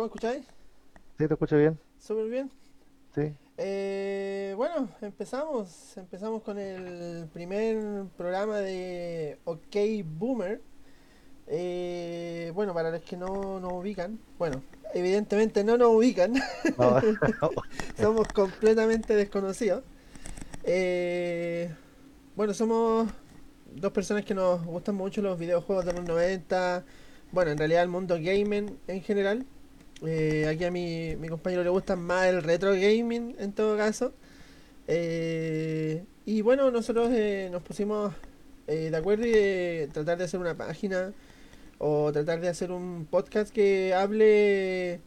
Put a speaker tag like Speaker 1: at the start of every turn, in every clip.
Speaker 1: ¿Cómo escucháis?
Speaker 2: ¿Sí te escucho bien?
Speaker 1: Súper bien.
Speaker 2: Sí.
Speaker 1: Eh, bueno, empezamos. Empezamos con el primer programa de OK Boomer. Eh, bueno, para los que no nos ubican, bueno, evidentemente no nos ubican,
Speaker 2: No,
Speaker 1: somos completamente desconocidos. Eh, bueno, somos dos personas que nos gustan mucho los videojuegos de los 90, bueno, en realidad el mundo gaming en general. Eh, aquí a mi, mi compañero le gusta más el retro gaming en todo caso. Eh, y bueno, nosotros eh, nos pusimos de acuerdo y de tratar de hacer una página o tratar de hacer un podcast que hable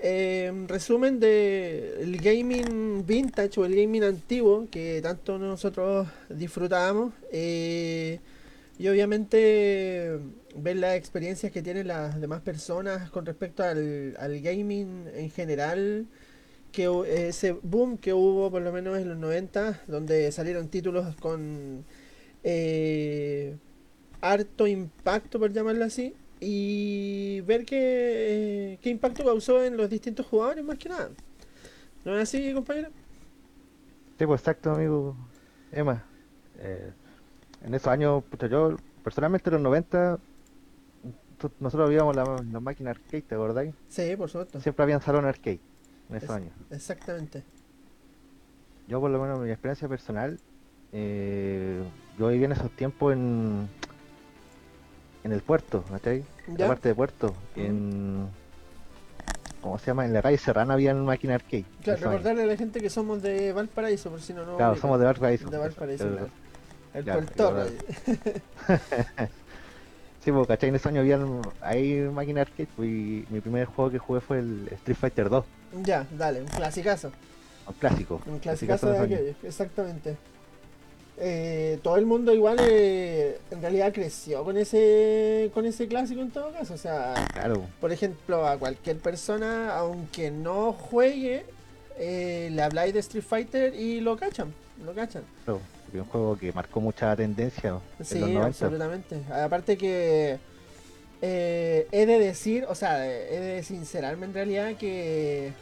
Speaker 1: en resumen de el gaming vintage o el gaming antiguo que tanto nosotros disfrutábamos y obviamente ver las experiencias que tienen las demás personas con respecto al, al gaming en general que ese boom que hubo por lo menos en los 90 donde salieron títulos con eh, harto impacto por llamarlo así y ver qué, qué impacto causó en los distintos jugadores más que nada ¿no es así compañero?
Speaker 2: sí, pues exacto, amigo Emma. Eh, en esos años, pucha, yo personalmente en los 90, nosotros vivíamos la, la máquina arcade, ¿te acordáis?
Speaker 1: Sí, por supuesto
Speaker 2: Siempre había un salón arcade en esos
Speaker 1: Es-
Speaker 2: años.
Speaker 1: exactamente
Speaker 2: Yo, por lo menos, mi experiencia personal, eh, yo viví en esos tiempos en, en el puerto, ¿cachai? En la parte de puerto, en. ¿Cómo se llama? En la calle Serrana había una máquina arcade.
Speaker 1: Claro,
Speaker 2: años.
Speaker 1: recordarle a la gente que somos de Valparaíso, por si no nos
Speaker 2: Claro, somos de Valparaíso.
Speaker 1: De Valparaíso,
Speaker 2: pero-
Speaker 1: claro. El
Speaker 2: claro,
Speaker 1: Puerto.
Speaker 2: Sí, pues, ¿cachai? En ese año había ahí máquina arcade pues, y mi primer juego que jugué fue el Street Fighter 2,
Speaker 1: Ya, dale, un clasicazo.
Speaker 2: un clásico.
Speaker 1: Un
Speaker 2: clasicazo
Speaker 1: clasicazo de aquellos, exactamente. Eh, todo el mundo igual eh, en realidad creció con ese con ese clásico en todo caso. O sea,
Speaker 2: Claro,
Speaker 1: por ejemplo, a cualquier persona, aunque no juegue, eh, le habláis de Street Fighter y lo cachan, lo cachan.
Speaker 2: claro, porque un juego que marcó mucha tendencia en
Speaker 1: Sí,
Speaker 2: los 90.
Speaker 1: absolutamente. Aparte que eh, he de decir, o sea, he de sincerarme en realidad que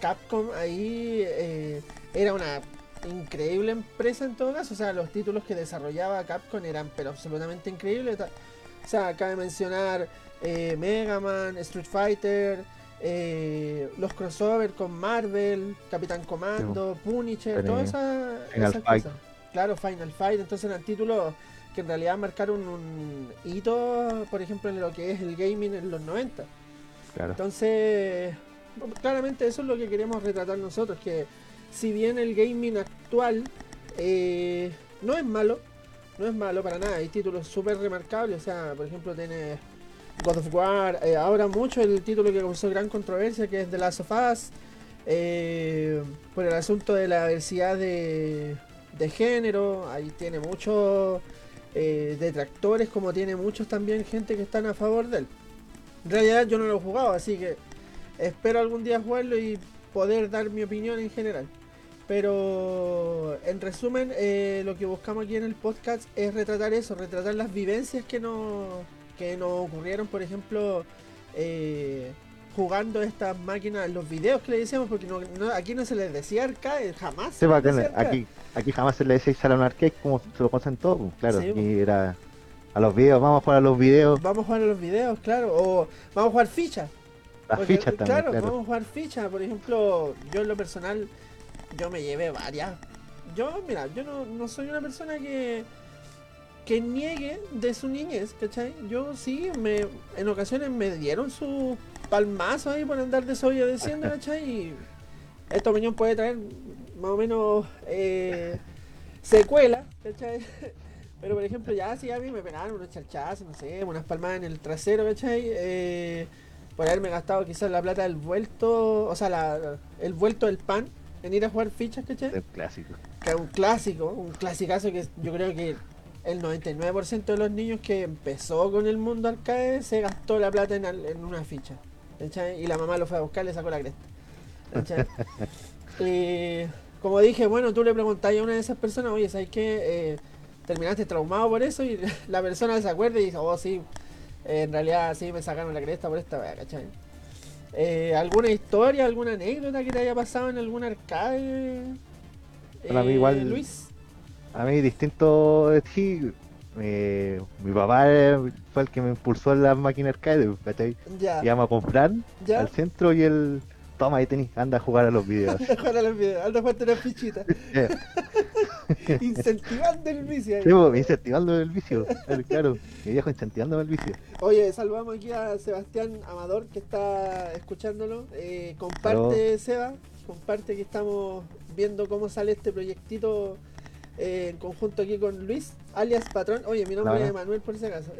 Speaker 1: Capcom ahí eh, era una increíble empresa en todo caso. O sea, los títulos que desarrollaba Capcom eran pero absolutamente increíbles. O sea, cabe mencionar eh, Mega Man, Street Fighter, eh, los crossover con Marvel, Capitán Comando, Punisher,
Speaker 2: Tenía
Speaker 1: todas esas
Speaker 2: Fight.
Speaker 1: cosas. Claro, Final Fight, entonces eran títulos que en realidad marcaron un hito, por ejemplo, en lo que es el gaming en los 90.
Speaker 2: Claro.
Speaker 1: Entonces, claramente eso es lo que queremos retratar nosotros, que si bien el gaming actual eh, no es malo, no es malo para nada, hay títulos súper remarcables, o sea, por ejemplo, tiene God of War, eh, ahora mucho el título que causó gran controversia, que es The Last of Us, eh, por el asunto de la diversidad de, de género, ahí tiene muchos eh, detractores, como tiene muchos también gente que están a favor de él. En realidad yo no lo he jugado, así que espero algún día jugarlo y poder dar mi opinión en general. Pero en resumen, eh, lo que buscamos aquí en el podcast es retratar eso, retratar las vivencias que nos, que nos ocurrieron, por ejemplo, eh, jugando estas máquinas, los videos que le decíamos, porque no, no- aquí no se les decía arcade, jamás. se les decía arcade.
Speaker 2: aquí, aquí jamás se le decía salón arcade como se lo todos, pues, claro.
Speaker 1: Sí,
Speaker 2: aquí era a los videos, vamos a jugar a los videos,
Speaker 1: Vamos a jugar a los videos, claro, o vamos a jugar fichas.
Speaker 2: las
Speaker 1: Porque,
Speaker 2: fichas también,
Speaker 1: claro,
Speaker 2: claro.
Speaker 1: vamos a jugar fichas. Por ejemplo, yo en lo personal, yo me llevé varias. Yo, mira, yo no, no soy una persona que que niegue de su niñez, ¿cachai? Yo sí, me, en ocasiones me dieron su palmazo ahí por andar desobedeciendo, ¿cachai? Y esta opinión puede traer más o menos eh, secuela, ¿cachai? Pero por ejemplo, ya si a mí me pegaron unos charchazos, no sé, unas palmadas en el trasero, ¿cachai? Eh, por haberme gastado quizás la plata del vuelto, o sea, la- el vuelto del pan en ir a jugar fichas, ¿cachai?
Speaker 2: El clásico.
Speaker 1: Que es un clásico, un clasicazo que yo creo que el 99% de los niños que empezó con el mundo arcade se gastó la plata en, una ficha. ¿cachai? Y la mamá lo fue a buscar y le sacó la cresta. ¿cachai? Y como dije, bueno, tú le preguntas a una de esas personas, oye, ¿sabes qué? Eh, terminaste traumado por eso y la persona se acuerda y dice, oh sí, Eh, en realidad sí me sacaron la cresta por esta wea, ¿cachai? Eh, ¿Alguna historia, alguna anécdota que te haya pasado en algún arcade?
Speaker 2: Bueno, a mí
Speaker 1: eh,
Speaker 2: igual-
Speaker 1: Luis.
Speaker 2: A mí distinto de ti, eh, mi papá fue el que me impulsó en las máquinas arcade, ¿cachai?
Speaker 1: Ya,
Speaker 2: Íbamos a comprar
Speaker 1: ya.
Speaker 2: al centro y él, toma ahí tenés, anda a jugar a los videos.
Speaker 1: Anda a jugar a los videos, anda a jugarte una fichita.
Speaker 2: Eh,
Speaker 1: Incentivando el vicio
Speaker 2: sí, pues, incentivando el vicio, eh, claro, mi viejo incentivando el vicio.
Speaker 1: Oye, saludamos aquí a Sebastián Amador que está escuchándolo. Eh, comparte, Seba, comparte que estamos viendo cómo sale este proyectito eh, en conjunto aquí con Luis, alias Patrón. Oye, mi nombre es Manuel por si acaso.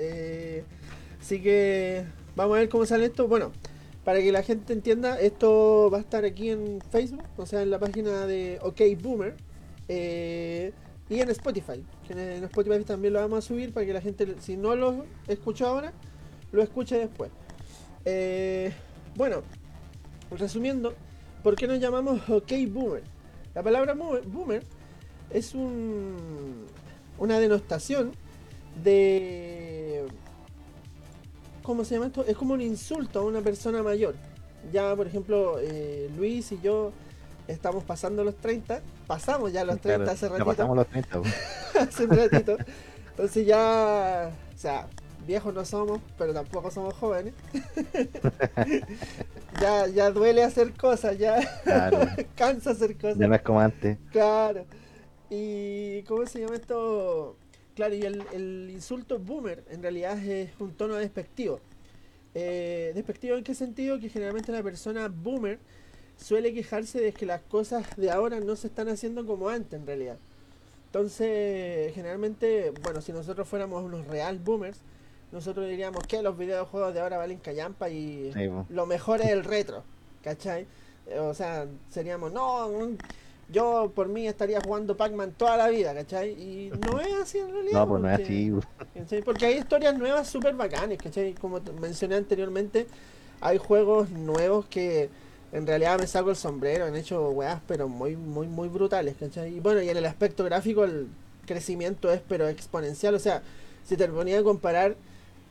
Speaker 1: Así que vamos a ver cómo sale esto. Bueno, para que la gente entienda, esto va a estar aquí en Facebook, o sea, en la página de OK Boomer. eh, y en Spotify, que en, Spotify también lo vamos a subir para que la gente, si no lo escuchó ahora, lo escuche después. Eh, bueno, resumiendo, ¿por qué nos llamamos OK Boomer? La palabra boomer es un, una denotación de... ¿Cómo se llama esto? Es como un insulto a una persona mayor. Ya, por ejemplo, eh, Luis y yo estamos pasando los 30. Pasamos ya los 30
Speaker 2: Claro,
Speaker 1: hace
Speaker 2: ya
Speaker 1: ratito
Speaker 2: pasamos los 30, pues.
Speaker 1: hace un ratito. Entonces ya, o sea, viejos no somos, pero tampoco somos jóvenes. ya, ya duele hacer cosas, ya
Speaker 2: claro,
Speaker 1: cansa hacer cosas.
Speaker 2: ya no es como antes.
Speaker 1: Claro. Y ¿cómo se llama esto? Claro, y el, el insulto boomer en realidad es un tono despectivo. Eh, ¿Despectivo en qué sentido? Que generalmente la persona boomer suele quejarse de que las cosas de ahora no se están haciendo como antes en realidad. Entonces, generalmente, bueno, si nosotros fuéramos unos real boomers, nosotros diríamos que los videojuegos de ahora valen callampa y
Speaker 2: Sí,
Speaker 1: lo mejor es el retro, ¿cachai? Eh, O sea, seríamos, no, yo por mí estaría jugando Pac-Man toda la vida, ¿cachai? Y no es así en realidad.
Speaker 2: No, pues no es así. pues.
Speaker 1: ¿cachai? Porque hay historias nuevas súper bacanes, ¿cachai? Como mencioné anteriormente, hay juegos nuevos que en realidad me saco el sombrero, han hecho weas, pero muy, muy, muy brutales, ¿cachai? Y bueno, y en el aspecto gráfico el crecimiento es pero exponencial, o sea, si te ponía a comparar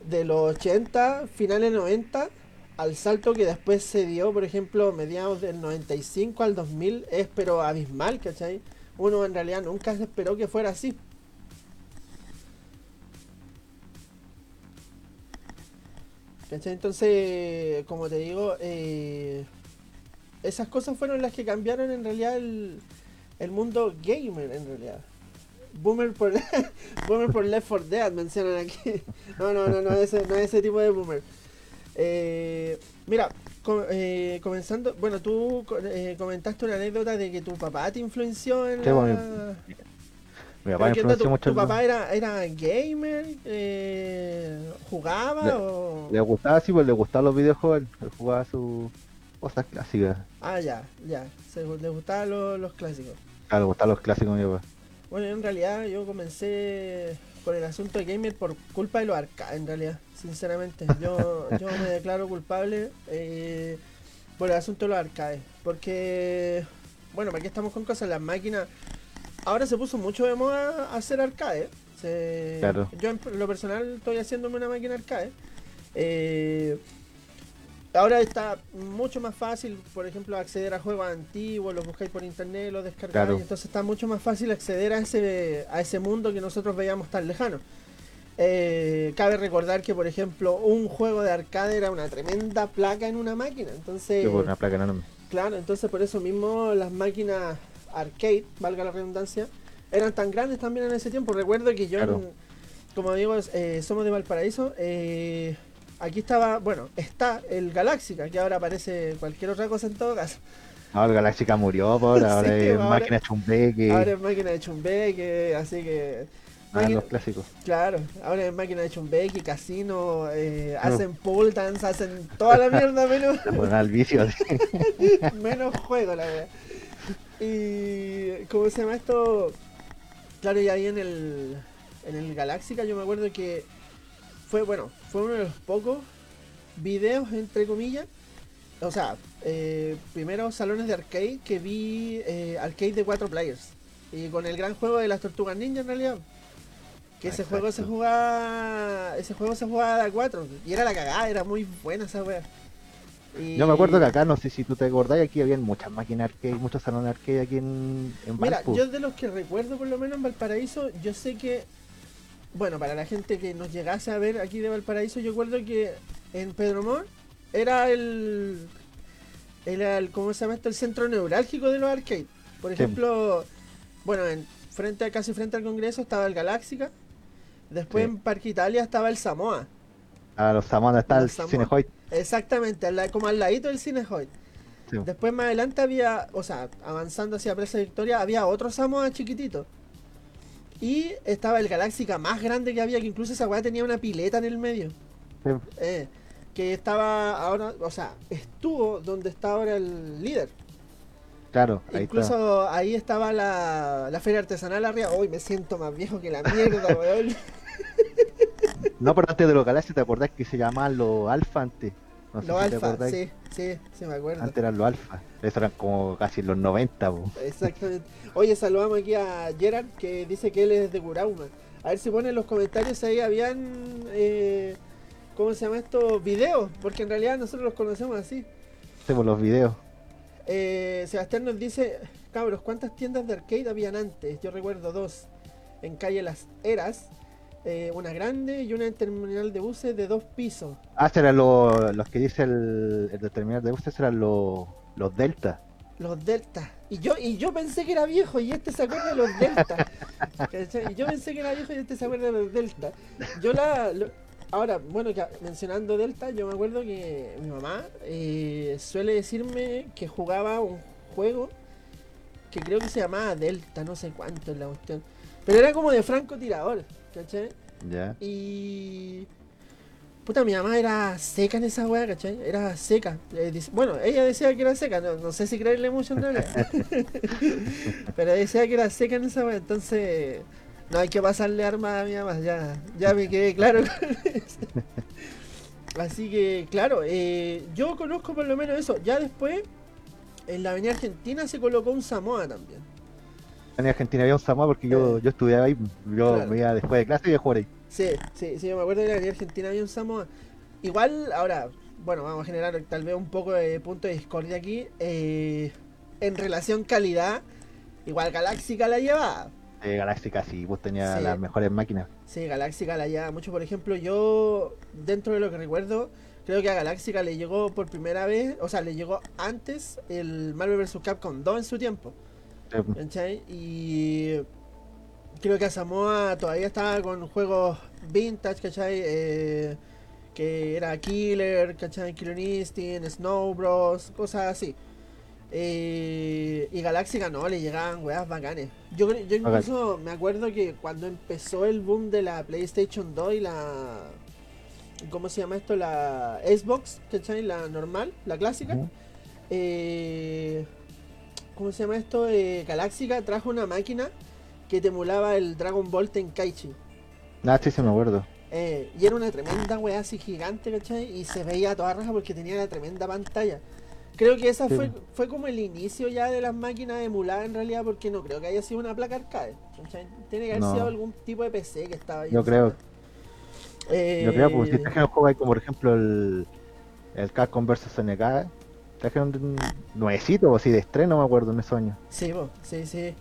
Speaker 1: de los 80, finales 90, al salto que después se dio, por ejemplo, mediados del 95 al 2000, es pero abismal, ¿cachai? Uno en realidad nunca se esperó que fuera así. ¿Cachai? Entonces, como te digo, eh, esas cosas fueron las que cambiaron en realidad el, el mundo gamer, en realidad. Boomer por, boomer por Left 4 Dead, mencionan aquí. No, no, no, no, ese, no es ese tipo de boomer. Eh, mira, eh, comenzando, bueno, tú eh, comentaste una anécdota de que tu papá te influenció en
Speaker 2: Sí,
Speaker 1: la...
Speaker 2: bueno, Mi papá
Speaker 1: Pero ¿qué onda,
Speaker 2: influenció
Speaker 1: tu,
Speaker 2: mucho.
Speaker 1: tu papá era, era gamer? Eh, ¿Jugaba
Speaker 2: Le-
Speaker 1: o...?
Speaker 2: Le gustaba, sí, pues le gustaban los videojuegos. Él jugaba sus cosas clásicas.
Speaker 1: Ah, ya, ya. Se, le gustaban los, los clásicos.
Speaker 2: Claro, le gustaban los clásicos, mi papá.
Speaker 1: Bueno, en realidad yo comencé con el asunto de gamer por culpa de los arcades, en realidad, sinceramente. Yo, yo me declaro culpable eh, por el asunto de los arcades. Porque, bueno, ¿para qué estamos con cosas? Las máquinas... Ahora se puso mucho de moda hacer arcade. Se-
Speaker 2: Claro.
Speaker 1: Yo en lo personal estoy haciéndome una máquina arcade. Eh, ahora está mucho más fácil, por ejemplo, acceder a juegos antiguos, los buscáis por internet, los descargáis,
Speaker 2: Claro.
Speaker 1: entonces está mucho más fácil acceder a ese, a ese mundo que nosotros veíamos tan lejano. Eh, cabe recordar que, por ejemplo, un juego de arcade era una tremenda placa en una máquina, entonces...
Speaker 2: Sí, pues, una placa enorme.
Speaker 1: Claro, entonces por eso mismo las máquinas arcade, valga la redundancia, eran tan grandes también en ese tiempo. Recuerdo que yo,
Speaker 2: Claro.
Speaker 1: en- como digo, eh, somos de Valparaíso. eh, aquí estaba, bueno, está el Galáxica, que ahora parece cualquier otra cosa en todo caso.
Speaker 2: Ahora el Galáctica murió, por ahora
Speaker 1: Sí,
Speaker 2: es
Speaker 1: ahora-
Speaker 2: máquina chumbeque.
Speaker 1: Ahora es máquina de chumbeque, así que.
Speaker 2: Ah,
Speaker 1: máquina-
Speaker 2: los clásicos.
Speaker 1: Claro, ahora es máquina de chumbeque, casino, eh, hacen pool dance, hacen toda la mierda menos.
Speaker 2: Al vicio.
Speaker 1: Menos juego, la verdad. Y. ¿Cómo se llama esto? Claro, y ahí en el. En el Galáxica, yo me acuerdo que. Fue, bueno, fue uno de los pocos videos, entre comillas. O sea, eh, primeros salones de arcade que vi eh, arcade de cuatro players. Y con el gran juego de las tortugas ninja, en realidad. Que ese juego se jugaba. Ese juego se jugaba a 4. Y era la cagada, era muy buena esa wea.
Speaker 2: Y... Yo me acuerdo que acá, no sé si tú te acordás, aquí había muchas máquinas arcade, muchos salones arcade aquí en, en
Speaker 1: Mira, yo de los que recuerdo por lo menos en Valparaíso, yo sé que. Bueno, para la gente que nos llegase a ver aquí de Valparaíso, yo recuerdo que en Pedromón era el. Era el. ¿Cómo se llama esto? El centro neurálgico de los arcades. Por ejemplo, bueno, en, frente casi frente al Congreso estaba el Galáxica. Después en Parque Italia estaba el Samoa.
Speaker 2: Ah, los Samoa está el Cinehoid.
Speaker 1: Exactamente, como al ladito del Cinehoid. Después más adelante había, o sea, avanzando hacia Presa Victoria, había otro Samoa chiquitito. Y estaba el Galáxica más grande que había, que incluso esa weá tenía una pileta en el medio. Eh, que estaba ahora, o sea, estuvo donde está ahora el líder.
Speaker 2: Claro,
Speaker 1: ahí Incluso ahí estaba la, la feria artesanal arriba. Hoy me siento más viejo que la mierda, weón.
Speaker 2: No, pero antes de los galaxias, ¿te acordás que se llamaban los alfa antes?
Speaker 1: No los alfa, sí, sí, sí me acuerdo.
Speaker 2: Antes eran los alfa, eso eran como casi los 90.
Speaker 1: Exactamente. Oye, saludamos aquí a Gerard que dice que él es de Curauma. A ver si pone en los comentarios ahí habían, eh, ¿cómo se llama esto? Videos, porque en realidad nosotros los conocemos así.
Speaker 2: Hacemos los videos.
Speaker 1: Eh, Sebastián nos dice, cabros, ¿cuántas tiendas de arcade habían antes? Yo recuerdo dos. En calle Las Eras, eh, una grande y una terminal de buses de dos pisos.
Speaker 2: Ah, serán los, los que dice el, el terminal de buses, eran los, los Delta.
Speaker 1: Los Delta. Y yo, y yo pensé que era viejo y este se acuerda de los Delta. y yo pensé que era viejo y este se acuerda de los Delta. Yo la... Ahora, bueno, mencionando Delta, yo me acuerdo que mi mamá eh, suele decirme que jugaba un juego que creo que se llamaba Delta, no sé cuánto es la cuestión. Pero era como de francotirador, ¿cachai?
Speaker 2: Ya.
Speaker 1: Y. Puta, mi mamá era seca en esa weá, ¿cachai? Era seca. Eh, bueno, ella decía que era seca, no, sé si creerle mucho en realidad. Pero decía que era seca en esa weá, entonces no hay que pasarle armas a mi mamá, ya, ya me quedé claro con eso. Así que, claro, eh, yo conozco por lo menos eso. Ya después, en la Avenida Argentina se colocó un Samoa también.
Speaker 2: En Argentina había un Samoa porque yo, eh, yo estudiaba ahí, yo me iba después de clase y a jugar ahí.
Speaker 1: Sí, sí, sí, yo me acuerdo la Avenida Argentina había un Samoa. Igual, ahora, bueno, vamos a generar tal vez un poco de punto de discordia aquí. Eh, en relación calidad, igual Galáxica la llevaba
Speaker 2: de Galáctica sí, vos tenías las mejores máquinas.
Speaker 1: Sí, Galáctica la lleva mucho. Por ejemplo, yo, dentro de lo que recuerdo, creo que a Galáctica le llegó por primera vez, o sea, le llegó antes el Marvel vs. Capcom 2 en su tiempo. Y creo que a Samoa todavía estaba con juegos vintage, ¿cachai? Eh, que era Killer, ¿cachai? Killer Instinct, Snow Bros, cosas así. Eh, y Galáxica no, le llegaban weas bacanes. Yo, yo incluso me acuerdo que cuando empezó el boom de la PlayStation 2 y la. ¿Cómo se llama esto? La Xbox, ¿cachai? La normal, la clásica. eh, ¿Cómo se llama esto? Eh, Galáxica trajo una máquina que te emulaba el Dragon Ball Tenkaichi.
Speaker 2: Ah, sí, se me acuerdo.
Speaker 1: Eh, y era una tremenda wea así gigante, ¿cachai? Y se veía toda raja porque tenía una tremenda pantalla. Creo que esa fue, fue como el inicio ya de las máquinas emuladas en realidad, porque no creo que haya sido una placa arcade. Tiene que haber sido algún tipo de PC que estaba ahí.
Speaker 2: Yo creo. Eh... Yo creo, porque si trajeron juegos como por ejemplo el, el Capcom vs SNK, trajeron un nuevecito o así de estreno, me acuerdo, en esos años.
Speaker 1: Sí, sí, sí.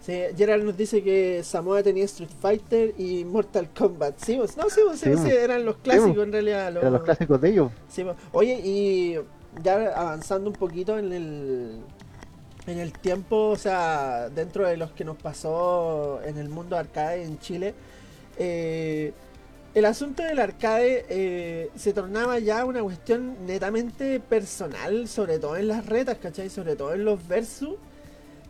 Speaker 1: Sí, Gerald nos dice que Samoa tenía Street Fighter y Mortal Kombat. Sí, no, sí, sí, sí, eran los clásicos en realidad.
Speaker 2: Los... Eran los clásicos de ellos.
Speaker 1: Sí, oye, y ya avanzando un poquito en el en el tiempo, o sea, dentro de los que nos pasó en el mundo arcade en Chile, eh, el asunto del arcade eh, se tornaba ya una cuestión netamente personal, sobre todo en las retas, ¿cachai? Sobre todo en los versus.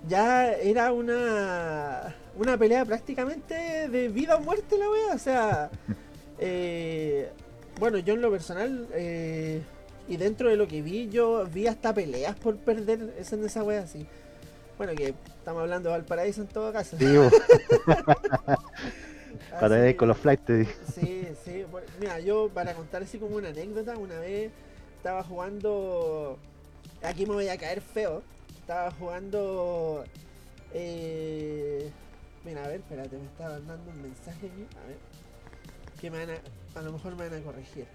Speaker 1: Ya era una, una pelea prácticamente de vida o muerte la wea. O sea, eh, bueno, yo en lo personal y dentro de lo que vi, yo vi hasta peleas por perder esa en esa wea así. Bueno, que estamos hablando de Valparaíso en todo caso. Sí,
Speaker 2: para ir con los flights.
Speaker 1: Sí, sí. Mira, yo para contar así como una anécdota, una vez estaba jugando. Aquí me voy a caer feo. Estaba jugando. Eh, Mira, a ver, espérate, me estaba mandando un mensaje aquí. A ver. Que me van a. A lo mejor me van a corregir.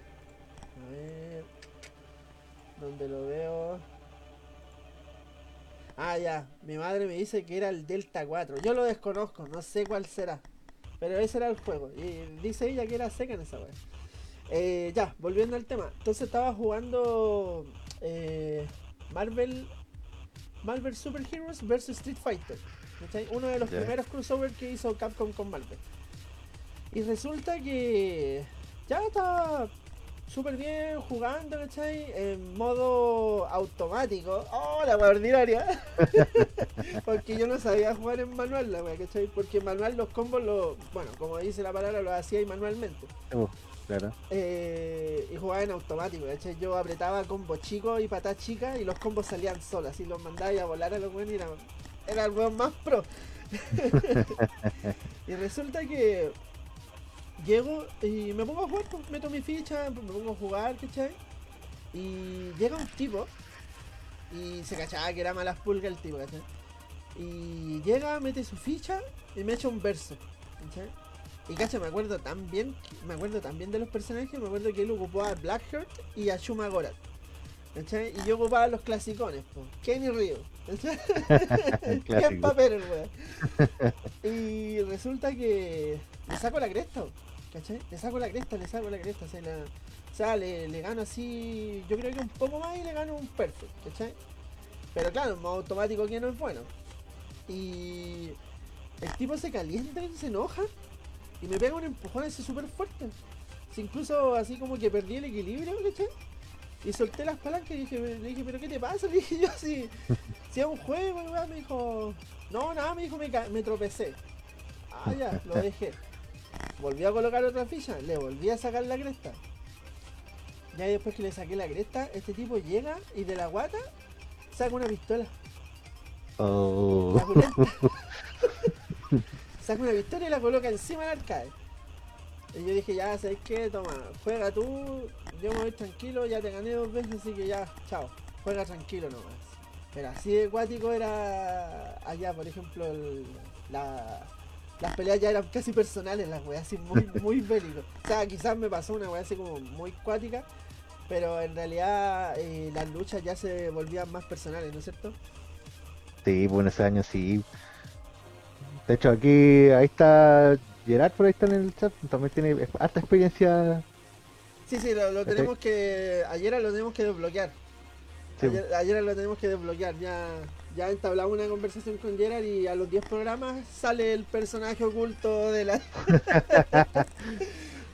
Speaker 1: A ver. Donde lo veo. Ah, ya. Mi madre me dice que era el Delta 4. Yo lo desconozco, no sé cuál será. Pero ese era el juego. Y dice ella que era seca en esa wea. Eh, ya, volviendo al tema. Entonces estaba jugando eh, Marvel Marvel Super Heroes vs Street Fighter. Uno de los primeros crossover que hizo Capcom con Marvel. Y resulta que ya estaba súper bien jugando, ¿cachai? En modo automático. ¡Oh, la wea ordinaria! Porque yo no sabía jugar en manual, la wea, ¿cachai? Porque en manual los combos, los, bueno, como dice la palabra, los hacía manualmente.
Speaker 2: Uh, claro.
Speaker 1: Eh, y jugaba en automático, ¿cachai? Yo apretaba combos chicos y patas chicas y los combos salían solos, así los mandaba y a volar a los buenos y era, era el weón más pro. y resulta que llego y me pongo a jugar, pues, meto mi ficha, me pongo a jugar, ¿cachai? Y llega un tipo y se cachaba que era malas pulgas el tipo, ¿cachai? Y llega, mete su ficha y me echa un verso, ¿cachai? Y cacha, me acuerdo tan bien, me acuerdo tan bien de los personajes, me acuerdo que él ocupaba a Blackheart y a Shuma Gorath. ¿cachai? Y yo ocupaba los clasicones, po. Kenny Ryu. ¿cachai? Papel, weón. Y resulta que le saco la cresta, ¿cachai? Le saco la cresta, le saco la cresta, o sea, le, le gano así, yo creo que un poco más y le gano un perfect, ¿cachai? Pero claro, en modo automático que no es bueno. Y el tipo se calienta se enoja y me pega un empujón así súper fuerte. Incluso así como que perdí el equilibrio, ¿cachai? Y solté las palancas y dije, le dije, ¿pero qué te pasa? Le dije yo así, si es un juego, me dijo, no, nada, me dijo, me, me tropecé. Ah, ya, lo dejé. Volví a colocar otra ficha, le volví a sacar la cresta. Ya después que le saqué la cresta, este tipo llega y de la guata saca una pistola.
Speaker 2: Oh.
Speaker 1: Saca una pistola y la coloca encima del arcade. Y yo dije, ya, ¿sabes qué? Toma, juega tú, yo me voy tranquilo, ya te gané dos veces, así que ya, chao, juega tranquilo nomás. Pero así de acuático era allá, por ejemplo, el- la- las peleas ya eran casi personales, las weas así muy, muy bélicos. O sea, quizás me pasó una wea así como muy cuática, pero en realidad eh, las luchas ya se volvían más personales, ¿no es cierto?
Speaker 2: Sí, pues en ese año sí. De hecho, aquí, ahí está Gerard, por ahí está en el chat. También tiene harta experiencia.
Speaker 1: Sí, sí, lo, tenemos que. Ayer lo tenemos que desbloquear.
Speaker 2: Sí,
Speaker 1: Ayer, ayer lo tenemos que desbloquear. Ya, ya entablamos una conversación con Gerard y a los 10 programas sale el personaje oculto de la.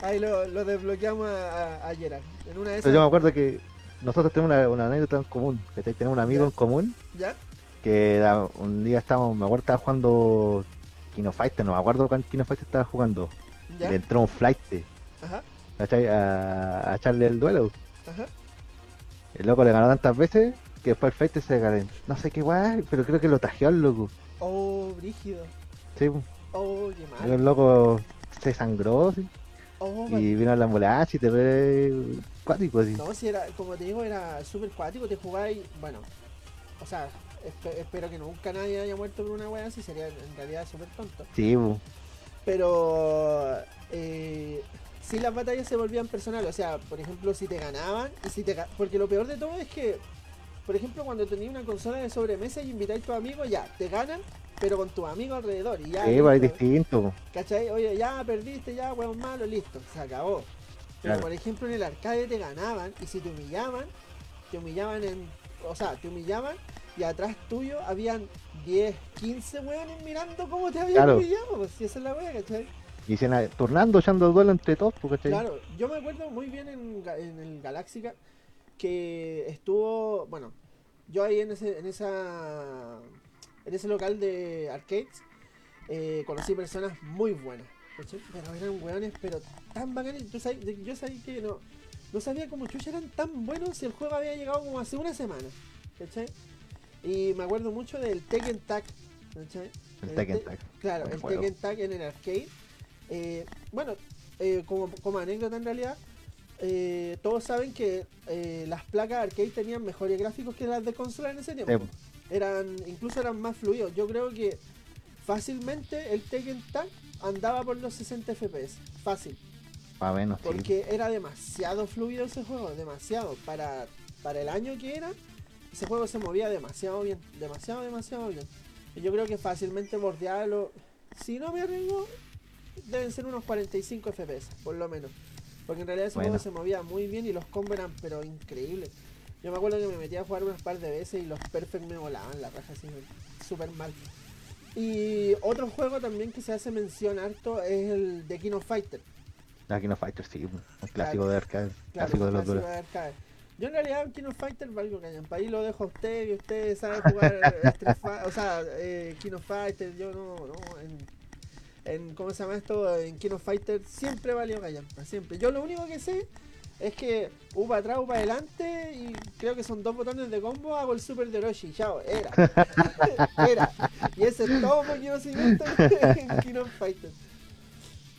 Speaker 1: Ahí lo, lo desbloqueamos a, a- Gerard. En una de
Speaker 2: Pero yo me
Speaker 1: esas.
Speaker 2: acuerdo que nosotros tenemos una, una anécdota en común. ¿cachai? Tenemos un amigo
Speaker 1: Ya.
Speaker 2: en común
Speaker 1: ¿Ya?
Speaker 2: que un día estábamos, me acuerdo, estaba jugando Kino Fighter, no me acuerdo cuál Kino Fighter estaba jugando. Le entró un flight,
Speaker 1: Ajá.
Speaker 2: A, a echarle el duelo.
Speaker 1: ajá.
Speaker 2: El loco le ganó tantas veces que después el flight se ganó. No sé qué guay, pero creo que lo tajeó al loco.
Speaker 1: Oh, brígido.
Speaker 2: Sí.
Speaker 1: Oh, qué
Speaker 2: el
Speaker 1: mal.
Speaker 2: loco se sangró sí,
Speaker 1: Oh,
Speaker 2: y vino a la ambulancia y te ve cuático así.
Speaker 1: No, si era, como te digo, era súper cuático, te jugáis, bueno, o sea, espe- espero que nunca nadie haya muerto por una wea así, sería en realidad súper tonto.
Speaker 2: Sí, pues.
Speaker 1: Pero eh, sí las batallas se volvían personales, o sea, por ejemplo, si te ganaban y si te porque lo peor de todo es que, por ejemplo, cuando tenías una consola de sobremesa y invitáis a tus amigos, ya, te ganan, pero con tus amigos alrededor y ya.
Speaker 2: Sí, pues, distinto.
Speaker 1: ¿Cachai? Oye, ya perdiste, ya, huevón malo, listo, se acabó. Pero
Speaker 2: Claro.
Speaker 1: por ejemplo en el arcade te ganaban y si te humillaban, te humillaban en. O sea, te humillaban y atrás tuyo habían 10, 15 hueones mirando cómo te habían
Speaker 2: Claro.
Speaker 1: humillado, pues si esa es la wea, ¿cachai?
Speaker 2: Y se na- turnando, echando duelo entre todos, pues, ¿cachai?
Speaker 1: Claro, yo me acuerdo muy bien en, en el Galáxica que estuvo, bueno, yo ahí en ese, en esa, en ese local de arcades eh, conocí personas muy buenas, ¿cachai? pero eran hueones, pero tan bacanes, sabes- de- yo sabía que no, no sabía cómo chucha eran tan buenos si el juego había llegado como hace una semana, ¿cachai? Y me acuerdo mucho del Tekken Tag, ¿cachai?
Speaker 2: El
Speaker 1: El
Speaker 2: Tekken
Speaker 1: te-
Speaker 2: Tag.
Speaker 1: Claro, el
Speaker 2: juego.
Speaker 1: Tekken Tag en el arcade. Eh, bueno, eh, como, como anécdota en realidad, eh, todos saben que eh, las placas arcade tenían mejores gráficos que las de consola en ese tiempo.
Speaker 2: Sí.
Speaker 1: Eran, incluso eran más fluidos. Yo creo que fácilmente el Tekken Tag andaba por los 60 FPS. Fácil.
Speaker 2: Más o menos, sí.
Speaker 1: Porque era demasiado fluido ese juego, demasiado. Para, para el año que era, ese juego se movía demasiado bien, demasiado, demasiado bien. Y yo creo que fácilmente bordeaba los... Si no me arriesgo, deben ser unos 45 FPS, por lo menos. Porque en realidad ese
Speaker 2: Bueno.
Speaker 1: juego se movía muy bien y los combos eran pero increíbles. Yo me acuerdo que me metía a jugar unas par de veces y los perfect me volaban la raja así, súper mal. Y otro juego también que se hace mención harto es el de King of Fighter.
Speaker 2: La King of Fighters, sí, un clásico de arcade,
Speaker 1: Claro,
Speaker 2: clásico de los
Speaker 1: clásico
Speaker 2: duros.
Speaker 1: de arcade. Yo en realidad of Fighter valgo callan. Para ahí lo dejo a usted y usted sabe jugar Street o sea, eh, King of Fighter, yo no, no, en, en, ¿cómo se llama esto? En King of Fighter siempre valió callampa, siempre. Yo lo único que sé es que U para atrás, U para adelante y creo que son dos botones de combo, hago el super de Orochi, chao, era. era. Y ese es todo mi conocimiento en King of Fighter.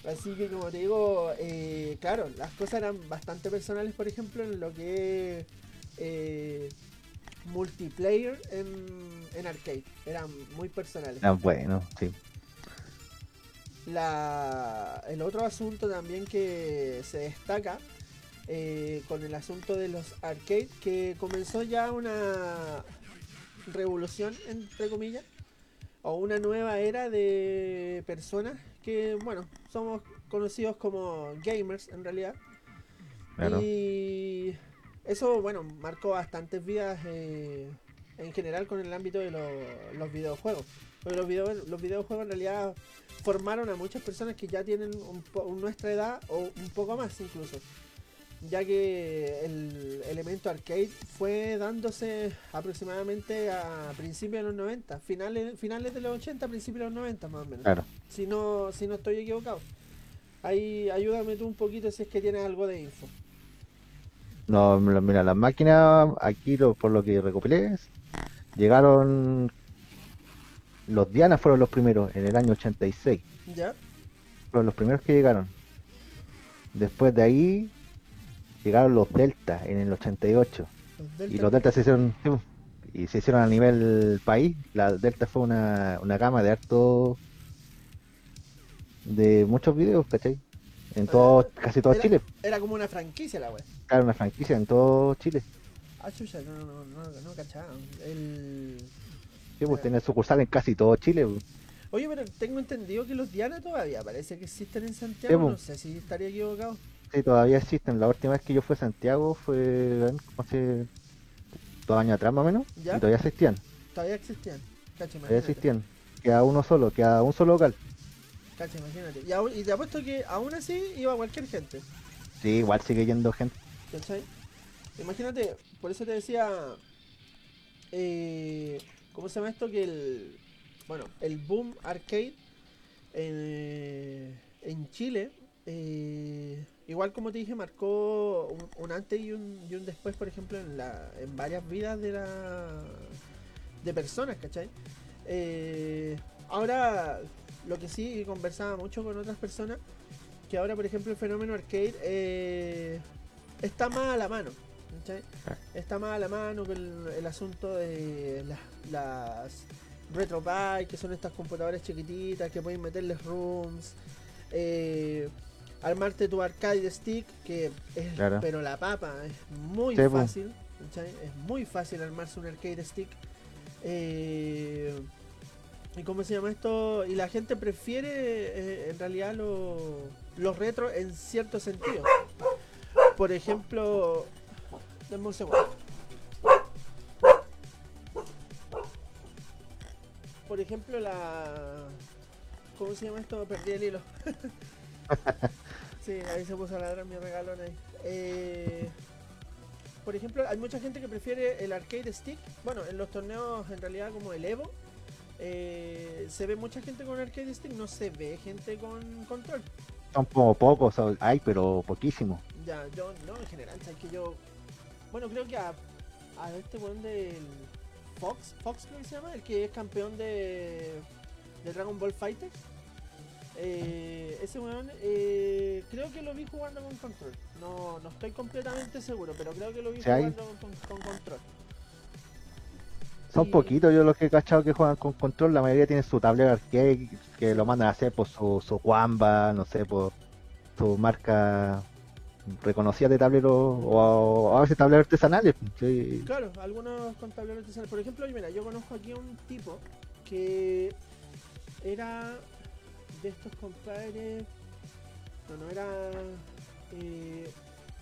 Speaker 1: Así que como te digo, eh, claro, las cosas eran bastante personales, por ejemplo, en lo que es eh, multiplayer en, en arcade. Eran muy personales.
Speaker 2: Ah, bueno, sí.
Speaker 1: La, el otro asunto también que se destaca eh, con el asunto de los arcade, que comenzó ya una revolución, entre comillas, o una nueva era de personas que, bueno, somos conocidos como gamers en realidad.
Speaker 2: Claro.
Speaker 1: Y eso, bueno, marcó bastantes vidas eh, en general con el ámbito de lo- los videojuegos. Porque los, video- los videojuegos en realidad formaron a muchas personas que ya tienen un po- nuestra edad o un poco más incluso. Ya que el elemento arcade fue dándose aproximadamente a principios de los 90, finales, finales de los 80, principios de los 90 más o menos
Speaker 2: Claro.
Speaker 1: si no, si no estoy equivocado. Ahí ayúdame tú un poquito si es que tienes algo de info.
Speaker 2: No, mira, las máquinas, aquí lo, por lo que recopilé, llegaron. Los Diana fueron los primeros, en el año 86.
Speaker 1: ¿Ya?
Speaker 2: Fueron los primeros que llegaron. Después de ahí, llegaron los Delta en el 88.
Speaker 1: Los Delta.
Speaker 2: Y los Delta se hicieron. Y se hicieron a nivel país. La Delta fue una, una gama de harto. de muchos videos, ¿cachai? En todo, casi todo
Speaker 1: Era-
Speaker 2: Chile.
Speaker 1: Era como una franquicia la wea.
Speaker 2: Claro, una franquicia en todo Chile.
Speaker 1: Ah, chucha, no, no, no, no, no cachaba. El...
Speaker 2: Sí, pues tiene sucursal en casi todo Chile. pues.
Speaker 1: Oye, pero tengo entendido que los Diana todavía parece que existen en Santiago.
Speaker 2: Sí, po.
Speaker 1: no sé si estaría equivocado.
Speaker 2: Sí, todavía existen. La última vez que yo fui a Santiago fue hace dos años atrás más o menos.
Speaker 1: ¿Ya?
Speaker 2: Y todavía existían.
Speaker 1: Todavía existían. Cacha,
Speaker 2: Todavía existían. Queda uno solo, queda un solo local.
Speaker 1: Cacha, imagínate. Y, aún- y te apuesto que aún así iba cualquier gente.
Speaker 2: Sí, igual sigue yendo gente.
Speaker 1: ¿Cachai? Imagínate, por eso te decía. Eh, ¿Cómo se llama esto? Que el. Bueno, el boom arcade en, en Chile. eh, igual como te dije, marcó un, antes y un, y un después, por ejemplo, en, la, en varias vidas de la de personas, ¿cachai? Eh, ahora, lo que sí conversaba mucho con otras personas, que ahora, por ejemplo, el fenómeno arcade eh, está más a la mano. ¿Cachai?
Speaker 2: Ah.
Speaker 1: Está más a la mano con el, el asunto de las, las RetroPie, que son estas computadoras chiquititas que pueden meterles rooms. eh, armarte tu arcade stick, que es
Speaker 2: Claro.
Speaker 1: pero la papa, es muy
Speaker 2: Sí,
Speaker 1: fácil. ¿cachai? Es muy fácil armarse un arcade stick. Eh, ¿Y cómo se llama esto? Y la gente prefiere eh, en realidad lo- los retro en cierto sentido. Por ejemplo, denme un segundo. Por ejemplo, la. ¿Cómo se llama esto? Perdí el hilo. sí, ahí se puso a ladrar mi regalón ahí. Eh, por ejemplo, hay mucha gente que prefiere el arcade stick. Bueno, en los torneos en realidad como el Evo. eh, se ve mucha gente con arcade stick, no se ve gente con control.
Speaker 2: Son como pocos, hay, pero poquísimos.
Speaker 1: Ya, yo no, en general, sabes que yo. Bueno, creo que a, a este weón del Fox, Fox creo que se llama, el que es campeón de, de Dragon Ball Fighters. Eh, ese weón, eh, creo que lo vi jugando con control. No, no estoy completamente seguro, pero creo que lo vi
Speaker 2: Sí,
Speaker 1: jugando con, con control.
Speaker 2: Son
Speaker 1: Y-
Speaker 2: poquitos yo los que he cachado que juegan con control, la mayoría tienen su tablero arcade que lo mandan a hacer por su, su Wamba, no sé, por su marca reconocida de tablero o, a veces tableros artesanales. sí.
Speaker 1: Claro, algunos con tableros artesanales. Por ejemplo, mira, yo conozco aquí a un tipo que era de estos compadres. No, no era. eh,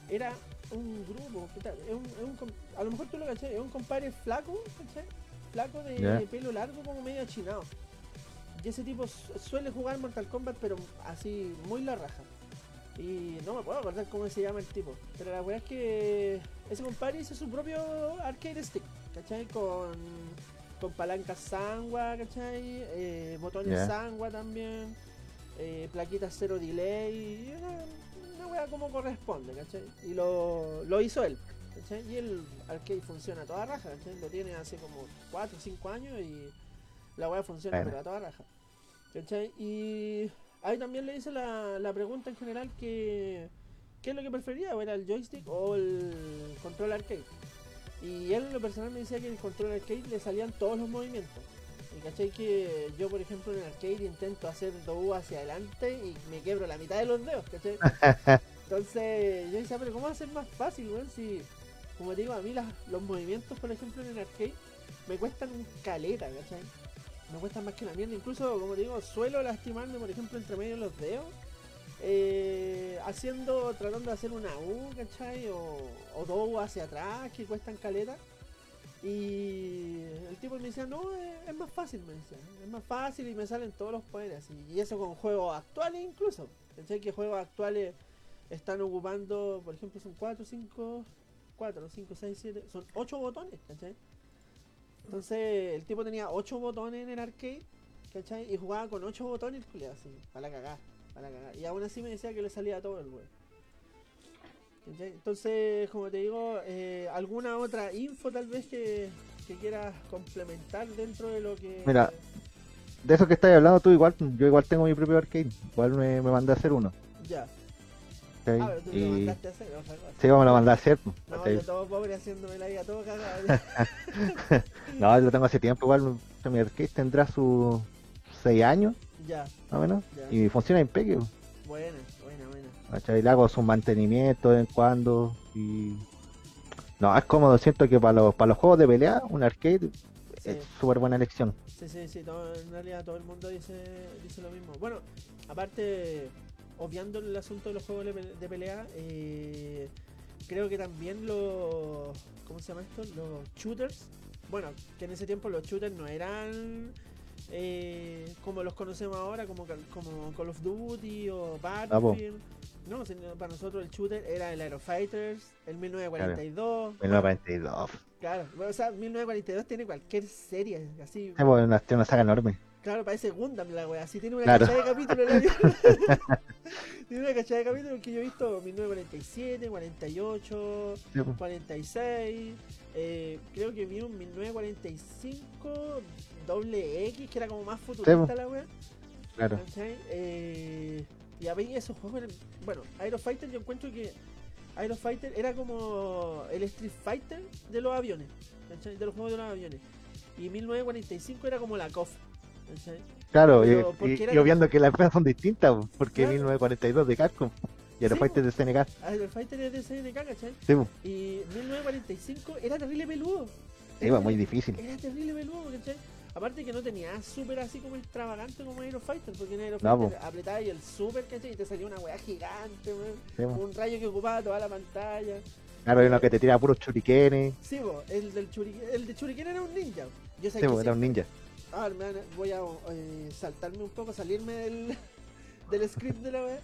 Speaker 1: era un grupo. ¿qué tal? Es un, es un com- a lo mejor tú lo caché, es un compadre flaco, ¿cachai? Flaco de
Speaker 2: Ya.
Speaker 1: pelo largo, como medio achinado. Y ese tipo su- suele jugar Mortal Kombat, pero así, muy la raja. Y no me puedo acordar cómo se llama el tipo. Pero la verdad es que ese compadre hizo su propio arcade stick, ¿cachai? Con, con palancas sangua, ¿cachai? Eh, botones sangua también. Eh, plaquitas cero delay. y Una, una wea como corresponde, ¿cachai? Y lo, lo hizo él. ¿cachai? Y el arcade funciona a toda raja, ¿cachai? Lo tiene hace como 4 o 5 años y la wea funciona
Speaker 2: Bueno.
Speaker 1: pero a toda raja. ¿cachai? Y ahí también le hice la, la pregunta en general que qué es lo que prefería, o era el joystick o el control arcade. Y él en lo personal me decía que el control arcade le salían todos los movimientos. Y cachai que yo por ejemplo en el arcade intento hacer do hacia adelante y me quebro la mitad de los dedos, ¿cachai? Entonces yo decía, pero ¿cómo va a ser más fácil, weón? Si, como te digo, a mí las- los movimientos, por ejemplo, en el arcade me cuestan un caleta, ¿cachai? Me cuestan más que la mierda. Incluso, como te digo, suelo lastimarme, por ejemplo, entre medio de los dedos. eh, haciendo, tratando de hacer una U, ¿cachai? O, o dos hacia atrás, que cuestan caleta. Y el tipo me decía, no, es, es más fácil, me decía. Es más fácil y me salen todos los poderes. Y, y eso con juegos actuales incluso. ¿Cachai? Que juegos actuales están ocupando, por ejemplo, son 4, 5, 4, 5, 6, 7, son 8 botones, ¿cachai? Entonces el tipo tenía 8 botones en el arcade, ¿cachai? Y jugaba con 8 botones, así, para la cagada, para la cagada. Y aún así me decía que le salía todo el weón. ¿Cachai? Entonces, como te digo, eh, ¿alguna otra info tal vez que, que quieras complementar dentro de lo que...
Speaker 2: Mira. De eso que estás hablando tú igual, yo igual tengo mi propio arcade, igual me, me mandé a hacer uno.
Speaker 1: Ya.
Speaker 2: ¿Cachai?
Speaker 1: Ah, pero tú lo
Speaker 2: y
Speaker 1: mandaste a hacer,
Speaker 2: sí, me lo mandé a hacer.
Speaker 1: No, yo todo pobre haciéndome la vida todo cagado.
Speaker 2: No, yo lo tengo hace tiempo, igual mi arcade tendrá sus 6 años,
Speaker 1: ya,
Speaker 2: más o menos,
Speaker 1: ya.
Speaker 2: y funciona impecable.
Speaker 1: Buena, buena, buena.
Speaker 2: ¿cachai? Le hago su mantenimiento de vez en cuando y... No, es cómodo, siento que para los, para los juegos de pelea, un arcade
Speaker 1: Sí.
Speaker 2: es súper buena elección.
Speaker 1: Sí, sí, sí, todo- en realidad todo el mundo dice, dice lo mismo. Bueno, aparte, obviando el asunto de los juegos de, pe- de pelea, eh, creo que también los, ¿cómo se llama esto? Los shooters, bueno, que en ese tiempo los shooters no eran eh, como los conocemos ahora, como, como Call of Duty o Battlefield. No, sino para nosotros el shooter era el Aerofighters, el 1942.
Speaker 2: 1942.
Speaker 1: Claro, o sea, 1942 tiene cualquier serie, así.
Speaker 2: Es una, tiene una saga enorme.
Speaker 1: Claro, parece Gundam la wea, así tiene una
Speaker 2: Claro.
Speaker 1: cachada de capítulos la. Tiene una cachada de capítulos que yo he visto 1947, 48,
Speaker 2: Sí, po.
Speaker 1: 46. eh, creo que vi un 1945 doble X que era como más futurista la wea.
Speaker 2: Claro.
Speaker 1: Eh, y a ver, esos juegos eran. Bueno, Aero Fighter yo encuentro que Aero Fighter era como el Street Fighter de los aviones, ¿cachai? De los juegos de los aviones. Y 1945 era como la KOF.
Speaker 2: Claro,
Speaker 1: Pero,
Speaker 2: y,
Speaker 1: ¿por
Speaker 2: y-
Speaker 1: qué era
Speaker 2: obviando que las empresas son distintas, po, porque
Speaker 1: Claro.
Speaker 2: 1942 de Capcom y el
Speaker 1: Sí,
Speaker 2: Fighter de SNK.
Speaker 1: Aero Fighter es de SNK, ¿cachai?
Speaker 2: Sí.
Speaker 1: Y 1945 era terrible peludo.
Speaker 2: Sí, po, muy difícil.
Speaker 1: Era terrible peludo, ¿cachai? Aparte que no tenía super así como extravagante como Aero Fighter, porque en Aero
Speaker 2: No,
Speaker 1: Fighter apretaba y el super, ¿cachai? Y te salía una weá gigante, weón.
Speaker 2: Sí.
Speaker 1: Un rayo que ocupaba toda la pantalla.
Speaker 2: Claro, hay uno que te tira puros shurikenes.
Speaker 1: Sí, po, el del Churiken, el de Churiken era un ninja. Yo sé
Speaker 2: Sí,
Speaker 1: que
Speaker 2: po, era un ninja.
Speaker 1: Ah, voy a eh, saltarme un poco, salirme del, del script de la web.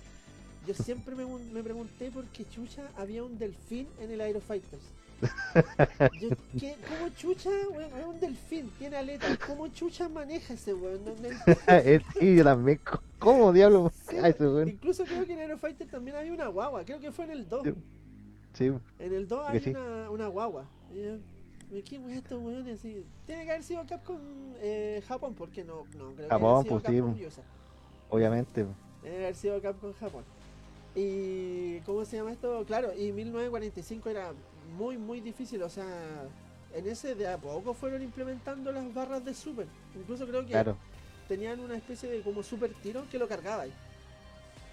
Speaker 1: Yo siempre me, me pregunté por qué chucha había un delfín en el Aerofighters. Yo, ¿qué, ¿Cómo chucha, weón? Es un delfín, tiene aletas. ¿Cómo chucha maneja ese weón? No- no.
Speaker 2: Eh, sí, también. ¿Cómo diablos?
Speaker 1: Sí,
Speaker 2: ese weón.
Speaker 1: Incluso creo que en Aerofighter también había una guagua. Creo que fue en el 2.
Speaker 2: Sí.
Speaker 1: En el 2
Speaker 2: Creo
Speaker 1: hay
Speaker 2: sí.
Speaker 1: una, una guagua. ¿y ¿Qué weón estos weones? Tiene que haber sido Capcom eh, Japón, porque no, no creo
Speaker 2: Japón,
Speaker 1: que haya sido
Speaker 2: pues, sí,
Speaker 1: Capcom
Speaker 2: pues.
Speaker 1: USA.
Speaker 2: obviamente.
Speaker 1: Debe haber sido Capcom Japón. Y ¿cómo se llama esto? Claro, y 1945 era muy muy difícil, o sea, en ese de a poco fueron implementando las barras de super. Incluso creo que
Speaker 2: Claro.
Speaker 1: tenían una especie de como super tiro que lo cargabais.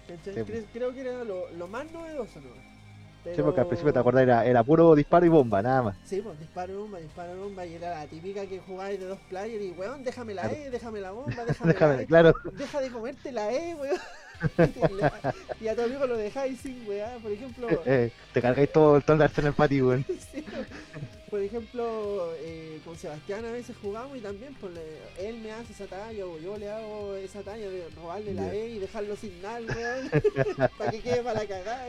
Speaker 1: ¿Cachai?
Speaker 2: Sí.
Speaker 1: Cre- Creo que era lo, lo más novedoso, ¿no?
Speaker 2: Sí, porque al principio te acordás era, era puro disparo y bomba, nada más.
Speaker 1: Sí, pues disparo bomba, disparo bomba, y era la típica que jugabais de dos players y weón, déjame la
Speaker 2: Claro.
Speaker 1: E, déjame la bomba, déjame,
Speaker 2: Déjame,
Speaker 1: la E,
Speaker 2: claro.
Speaker 1: deja de comerte la E, weón. y a tu amigo lo dejáis sin weá, por ejemplo.
Speaker 2: Eh, te cargáis todo, todo el arsenal para ti, weón.
Speaker 1: Sí, Por ejemplo, eh, con Sebastián a veces jugamos y también pues, le- él me hace esa talla o yo le hago esa talla de robarle la. E y dejarlo sin nada, weón. para que quede para la cagada.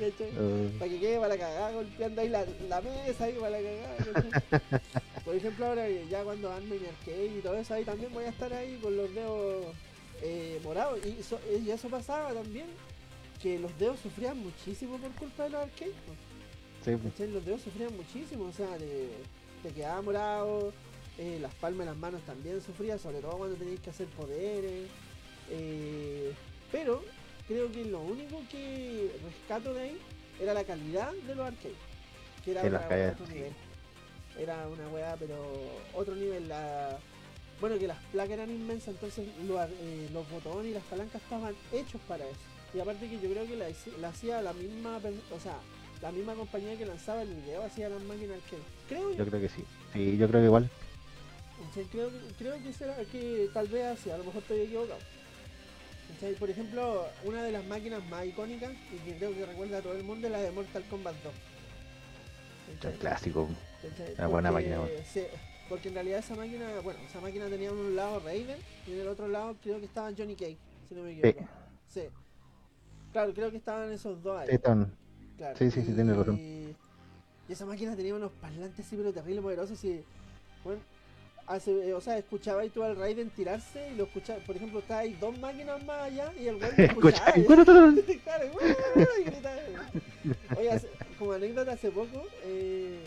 Speaker 2: Eh,
Speaker 1: Para que quede para la cagada, golpeando ahí la, la mesa ahí para la cagada. ¿cachai? Por ejemplo, ahora que ya cuando arme mi arcade y todo eso, ahí también voy a estar ahí con los dedos eh, morados. Y eso, y eso pasaba también, que los dedos sufrían muchísimo por culpa de los arcades. Los dedos sufrían muchísimo, o sea, te, te quedaba morado, eh, las palmas de las manos también sufrían, sobre todo cuando tenías que hacer poderes. eh, pero creo que lo único que rescato de ahí era la calidad de los arcades, que era una
Speaker 2: calles,
Speaker 1: otro
Speaker 2: sí.
Speaker 1: nivel. Era una weá, pero otro nivel. La... Bueno, que las placas eran inmensas, entonces eh, los botones y las palancas estaban hechos para eso. Y aparte que yo creo que la, hacía la misma, o sea, la misma compañía que lanzaba el video hacía las máquinas que creo yo.
Speaker 2: Yo creo que sí. Sí, yo creo que igual.
Speaker 1: ¿cachai? Creo, que- creo que será que tal vez así, a lo mejor estoy equivocado. ¿Cachai? Por ejemplo, una de las máquinas más icónicas y que creo que recuerda a todo el mundo es la de Mortal Kombat 2.
Speaker 2: El
Speaker 1: ¿cachai?
Speaker 2: clásico.
Speaker 1: ¿cachai?
Speaker 2: Una buena máquina,
Speaker 1: porque en realidad esa máquina, bueno, esa máquina tenía en un lado Raiden y en el otro lado creo que estaba Johnny Cage, si no me equivoco. Sí. Claro, creo que estaban esos dos ahí.
Speaker 2: Están-
Speaker 1: Claro.
Speaker 2: Sí, sí, sí, tienes razón.
Speaker 1: Y esa máquina tenía unos parlantes así, pero terrible poderosos. Y, bueno, hace, eh, o sea, escuchaba y tú al Raiden tirarse y lo escuchaba. Por ejemplo, está ahí dos máquinas más allá y el güey lo
Speaker 2: Escucha,
Speaker 1: escuchaba. Oye, hace- como anécdota, hace poco eh,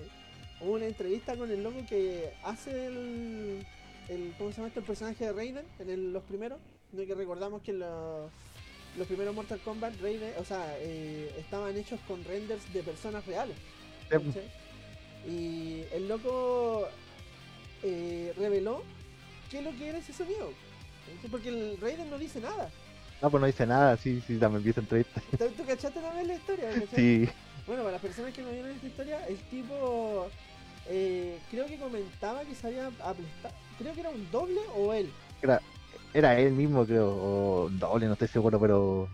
Speaker 1: hubo una entrevista con el loco que hace el, el ¿cómo se llama esto? El personaje de Raiden en el- los primeros. No que recordamos que los, los primeros Mortal Kombat Raiden, o sea, eh, estaban hechos con renders de personas reales.
Speaker 2: Sí.
Speaker 1: Y el loco eh, reveló qué es lo que era ese sonido. Porque el Raiden no dice nada.
Speaker 2: No, pues no dice nada, sí, sí, también vi esa entrevista.
Speaker 1: ¿Tú, cachaste vez la historia?
Speaker 2: Sí,
Speaker 1: Bueno, para las personas que no vieron esta historia, el tipo eh, creo que comentaba que se había aplastado. Creo que era un doble o él.
Speaker 2: era, era él mismo, creo, o doble, no estoy seguro, pero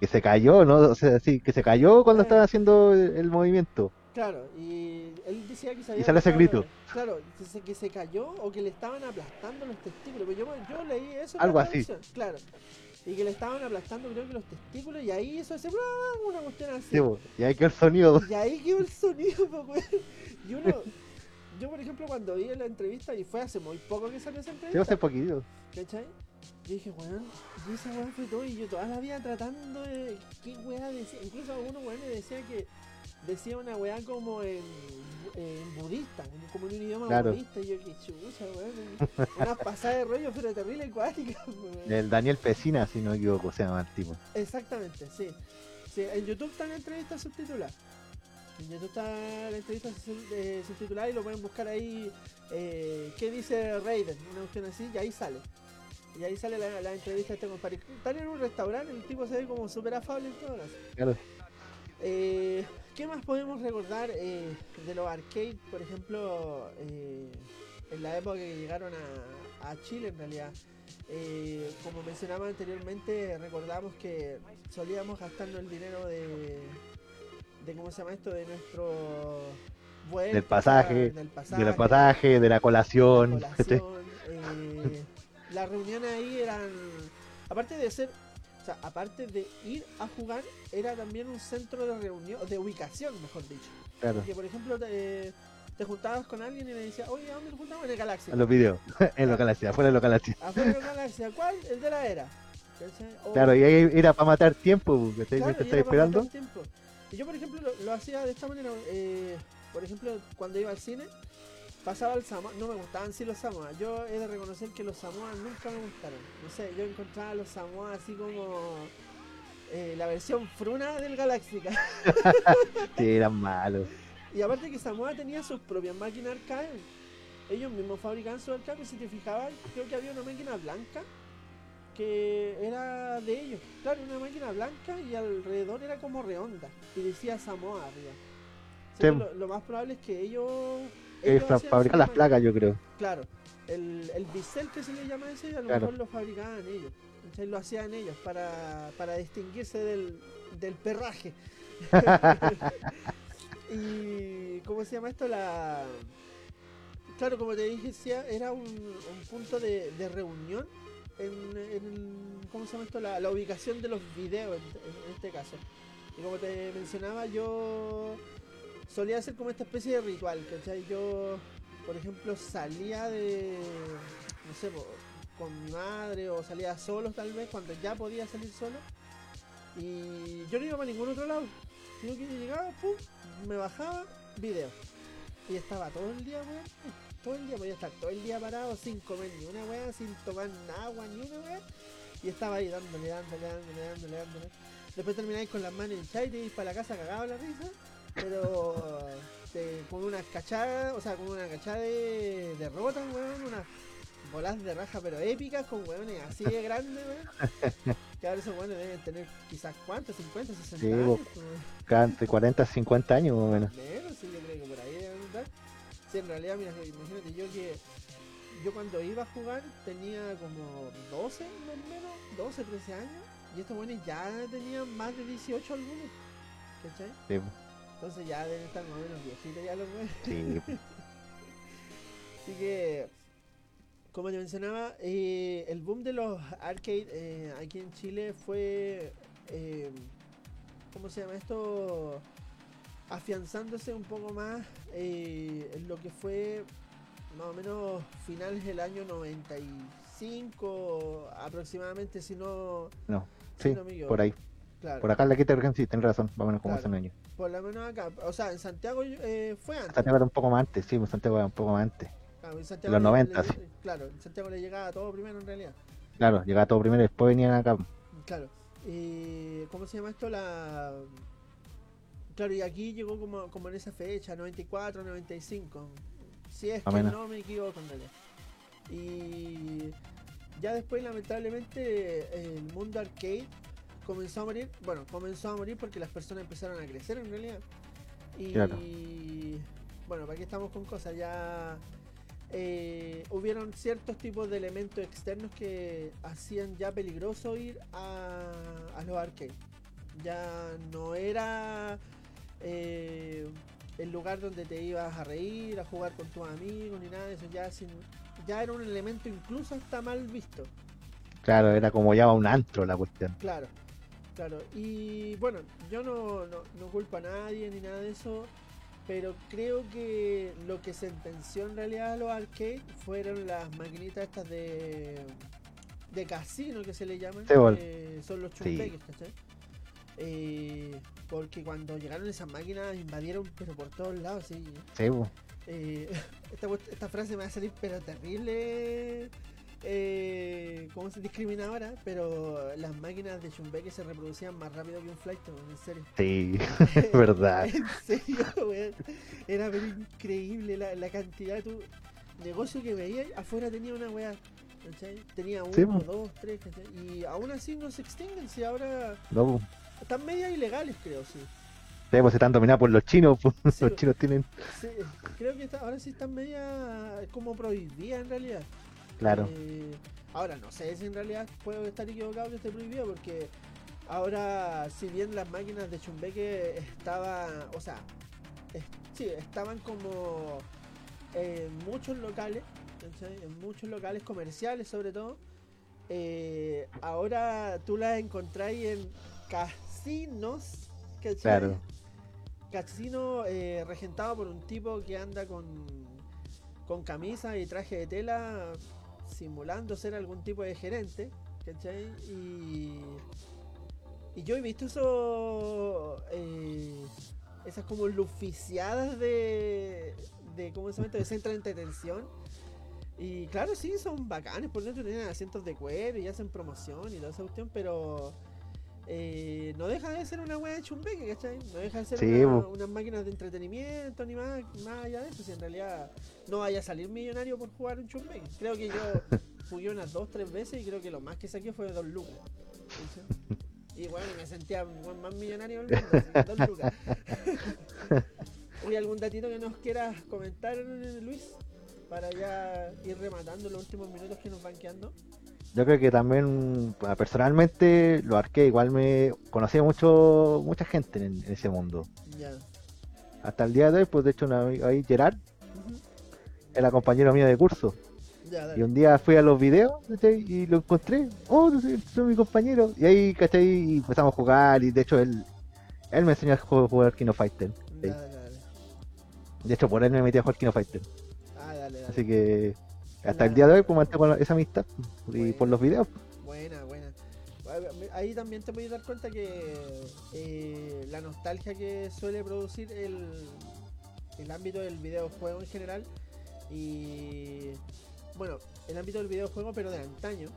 Speaker 2: que se cayó, ¿no? O sea, sí, que se cayó cuando
Speaker 1: Ah.
Speaker 2: estaba haciendo el, el movimiento.
Speaker 1: Claro, y él decía que se había
Speaker 2: sale ese grito.
Speaker 1: Claro, que se, que se cayó o que le estaban aplastando los testículos. Pero yo, yo leí eso. en
Speaker 2: Algo
Speaker 1: la
Speaker 2: así.
Speaker 1: Claro. Y que le estaban aplastando, creo que los testículos, y ahí eso hace una cuestión así.
Speaker 2: Sí, po, y ahí quedó el sonido.
Speaker 1: Y ahí quedó el sonido, weón. Y uno, yo por ejemplo cuando vi la entrevista, y fue hace muy poco que salió esa entrevista,
Speaker 2: hace poquito.
Speaker 1: ¿cachai? Yo dije, weón, y esa weá fue todo, y yo toda la vida tratando de qué weá decía, incluso algunos weones decía que decía una weá como en, en budista, como en un idioma
Speaker 2: Claro.
Speaker 1: budista, y yo que chucha, weón, una pasada de rollo, pero terrible acuática, weón.
Speaker 2: El Daniel Pesina, si no me equivoco, se llama el tipo.
Speaker 1: Exactamente, sí. sí. En YouTube está la entrevista subtitulada. En YouTube está la entrevista eh, subtitulada y lo pueden buscar ahí. Eh, ¿Qué dice Raiden? Una cuestión así, y ahí sale. Y ahí sale la, la entrevista de este compadre. Están en un restaurante, el tipo se ve como súper afable en todo.
Speaker 2: Claro.
Speaker 1: Eh, ¿Qué más podemos recordar eh, de los arcades? Por ejemplo, eh, en la época que llegaron a, a Chile en realidad. Eh, como mencionaba anteriormente, recordamos que solíamos gastarnos el dinero de, de ¿cómo se llama esto? De nuestro vuelo,
Speaker 2: Del pasaje,
Speaker 1: del
Speaker 2: Del
Speaker 1: pasaje,
Speaker 2: pasaje, de la colación.
Speaker 1: la
Speaker 2: ¿cachai?
Speaker 1: colación, las reuniones ahí eran, aparte de ser, o sea, aparte de ir a jugar, era también un centro de reunión, de ubicación, mejor dicho.
Speaker 2: Claro,
Speaker 1: Porque, por ejemplo, te, te juntabas con alguien y le decías, oye, ¿a dónde nos juntamos? En el Galaxy.
Speaker 2: en los videos, en la galaxia, afuera de la galaxia.
Speaker 1: Afuera del Galaxy, ¿cuál? El de la era.
Speaker 2: Claro, y ahí era para matar tiempo, ¿cachai?
Speaker 1: Claro,
Speaker 2: Mientras
Speaker 1: y
Speaker 2: estás
Speaker 1: era para
Speaker 2: esperando.
Speaker 1: matar tiempo. Y yo, por ejemplo, lo, lo hacía de esta manera. eh, por ejemplo, cuando iba al cine, pasaba el Samoa. No me gustaban sí los Samoa. Yo he de reconocer que los Samoa nunca me gustaron. No sé, yo encontraba a los Samoa así como eh, la versión fruna del Galáctica.
Speaker 2: Sí, eran malos.
Speaker 1: Y aparte que Samoa tenía sus propias máquinas arcade. Ellos mismos fabricaban sus arcade, y si te fijabas, creo que había una máquina blanca que era de ellos. Claro, una máquina blanca y alrededor era como redonda. Y decía Samoa arriba.
Speaker 2: Sí.
Speaker 1: lo más probable es que ellos.
Speaker 2: Eh,
Speaker 1: ellos
Speaker 2: fa-
Speaker 1: hacían
Speaker 2: fabricar
Speaker 1: sus
Speaker 2: las placas, yo creo.
Speaker 1: Claro, el, el bisel que se le llama ese, a lo
Speaker 2: Claro.
Speaker 1: mejor lo fabricaban ellos. ¿cachai? Lo hacían ellos para, para distinguirse del, del perraje. y, ¿cómo se llama esto? La... Claro, como te dije, era un, un punto de, de reunión en, en- ¿cómo se llama esto? La, la ubicación de los videos en, en este caso. Y como te mencionaba, yo solía hacer como esta especie de ritual, ¿cachai? Yo, por ejemplo, salía de, no sé, con madre o salía solo tal vez, cuando ya podía salir solo. Y yo no iba para ningún otro lado, sino que llegaba, pum, me bajaba, video. Y estaba todo el día, weón, todo el día, podía estar todo el día parado sin comer ni una weá, sin tomar agua ni una weá. Y estaba ahí dándole, dándole, dándole, dándole, dándole. Después termináis con las manos hinchadas y te para la casa cagado la risa. Pero te- con una cachada, o sea, con una cachada de derrotas, weón, unas bolas de raja pero épicas con weones así de grandes, weón. Que ahora esos weones deben tener quizás cuántos, 50, 60
Speaker 2: Sí,
Speaker 1: años,
Speaker 2: entre 40 50 años más o menos.
Speaker 1: menos, sí, yo creo que por ahí deben andar. Sí, en realidad, mira, imagínate yo que yo cuando iba a jugar tenía como 12 más o menos, 12, 13 años, y estos buenos ya tenían más de 18 algunos, ¿cachai?
Speaker 2: Sí,
Speaker 1: Entonces ya deben estar más o menos viejitos ya los weones.
Speaker 2: sí.
Speaker 1: Así que, como te mencionaba, eh, el boom de los arcade eh, aquí en Chile fue, eh, ¿cómo se llama esto? Afianzándose un poco más eh, en lo que fue más o menos finales del año 95 aproximadamente, si no,
Speaker 2: No,
Speaker 1: si
Speaker 2: sí,
Speaker 1: no
Speaker 2: por ahí.
Speaker 1: Claro,
Speaker 2: Por acá la quinta región sí, tenés razón, más o menos como
Speaker 1: Claro.
Speaker 2: hace un año.
Speaker 1: Por lo menos acá. O sea, en Santiago eh, fue antes.
Speaker 2: Santiago era un poco más antes, sí, pues Santiago era un poco más antes.
Speaker 1: Claro, en Santiago
Speaker 2: los
Speaker 1: le-
Speaker 2: 90,
Speaker 1: le-
Speaker 2: sí.
Speaker 1: Claro, en Santiago le llegaba todo primero en realidad.
Speaker 2: Claro, llegaba todo primero y después venían acá.
Speaker 1: Claro. Y, ¿Cómo se llama esto? La. Claro, y aquí llegó como, como en esa fecha, 94, 95. Si es que no me equivoco en realidad. Y ya después, lamentablemente, el mundo arcade comenzó a morir. Bueno, comenzó a morir porque las personas empezaron a crecer en realidad. Y
Speaker 2: Claro.
Speaker 1: bueno, para qué estamos con cosas, ya eh, hubieron ciertos tipos de elementos externos que hacían ya peligroso ir a, a los arcades. Ya no era eh, el lugar donde te ibas a reír, a jugar con tus amigos, ni nada de eso. Ya, sin- ya era un elemento incluso hasta mal visto.
Speaker 2: Claro, era como ya un antro la cuestión.
Speaker 1: Claro, claro. Y bueno, yo no, no, no culpo a nadie ni nada de eso, pero creo que lo que sentenció en realidad a los arcades fueron las maquinitas estas de, de casino que se le llaman,
Speaker 2: Sí,
Speaker 1: que son los
Speaker 2: Sí.
Speaker 1: chumbeques, ¿cachai? Eh, porque cuando llegaron esas máquinas invadieron pero por todos lados, sí.
Speaker 2: Sí, pues.
Speaker 1: Eh, esta, esta frase me va a salir pero terrible eh, ¿cómo se discriminadora? Pero las máquinas de Chumbeque se reproducían más rápido que un flight, en serio.
Speaker 2: Sí, verdad.
Speaker 1: en serio, weón. Era pero increíble la, la cantidad de tu negocio que veía. Afuera tenía una weá. ¿cachai? Tenía uno,
Speaker 2: Sí, po.
Speaker 1: dos, tres, ¿cachai? y aún así no se extinguen, si ahora
Speaker 2: No, pues.
Speaker 1: están medias ilegales, creo, sí.
Speaker 2: Sí, pues están dominados por los chinos, pues.
Speaker 1: Sí,
Speaker 2: Los chinos tienen.
Speaker 1: Sí, creo que está- ahora sí están medias como prohibidas en realidad.
Speaker 2: Claro.
Speaker 1: Eh, ahora no sé si en realidad puedo estar equivocado que esté prohibido porque ahora si bien las máquinas de Chumbeque estaban, o sea, sí, estaban como en muchos locales, ¿cachai? en muchos locales comerciales sobre todo, eh, ahora tú las encontráis en casinos, ¿cachai?
Speaker 2: Claro.
Speaker 1: Casino eh, regentado por un tipo que anda con, con camisa y traje de tela simulando ser algún tipo de gerente, ¿cachai? Y, y yo he visto eso, eh, esas como luficiadas de, de ¿cómo se llama? De centro de entretención. Y claro, sí, son bacanes, por dentro tienen asientos de cuero y hacen promoción y toda esa cuestión, pero eh, no deja de ser una wea de chumbeque, ¿cachai? No deja de ser
Speaker 2: Sí,
Speaker 1: una,
Speaker 2: po.
Speaker 1: unas máquinas de entretenimiento, ni más, más allá de eso. Si en realidad no vaya a salir millonario por jugar un chumbeque. Creo que yo jugué unas dos, tres veces y creo que lo más que saqué fue dos lucas. ¿cachai? Y bueno, me sentía más millonario del mundo, así dos lucas. ¿Hay algún datito que nos quieras comentar, Luis? Para ya ir rematando los últimos minutos que nos van quedando.
Speaker 2: Yo creo que también, ah, personalmente, los arcades igual me conocía mucho, mucha gente en, en ese mundo.
Speaker 1: Ya.
Speaker 2: Hasta el día de hoy, pues de hecho, un amigo ahí, Gerard,
Speaker 1: Ujú.
Speaker 2: era compañero mío de curso.
Speaker 1: Ya,
Speaker 2: Y un día fui a los videos ¿cachai? y lo encontré. Oh, soy, mi compañero. Y ahí, ¿cachai? Y empezamos a jugar. Y de hecho, él, él me enseñó a ju- jugar Kino Fighter.
Speaker 1: dale, dale.
Speaker 2: De hecho, por él me metí a jugar Kino Fighter.
Speaker 1: Ah, dale, dale.
Speaker 2: Así que hasta el día de hoy, pues mantengo esa amistad. Y por los videos.
Speaker 1: Buena, buena. Ahí también te puedes dar cuenta que eh, la nostalgia que suele producir el, el ámbito del videojuego en general y bueno, el ámbito del videojuego pero de antaño,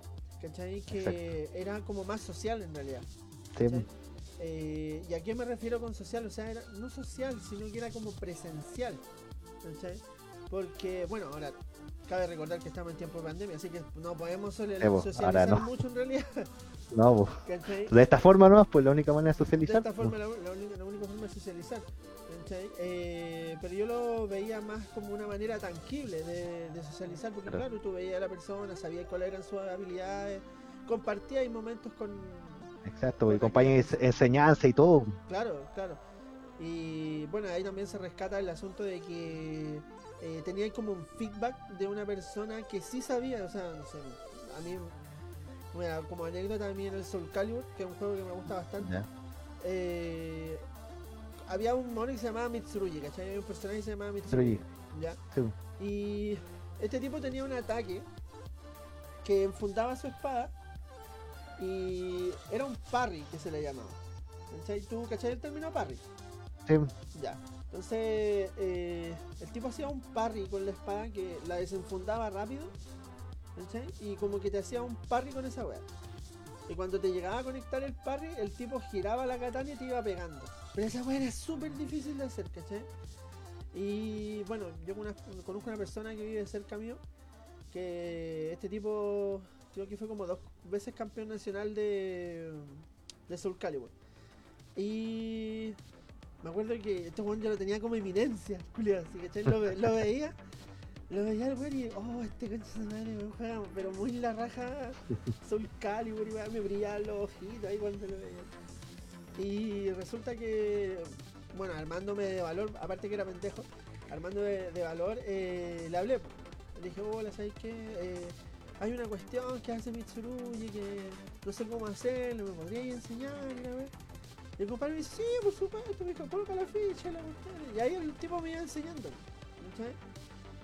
Speaker 1: ¿cachai? Que era como más social en realidad.
Speaker 2: Sí,
Speaker 1: ¿cachai? Eh, ¿Y a qué me refiero con social? O sea, era no social, sino que era como presencial. ¿cachai? Porque, bueno, ahora cabe recordar que estamos en tiempo de pandemia, así que no podemos
Speaker 2: Eh,
Speaker 1: socializar
Speaker 2: no.
Speaker 1: mucho en realidad.
Speaker 2: No,
Speaker 1: ¿cachai?
Speaker 2: de esta forma no, pues la única manera de
Speaker 1: De
Speaker 2: socializar.
Speaker 1: esta
Speaker 2: pues.
Speaker 1: forma, la, la única, la única forma es socializar. Eh, pero yo lo veía más como una manera tangible de, de socializar, porque
Speaker 2: Claro.
Speaker 1: claro, tú veías a la persona, sabías cuáles eran sus habilidades, compartías momentos con,
Speaker 2: Exacto, y compañía de ense- enseñanza y todo.
Speaker 1: Claro, claro. Y bueno, ahí también se rescata el asunto de que eh, tenía como un feedback de una persona que sí sabía, o sea, no sé, a mí, mira, como anécdota en el Soul Calibur, que es un juego que me gusta bastante, eh, había un mono que se llamaba Mitsurugi, ¿cachai? Había un personaje que se llamaba Mitsurugi,
Speaker 2: Mitsurugi.
Speaker 1: ¿ya?
Speaker 2: Sí.
Speaker 1: Y este tipo tenía un ataque que enfundaba su espada y era un parry que se le llamaba. ¿Cachai? ¿Tú cachai el término parry?
Speaker 2: Sí,
Speaker 1: Ya. Entonces, eh, el tipo hacía un parry con la espada que la desenfundaba rápido. ¿cachai? Y como que te hacía un parry con esa weá. Y cuando te llegaba a conectar el parry, el tipo giraba la katana y te iba pegando. Pero esa weá era súper difícil de hacer, ¿cachai? Y bueno, yo una- conozco una persona que vive cerca mío, que este tipo creo que fue como dos veces campeón nacional de, de Soul Calibur. Y me acuerdo que este weón ya lo tenía como eminencia, culiao, así que lo, ve- lo veía, lo veía el weón y oh este concha de madre weón juega, pero muy la raja Soul Calibur y me brillaban los ojitos ahí cuando lo veía. Y resulta que, bueno, armándome de valor, aparte que era pendejo, armando de, valor, eh, le hablé. Le dije, hola, ¿sabes qué? Eh, hay una cuestión que hace Mitsurugi que no sé cómo hacerlo, ¿me podrías enseñar? Y? Y el compadre me dice, sí, por supuesto, me dijo, la ficha, la cuestión". Y ahí el tipo me iba enseñando.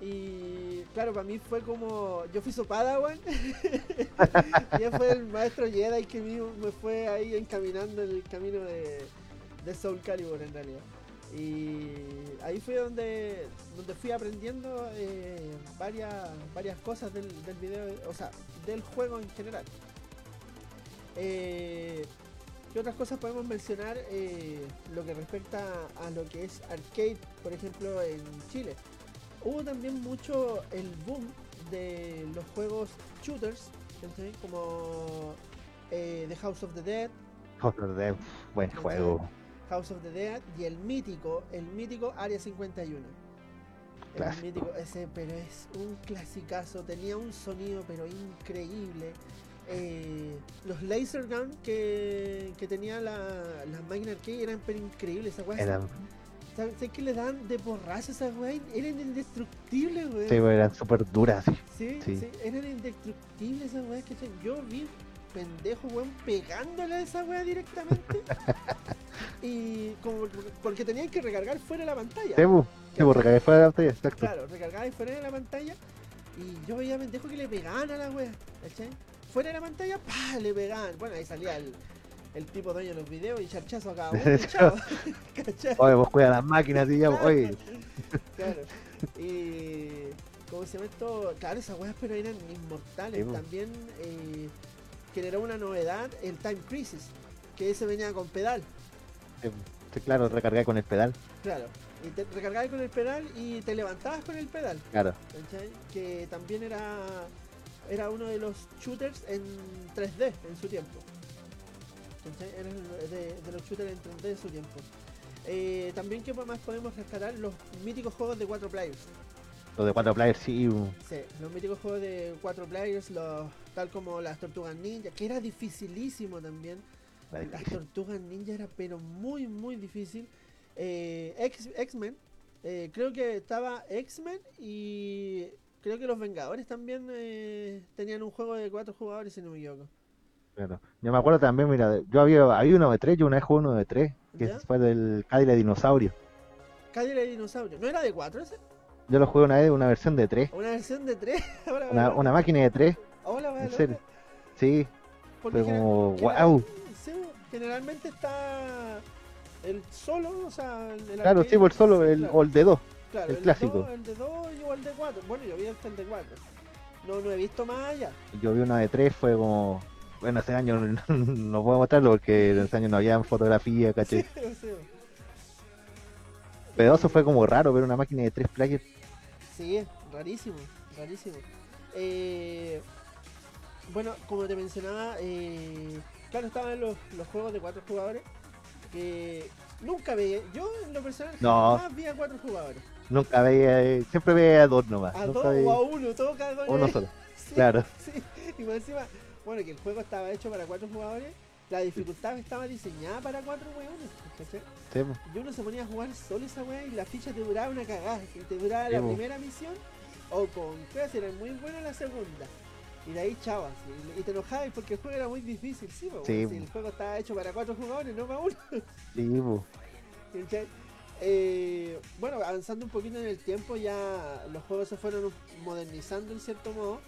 Speaker 1: Y claro, para mí fue como. Yo fui padawan. y él fue el maestro Jedi que me fue ahí encaminando en el camino de, de Soul Calibur en realidad. Y ahí fue donde, donde fui aprendiendo eh, varias, varias cosas del, del video, o sea, del juego en general. Eh, ¿Qué otras cosas podemos mencionar eh, lo que respecta a lo que es arcade, por ejemplo, en Chile? Hubo también mucho el boom de los juegos shooters, como eh, The House of the Dead,
Speaker 2: Horror Dev, buen
Speaker 1: ¿Cachai?
Speaker 2: juego.
Speaker 1: House of the Dead y el mítico, el mítico Área 51. El mítico, ese, pero es un clasicazo, tenía un sonido pero increíble. Eh, los laser gun que, que tenía la, las máquinas arcade eran pero increíbles, esa weá.
Speaker 2: Eran,
Speaker 1: ¿Sabes qué le dan de porrazo a esas weá? Eran indestructibles, weón.
Speaker 2: sí, eran súper duras. sí.
Speaker 1: Sí,
Speaker 2: Sí.
Speaker 1: eran indestructibles esas weas que yo vi pendejo weón pegándole a esa wea directamente. y como porque tenían que recargar fuera de la pantalla.
Speaker 2: Sí, bu. Sí, bu, recargué fuera de la pantalla, exacto.
Speaker 1: Claro, recargaba fuera de la pantalla. Y yo veía pendejo que le pegaban a la wea, ¿cachai? Fuera de la pantalla, ¡pah! le pegaban. Bueno, ahí salía el, el tipo dueño de los videos y charchazo a cada uno.
Speaker 2: Oye, vos cuida las máquinas y ya, oye.
Speaker 1: Claro. Y. ¿Cómo se llama esto? Claro, esas weas, pero eran inmortales.
Speaker 2: Sí, po.
Speaker 1: También eh, generó una novedad el Time Crisis. que ese venía con pedal.
Speaker 2: Sí, claro, recargar con el pedal.
Speaker 1: Claro. Y te recargabas con el pedal y te levantabas con el pedal.
Speaker 2: Claro.
Speaker 1: ¿cachai? Que también era era uno de los shooters en 3D en su tiempo. ¿cachai? Era de, de los shooters en 3D en su tiempo. Eh, también que más podemos rescatar los míticos juegos de 4 players.
Speaker 2: Los de 4 players sí.
Speaker 1: Sí, los míticos juegos de 4 players, los, tal como las Tortugas Ninja, que era dificilísimo también.
Speaker 2: la
Speaker 1: Las. Tortugas Ninja era pero muy muy difícil. Eh, X-Men, eh, creo que estaba X-Men y creo que los Vengadores también eh, tenían un juego de 4 jugadores si no me equivoco.
Speaker 2: Claro. Yo me acuerdo también, mira, yo había, había uno de 3, yo una vez jugué uno de 3, que
Speaker 1: ¿Ya?
Speaker 2: fue del Cadillac Dinosaurio.
Speaker 1: Cadillac Dinosaurio, ¿no era de 4 ese?
Speaker 2: Yo lo jugué una vez, una versión de 3,
Speaker 1: ¿Una versión de 3? Ahora,
Speaker 2: una, una máquina de 3,
Speaker 1: ahora voy a
Speaker 2: en serio. Sí,
Speaker 1: Porque
Speaker 2: fue como,
Speaker 1: genera-
Speaker 2: wow.
Speaker 1: generalmente está el solo, o sea, el el
Speaker 2: Claro, sí, por solo, el,
Speaker 1: claro.
Speaker 2: o el de 2.
Speaker 1: Claro,
Speaker 2: El
Speaker 1: de
Speaker 2: clásico.
Speaker 1: el de 2 o el de 4. Bueno, yo vi hasta el de 4. No, no he visto más allá.
Speaker 2: Yo vi una de 3, fue como, bueno, ese año no puedo mostrarlo porque en ese año no había fotografía, caché.
Speaker 1: Sí, sea,
Speaker 2: Pero eso fue como raro ver una máquina de 3 players.
Speaker 1: Sí, rarísimo, rarísimo. Eh, bueno, como te mencionaba, eh, claro, estaban los, los juegos de 4 jugadores que nunca veía. Yo, en lo personal,
Speaker 2: No.
Speaker 1: jamás vi a 4 jugadores.
Speaker 2: Nunca veía, eh, siempre veía a dos nomás.
Speaker 1: A
Speaker 2: nunca
Speaker 1: 2
Speaker 2: veía
Speaker 1: o a 1, todo cada uno.
Speaker 2: uno solo.
Speaker 1: Sí,
Speaker 2: Claro.
Speaker 1: Sí, y más encima, bueno, que el juego estaba hecho para 4 jugadores. La dificultad estaba diseñada para 4 hueones, ¿cachai?
Speaker 2: Sí.
Speaker 1: Y uno se ponía a jugar solo esa weá y la ficha te duraba una cagada. Y te duraba la primera misión o con creas era muy buena la segunda. Y de ahí chavas. Y, te enojabas porque el juego era muy difícil, sí, po,
Speaker 2: Sí,
Speaker 1: weón, si
Speaker 2: po.
Speaker 1: el juego estaba hecho para cuatro jugadores, no para uno.
Speaker 2: Sí, po.
Speaker 1: Eh, bueno, avanzando un poquito en el tiempo, ya los juegos se fueron modernizando en cierto modo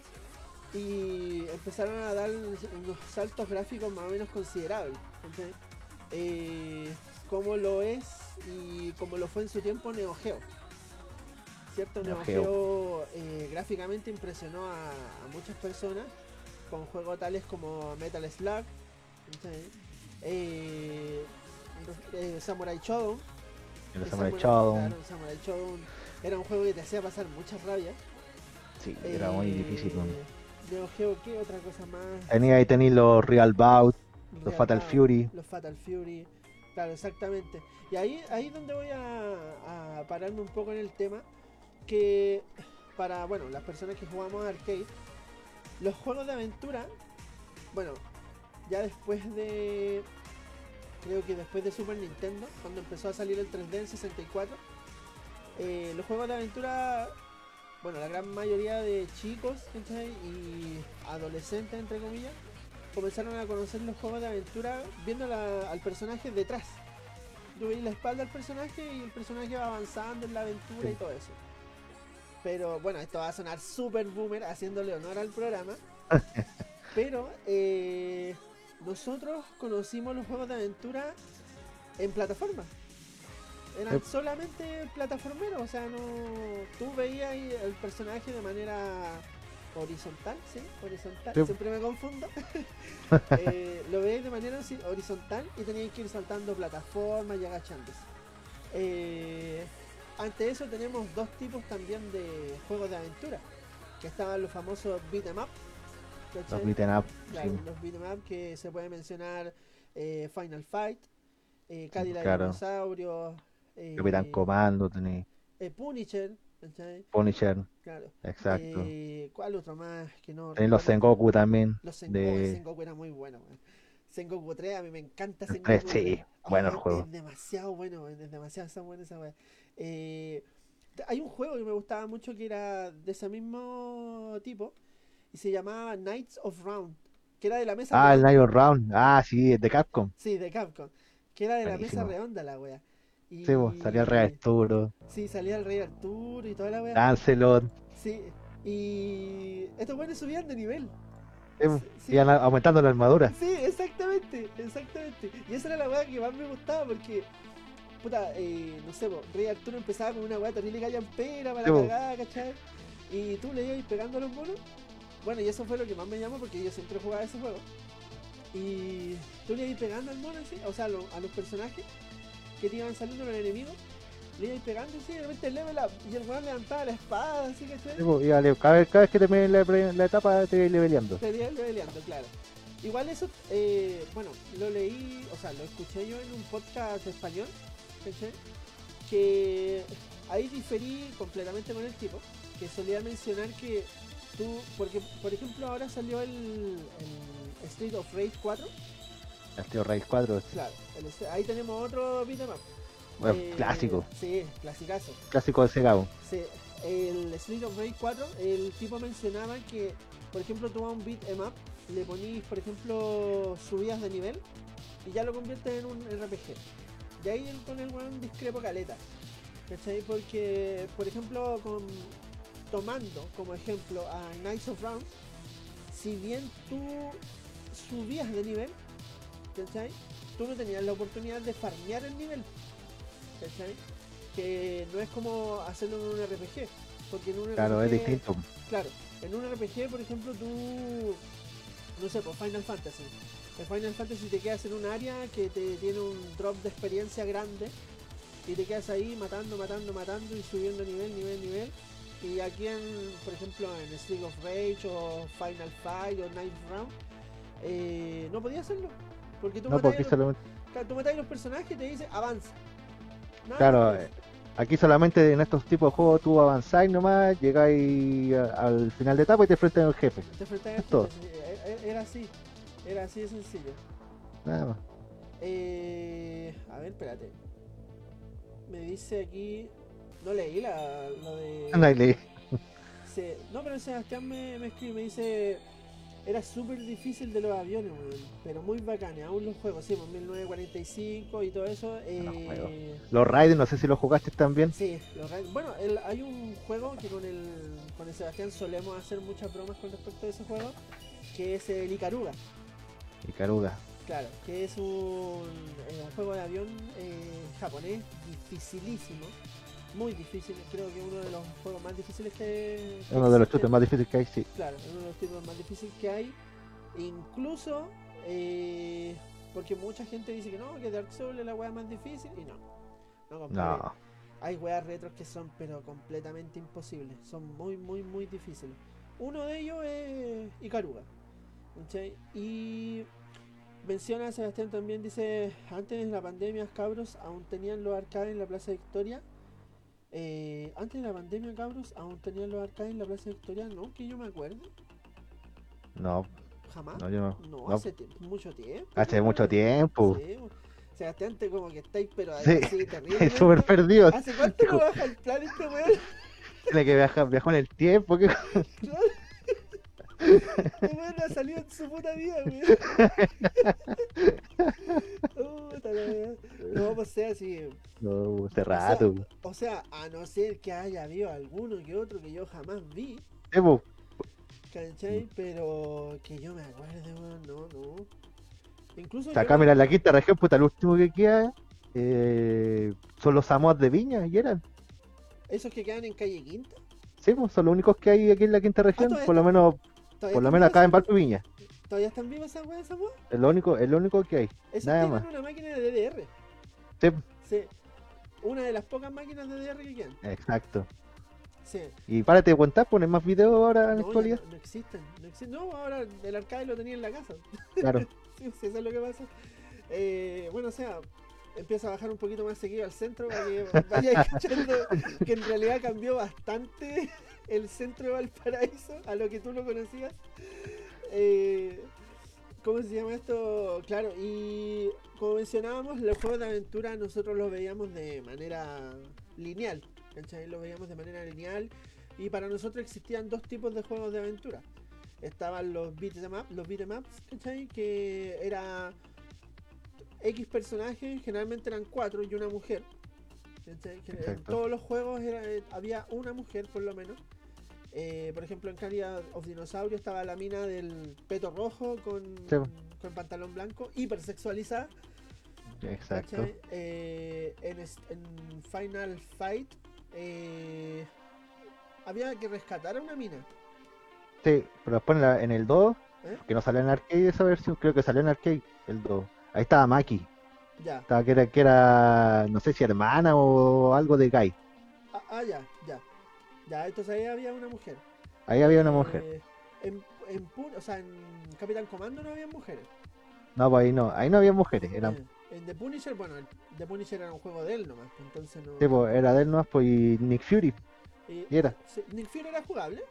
Speaker 1: y empezaron a dar unos saltos gráficos más o menos considerables. Eh, como lo es y como lo fue en su tiempo Neo Geo. ¿Cierto? Neo,
Speaker 2: Neo
Speaker 1: Geo,
Speaker 2: Geo.
Speaker 1: eh, gráficamente impresionó a, a muchas personas con juegos tales como Metal Slug, Samurai Shodown,
Speaker 2: El Samurai Shodown.
Speaker 1: el Samurai Shodown era un juego que te hacía pasar mucha rabia.
Speaker 2: Sí, era muy
Speaker 1: Eh,
Speaker 2: difícil. man.
Speaker 1: Neo Geo, ¿qué otra cosa más?
Speaker 2: Tenía ahí tenéis los Real Bout, los
Speaker 1: Real
Speaker 2: Fatal
Speaker 1: Bout,
Speaker 2: Fury.
Speaker 1: Los Fatal Fury. Claro, exactamente. Y ahí ahí donde voy a, a pararme un poco en el tema. Que para, bueno, las personas que jugamos arcade, los juegos de aventura, bueno, ya después de. Creo que después de Super Nintendo, cuando empezó a salir el 3D en 64, eh, los juegos de aventura, bueno, la gran mayoría de chicos ¿cachai? y adolescentes, entre comillas, comenzaron a conocer los juegos de aventura viendo la- al personaje detrás. Tú la espalda al personaje y el personaje va avanzando en la aventura y
Speaker 2: Sí.
Speaker 1: todo eso. Pero bueno, esto va a sonar super boomer haciéndole honor al programa. pero eh, nosotros conocimos los juegos de aventura en plataforma. Eran
Speaker 2: Sí.
Speaker 1: solamente plataformeros, o sea, no. Tú veías el personaje de manera horizontal, ¿sí? Horizontal,
Speaker 2: Sí.
Speaker 1: siempre me confundo. Eh, lo veías de manera horizontal y tenías que ir saltando plataformas y agachándose. Eh, ante eso tenemos dos tipos también de juegos de aventura, que estaban los famosos beat 'em up, ¿cachai?
Speaker 2: Los beaten up.
Speaker 1: Claro,
Speaker 2: sí.
Speaker 1: los beat'em up que se puede mencionar eh, Final Fight, eh, Cadillac
Speaker 2: Claro.
Speaker 1: Dinosaurio, eh,
Speaker 2: Capitán Comando, tenéis
Speaker 1: eh, Punisher, ¿cachai?
Speaker 2: Punisher,
Speaker 1: Claro.
Speaker 2: exacto.
Speaker 1: ¿Cuál otro más que no?
Speaker 2: Tenéis los? Sengoku también.
Speaker 1: Los Sengoku,
Speaker 2: de-
Speaker 1: Sengoku era muy bueno. Sengoku 3, a mí me encanta Sengoku
Speaker 2: 3,
Speaker 1: 3.
Speaker 2: sí, bueno el juego.
Speaker 1: Es demasiado bueno, es demasiado esa buena esa weá. Eh, hay un juego que me gustaba mucho que era de ese mismo tipo y se llamaba Knights of Round, que era de la mesa
Speaker 2: Ah, el
Speaker 1: redonda.
Speaker 2: Night Round. Ah, sí, es de Capcom.
Speaker 1: Sí, de Capcom, que era de la mesa redonda la wea. Y...
Speaker 2: Sí, salía el Rey Arturo,
Speaker 1: Sí, salía el Rey Arturo y toda la wea.
Speaker 2: Lancelot.
Speaker 1: Sí, y estos buenos subían de nivel.
Speaker 2: Sí,
Speaker 1: Sí.
Speaker 2: iban a- aumentando la armadura.
Speaker 1: Sí, exactamente, exactamente. Y esa era la weá que más me gustaba porque, puta, eh, no sé, po, Rey Arturo empezaba con una weá terrible callampera para
Speaker 2: Sí, po.
Speaker 1: cagar, ¿cachai? Y tú le ibas pegando a los monos. Bueno, y eso fue lo que más me llamó porque yo siempre jugaba ese juego. y tú le ibas pegando al mono así, o sea, a, lo- a los personajes que te iban saliendo los enemigos, le ibas pegando así, y de repente level up, y el weón levantaba la espada, así que
Speaker 2: Sí, y dale, cada, vez, cada vez que te meten la, la etapa te vas leveleando.
Speaker 1: Estaría leveleando, claro. Igual eso, eh, bueno, lo leí, o sea, lo escuché yo en un podcast español, ¿cachai? Que ahí diferí completamente con el tipo, que solía mencionar que tú, porque por ejemplo ahora salió el, el Street of Rage 4,
Speaker 2: El tío Raíz 4,
Speaker 1: claro, el ahí tenemos otro beat'em up.
Speaker 2: bueno,
Speaker 1: Eh,
Speaker 2: clásico,
Speaker 1: Sí, clasicazo.
Speaker 2: clásico de Sega.
Speaker 1: Sí, el Street of Rage 4, el tipo mencionaba que, por ejemplo, tú a un beat em up, le ponís, por ejemplo, subidas de nivel y ya lo conviertes en un RPG. De ahí con el weón discrepo caleta. ¿Cachai? Porque, por ejemplo, con, tomando como ejemplo a Knights of Round, si bien tú subías de nivel, ¿cachai? Tú no tenías la oportunidad de farmear el nivel. ¿Cachai? Que no es como hacerlo en un RPG. Porque en un
Speaker 2: Claro, es distinto.
Speaker 1: Claro, en un RPG, por ejemplo, tú. No sé, por Final Fantasy. En Final Fantasy te quedas en un área que te tiene un drop de experiencia grande y te quedas ahí matando, matando, matando y subiendo nivel, nivel, nivel. Y aquí, en, por ejemplo, en Street of Rage o Final Fight o Night Round, eh, no podías hacerlo. Porque tú,
Speaker 2: No, porque
Speaker 1: los,
Speaker 2: solamente,
Speaker 1: tú los personajes y te dice avanza. Nada
Speaker 2: claro, eh, aquí solamente en estos tipos de juegos tú avanzáis nomás, llegáis al final de etapa y te enfrentas al jefe.
Speaker 1: Te enfrentas a
Speaker 2: es
Speaker 1: esto,
Speaker 2: todo.
Speaker 1: pues, eh, Era así. Era así de sencillo.
Speaker 2: Nada más.
Speaker 1: Eh, a ver, espérate. Me dice aquí. No leí la, lo de.
Speaker 2: No ley.
Speaker 1: se- no, pero Sebastián me, me escribe, me dice. Era súper difícil de los aviones, weón, pero muy bacán. Aún los juegos, sí, pues 1945 y todo eso. Eh.
Speaker 2: Los Raiders, no sé si los jugaste también.
Speaker 1: Sí, los Raid- bueno, el- hay un juego que con el, con el Sebastián solemos hacer muchas bromas con respecto a ese juego, que es el Icaruga.
Speaker 2: Y Caruga.
Speaker 1: Claro, que es un, eh, un juego de avión eh, japonés dificilísimo, muy difícil, creo que uno de los juegos más difíciles que... que
Speaker 2: Uno de los chutes más difíciles que hay, sí.
Speaker 1: Claro, uno de los títulos más difíciles que hay, incluso eh, porque mucha gente dice que no, que Dark Souls es la wea más difícil, y no, no.
Speaker 2: No.
Speaker 1: Hay weas retros que son pero completamente imposibles. Son muy, muy, muy difíciles. Uno de ellos es Icaruga. ¿cachai? Y menciona a Sebastián también, dice, antes de la pandemia, cabros, aún tenían los arcades en la Plaza Victoria. Eh, antes de la pandemia, cabros, aún tenían los arcades en la Plaza Victoria. No, que yo me acuerdo.
Speaker 2: No,
Speaker 1: Jamás.
Speaker 2: no, yo no.
Speaker 1: No,
Speaker 2: no.
Speaker 1: hace mucho tiempo.
Speaker 2: Hace mucho tiempo.
Speaker 1: Sí, weón. Sebastián, te como que estáis, pero
Speaker 2: Sí,
Speaker 1: así terrible.
Speaker 2: Súper perdido.
Speaker 1: ¿Hace cuánto no baja el plan este weón?
Speaker 2: Tiene que viajar, viajó en el tiempo.
Speaker 1: weón no ha salido en su puta vida, weón. No, pues sea así.
Speaker 2: No, hace rato.
Speaker 1: O sea, a no ser que haya habido alguno que otro que yo jamás vi,
Speaker 2: po.
Speaker 1: ¿cachai? Pero que yo me acuerde, weón, no, no. Incluso.
Speaker 2: O sea, acá mira en la quinta región, puta, el último que queda eh, son los Samoas de Viña, y eran.
Speaker 1: Esos que quedan en calle Quinta.
Speaker 2: Sí, pues son los únicos que hay aquí en la quinta región,
Speaker 1: todavía
Speaker 2: por lo menos,
Speaker 1: ¿Todavía
Speaker 2: por lo menos acá en Valpo Viña.
Speaker 1: ¿Todavía están vivas esas weas, esas weas?
Speaker 2: Es lo único, es lo único que hay.
Speaker 1: Esos
Speaker 2: Nada más.
Speaker 1: una máquina de DDR.
Speaker 2: Sí,
Speaker 1: Sí. Una de las pocas máquinas de DDR que quedan.
Speaker 2: exacto.
Speaker 1: Sí.
Speaker 2: Y párate de contar, pones más videos ahora en la
Speaker 1: No,
Speaker 2: actualidad.
Speaker 1: no, no existen, no existen. No, ahora el arcade lo tenía en la casa.
Speaker 2: Claro.
Speaker 1: Sí, sí, eso es lo que pasa. Eh, bueno, o sea, empieza a bajar un poquito más seguido al centro para que vayáis cachando que en realidad cambió bastante el centro de Valparaíso a lo que tú lo conocías. Eh, ¿Cómo se llama esto? Claro, y como mencionábamos, los juegos de aventura nosotros los veíamos de manera lineal. ¿cachai? Los veíamos de manera lineal y para nosotros existían dos tipos de juegos de aventura. Estaban los beat'em up, los beat'em ups, ¿cachai? Que era X personajes, generalmente eran cuatro y una mujer. en todos los juegos era- eh, había una mujer por lo menos. Eh, por ejemplo, en Caria of Dinosaurio estaba la mina del peto rojo con,
Speaker 2: Sí.
Speaker 1: con pantalón blanco, hipersexualizada.
Speaker 2: Exacto.
Speaker 1: Eh, en, Final Fight eh, había que rescatar a una mina.
Speaker 2: Sí, pero después en, la- en el 2
Speaker 1: ¿Eh?
Speaker 2: Que no salió en arcade esa versión, creo que salió en arcade, el 2. Ahí estaba Maki,
Speaker 1: Ya.
Speaker 2: estaba que era, que era, no sé si hermana o algo de Guy.
Speaker 1: Ah, ah, ya, ya. Ya, entonces ahí había una mujer.
Speaker 2: Ahí había una mujer.
Speaker 1: Eh, en, en o sea, en Capitán Comando no había mujeres.
Speaker 2: No, pues ahí no, ahí no había mujeres, era,
Speaker 1: Eh, en The Punisher, bueno, The Punisher era un juego de él nomás, pues, entonces no.
Speaker 2: sí, pues, era de él nomás, pues, y Nick Fury,
Speaker 1: Y-
Speaker 2: y era.
Speaker 1: sí, ¿Nick Fury era jugable?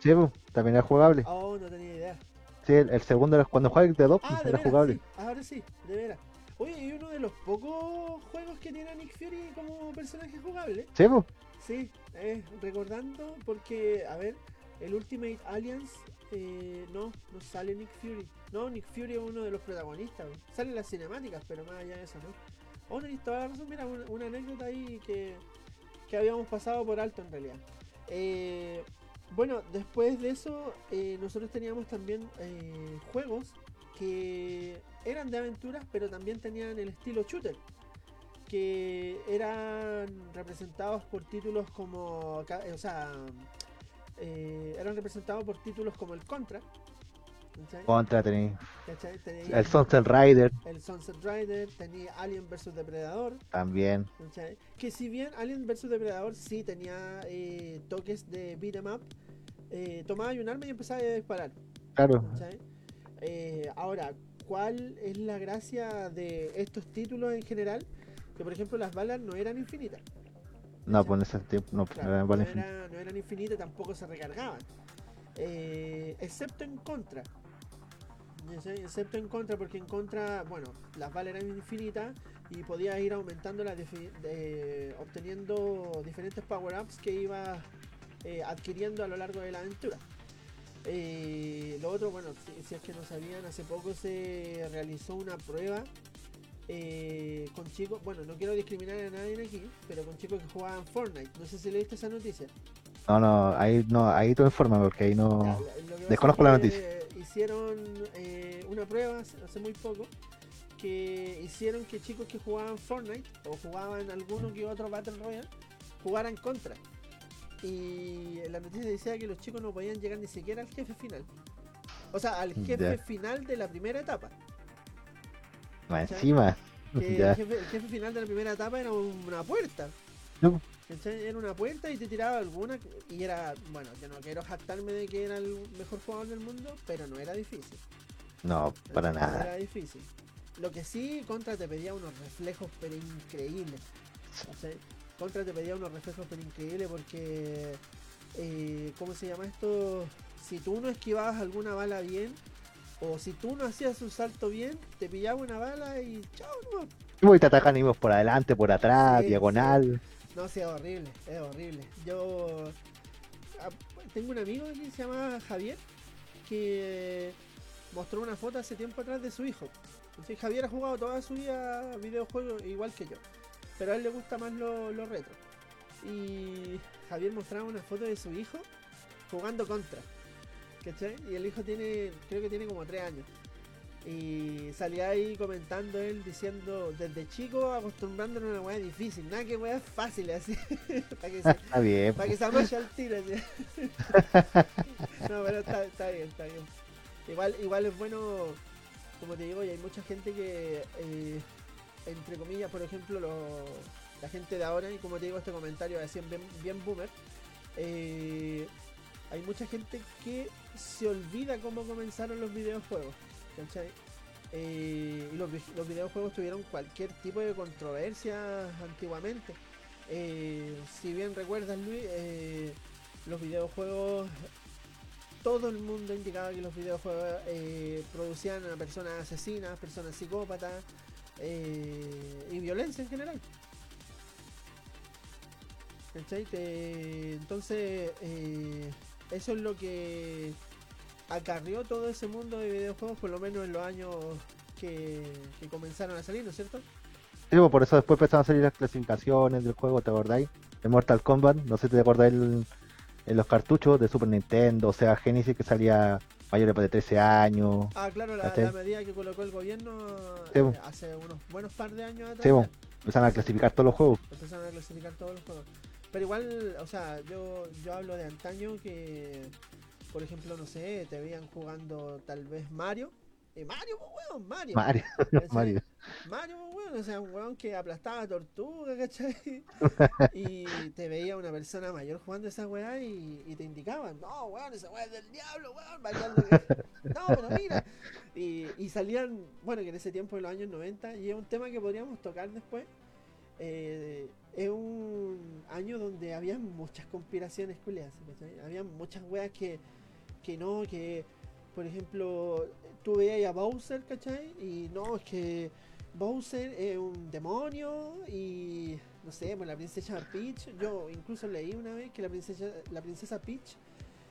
Speaker 2: Sí, pues, también era jugable.
Speaker 1: Oh, no tenía idea.
Speaker 2: Sí, el, el segundo era cuando jugaba el de dos,
Speaker 1: Ah,
Speaker 2: era jugable.
Speaker 1: sí, ahora sí, de veras. Oye, y uno de los pocos juegos que tiene a Nick Fury como personaje jugable.
Speaker 2: Sí, pues,
Speaker 1: Sí, eh, recordando porque, a ver, el Ultimate Alliance, eh, no, no sale Nick Fury. No, Nick Fury es uno de los protagonistas. Salen las cinemáticas, pero más allá de eso, ¿no? Oh, tenéis toda la razón, mira, una, una anécdota ahí que, que habíamos pasado por alto en realidad. Eh, bueno, después de eso, eh, nosotros teníamos también eh, juegos que eran de aventuras, pero también tenían el estilo shooter que eran representados por títulos como, ca- o sea, eh, eran representados por títulos como el Contra, ¿cachai?
Speaker 2: contra tenía el Sunset Rider
Speaker 1: el Sunset Rider, tenía Alien vs Depredador,
Speaker 2: también.
Speaker 1: ¿cachai? que si bien Alien vs Depredador sí tenía eh, toques de beat 'em up, eh, tomaba un arma y empezaba a disparar.
Speaker 2: Claro.
Speaker 1: Eh, ahora, ¿cuál es la gracia de estos títulos en general? Que por ejemplo las balas no eran infinitas.
Speaker 2: no, pues en ese tiempo no,
Speaker 1: Claro,
Speaker 2: no eran
Speaker 1: no,
Speaker 2: balas
Speaker 1: era- no eran infinitas, tampoco se recargaban. Eh, excepto en contra. Excepto en contra, porque en contra, bueno, las balas eran infinitas y podías ir aumentando las obteniendo diferentes power-ups que ibas eh, adquiriendo a lo largo de la aventura. Eh, lo otro, bueno, si, si es que no sabían, hace poco se realizó una prueba eh, con chicos, bueno, no quiero discriminar a nadie aquí, pero con chicos que jugaban Fortnite. No sé si leíste esa noticia.
Speaker 2: No, no, ahí no, ahí tú informa porque ahí no. Desconozco la
Speaker 1: es que Hicieron eh, una prueba hace, muy poco que hicieron que chicos que jugaban Fortnite o jugaban alguno que otro Battle Royale jugaran contra. Y la noticia decía que los chicos no podían llegar ni siquiera al jefe final. O sea, al jefe final de la primera etapa.
Speaker 2: Encima.
Speaker 1: Que el, jefe, el jefe final de la primera etapa era una puerta. Era una puerta y te tiraba alguna. Y era, bueno, yo no quiero jactarme de que era el mejor jugador del mundo, pero no era difícil.
Speaker 2: No, para nada.
Speaker 1: Era difícil. Lo que sí, Contra te pedía unos reflejos, pero increíbles. Contra te pedía unos reflejos, pero increíbles porque. eh, ¿Cómo se llama esto? Si tú no esquivabas alguna bala bien. O si tú no hacías un salto bien, te pillaba una bala y chao, no,
Speaker 2: Y te atacan y por adelante, por atrás,
Speaker 1: Sí,
Speaker 2: diagonal.
Speaker 1: No, sí, es horrible, es horrible. Yo ah, tengo un amigo que se llama Javier que mostró una foto hace tiempo atrás de su hijo. Entonces, Javier ha jugado toda su vida videojuegos igual que yo, pero a él le gusta más lo, lo retro. Y Javier mostraba una foto de su hijo jugando contra. ¿Cachai? Y el hijo tiene, creo que tiene como 3 años. Y salía ahí comentando él diciendo desde chico acostumbrándolo a una weá difícil, nada que weá fácil así, para que se,
Speaker 2: Está bien.
Speaker 1: para que se al tiro así. no, pero está, está bien, está bien. Igual, igual es bueno, como te digo, y hay mucha gente que, eh, entre comillas, por ejemplo, lo- la gente de ahora, y como te digo, este comentario es bien, bien boomer, eh, hay mucha gente que se olvida cómo comenzaron los videojuegos. ¿cachai? Eh, y los, vi- los videojuegos tuvieron cualquier tipo de controversia antiguamente. Eh, si bien recuerdas, Luis, eh, los videojuegos, todo el mundo indicaba que los videojuegos producían a personas asesinas, personas psicópatas y violencia en general. ¿Cachai? Entonces, eso es lo que acarrió todo ese mundo de videojuegos, por lo menos en los años que, que comenzaron a salir, ¿no es cierto?
Speaker 2: Sí, pues, por eso después empezaron a salir las clasificaciones del juego, ¿te acordáis? El Mortal Kombat, no sé si te acordáis el- en los cartuchos de Super Nintendo, o sea, Genesis que salía mayores de 13 años.
Speaker 1: Ah, claro, la, medida que colocó el gobierno
Speaker 2: Sí,
Speaker 1: eh,
Speaker 2: bo.
Speaker 1: hace unos buenos par de años atrás.
Speaker 2: Sí, Empezaron a clasificar todos los juegos.
Speaker 1: empezaron a clasificar todos los juegos. Pero igual, o sea, yo, yo hablo de antaño que por ejemplo, no sé, te veían jugando tal vez Mario. Eh, Mario, pues, weón, Mario.
Speaker 2: Mario,
Speaker 1: ¿cachai?
Speaker 2: Mario.
Speaker 1: Mario, pues, weón, o sea, un weón que aplastaba tortuga, ¿cachai? Y te veía una persona mayor jugando esa weá y, y te indicaban, no, weón, esa weá es del diablo, weón, bailando. No, pero mira. Y, y salían, bueno, que en ese tiempo, en los años 90, y es un tema que podríamos tocar después. Eh, es un año donde había muchas conspiraciones culiadas. Había muchas weas que, que no, que por ejemplo, tú veías a Bowser, ¿cachai? Y no, es que Bowser es un demonio y no sé, pues la princesa Peach, yo incluso leí una vez que la princesa, la princesa Peach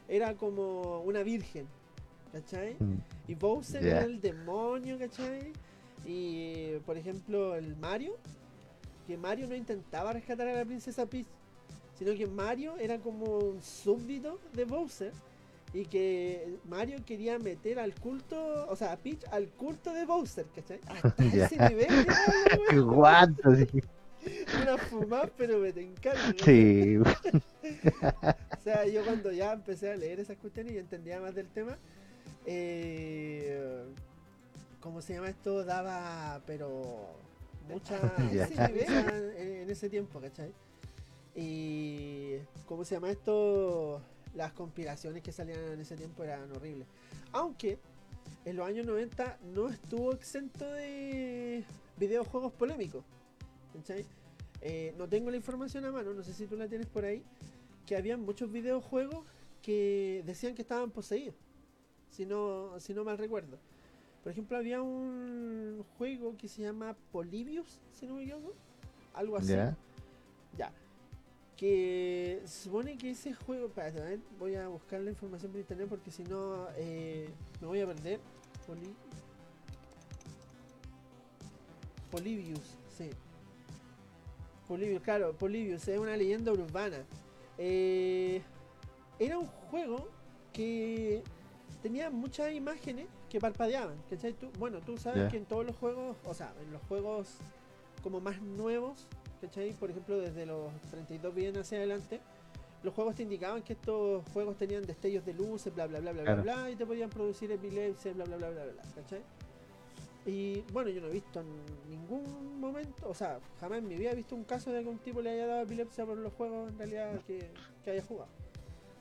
Speaker 1: era como una virgen, ¿cachai?
Speaker 2: Mm,
Speaker 1: Y Bowser era el demonio, ¿cachai? Y por ejemplo, el Mario, que Mario no intentaba rescatar a la princesa Peach, sino que Mario era como un súbdito de Bowser. Y que Mario quería meter al culto, o sea, a Peach al culto de Bowser, ¿cachai? Hasta ese nivel,
Speaker 2: sí.
Speaker 1: una fumada, pero me te encanta.
Speaker 2: Sí,
Speaker 1: O sea, yo cuando ya empecé a leer esas cuestiones y entendía más del tema, eh, ¿cómo se llama esto? Daba, pero mucha en ese tiempo, ¿cachai? Y ¿cómo se llama esto? Las conspiraciones que salían en ese tiempo eran horribles. Aunque en los años 90 no estuvo exento de videojuegos polémicos. ¿cachai? Eh, no tengo la información a mano, no sé si tú la tienes por ahí. Que había muchos videojuegos que decían que estaban poseídos. Si no, si no mal recuerdo. Por ejemplo, había un juego que se llama Polybius, si no me equivoco. Algo así.
Speaker 2: ya.
Speaker 1: Ya. Que se supone que ese juego. Espérate, a ver, voy a buscar la información por internet porque si no eh, me voy a perder. Poli... Polybius, sí. Polybius, claro, Polybius es una leyenda urbana. Eh, era un juego que tenía muchas imágenes que parpadeaban. ¿cachai? Tú- bueno, tú sabes
Speaker 2: Ya.
Speaker 1: que en todos los juegos, o sea, en los juegos como más nuevos, ¿cachai? Por ejemplo, desde los 32 bien hacia adelante, los juegos te indicaban que estos juegos tenían destellos de luces, bla bla bla bla
Speaker 2: Claro.
Speaker 1: bla bla, y te podían producir epilepsia, bla bla bla bla bla, ¿cachai? Y bueno, yo no he visto en ningún momento, o sea, jamás en mi vida he visto un caso de que un tipo le haya dado epilepsia por los juegos en realidad que, que haya jugado.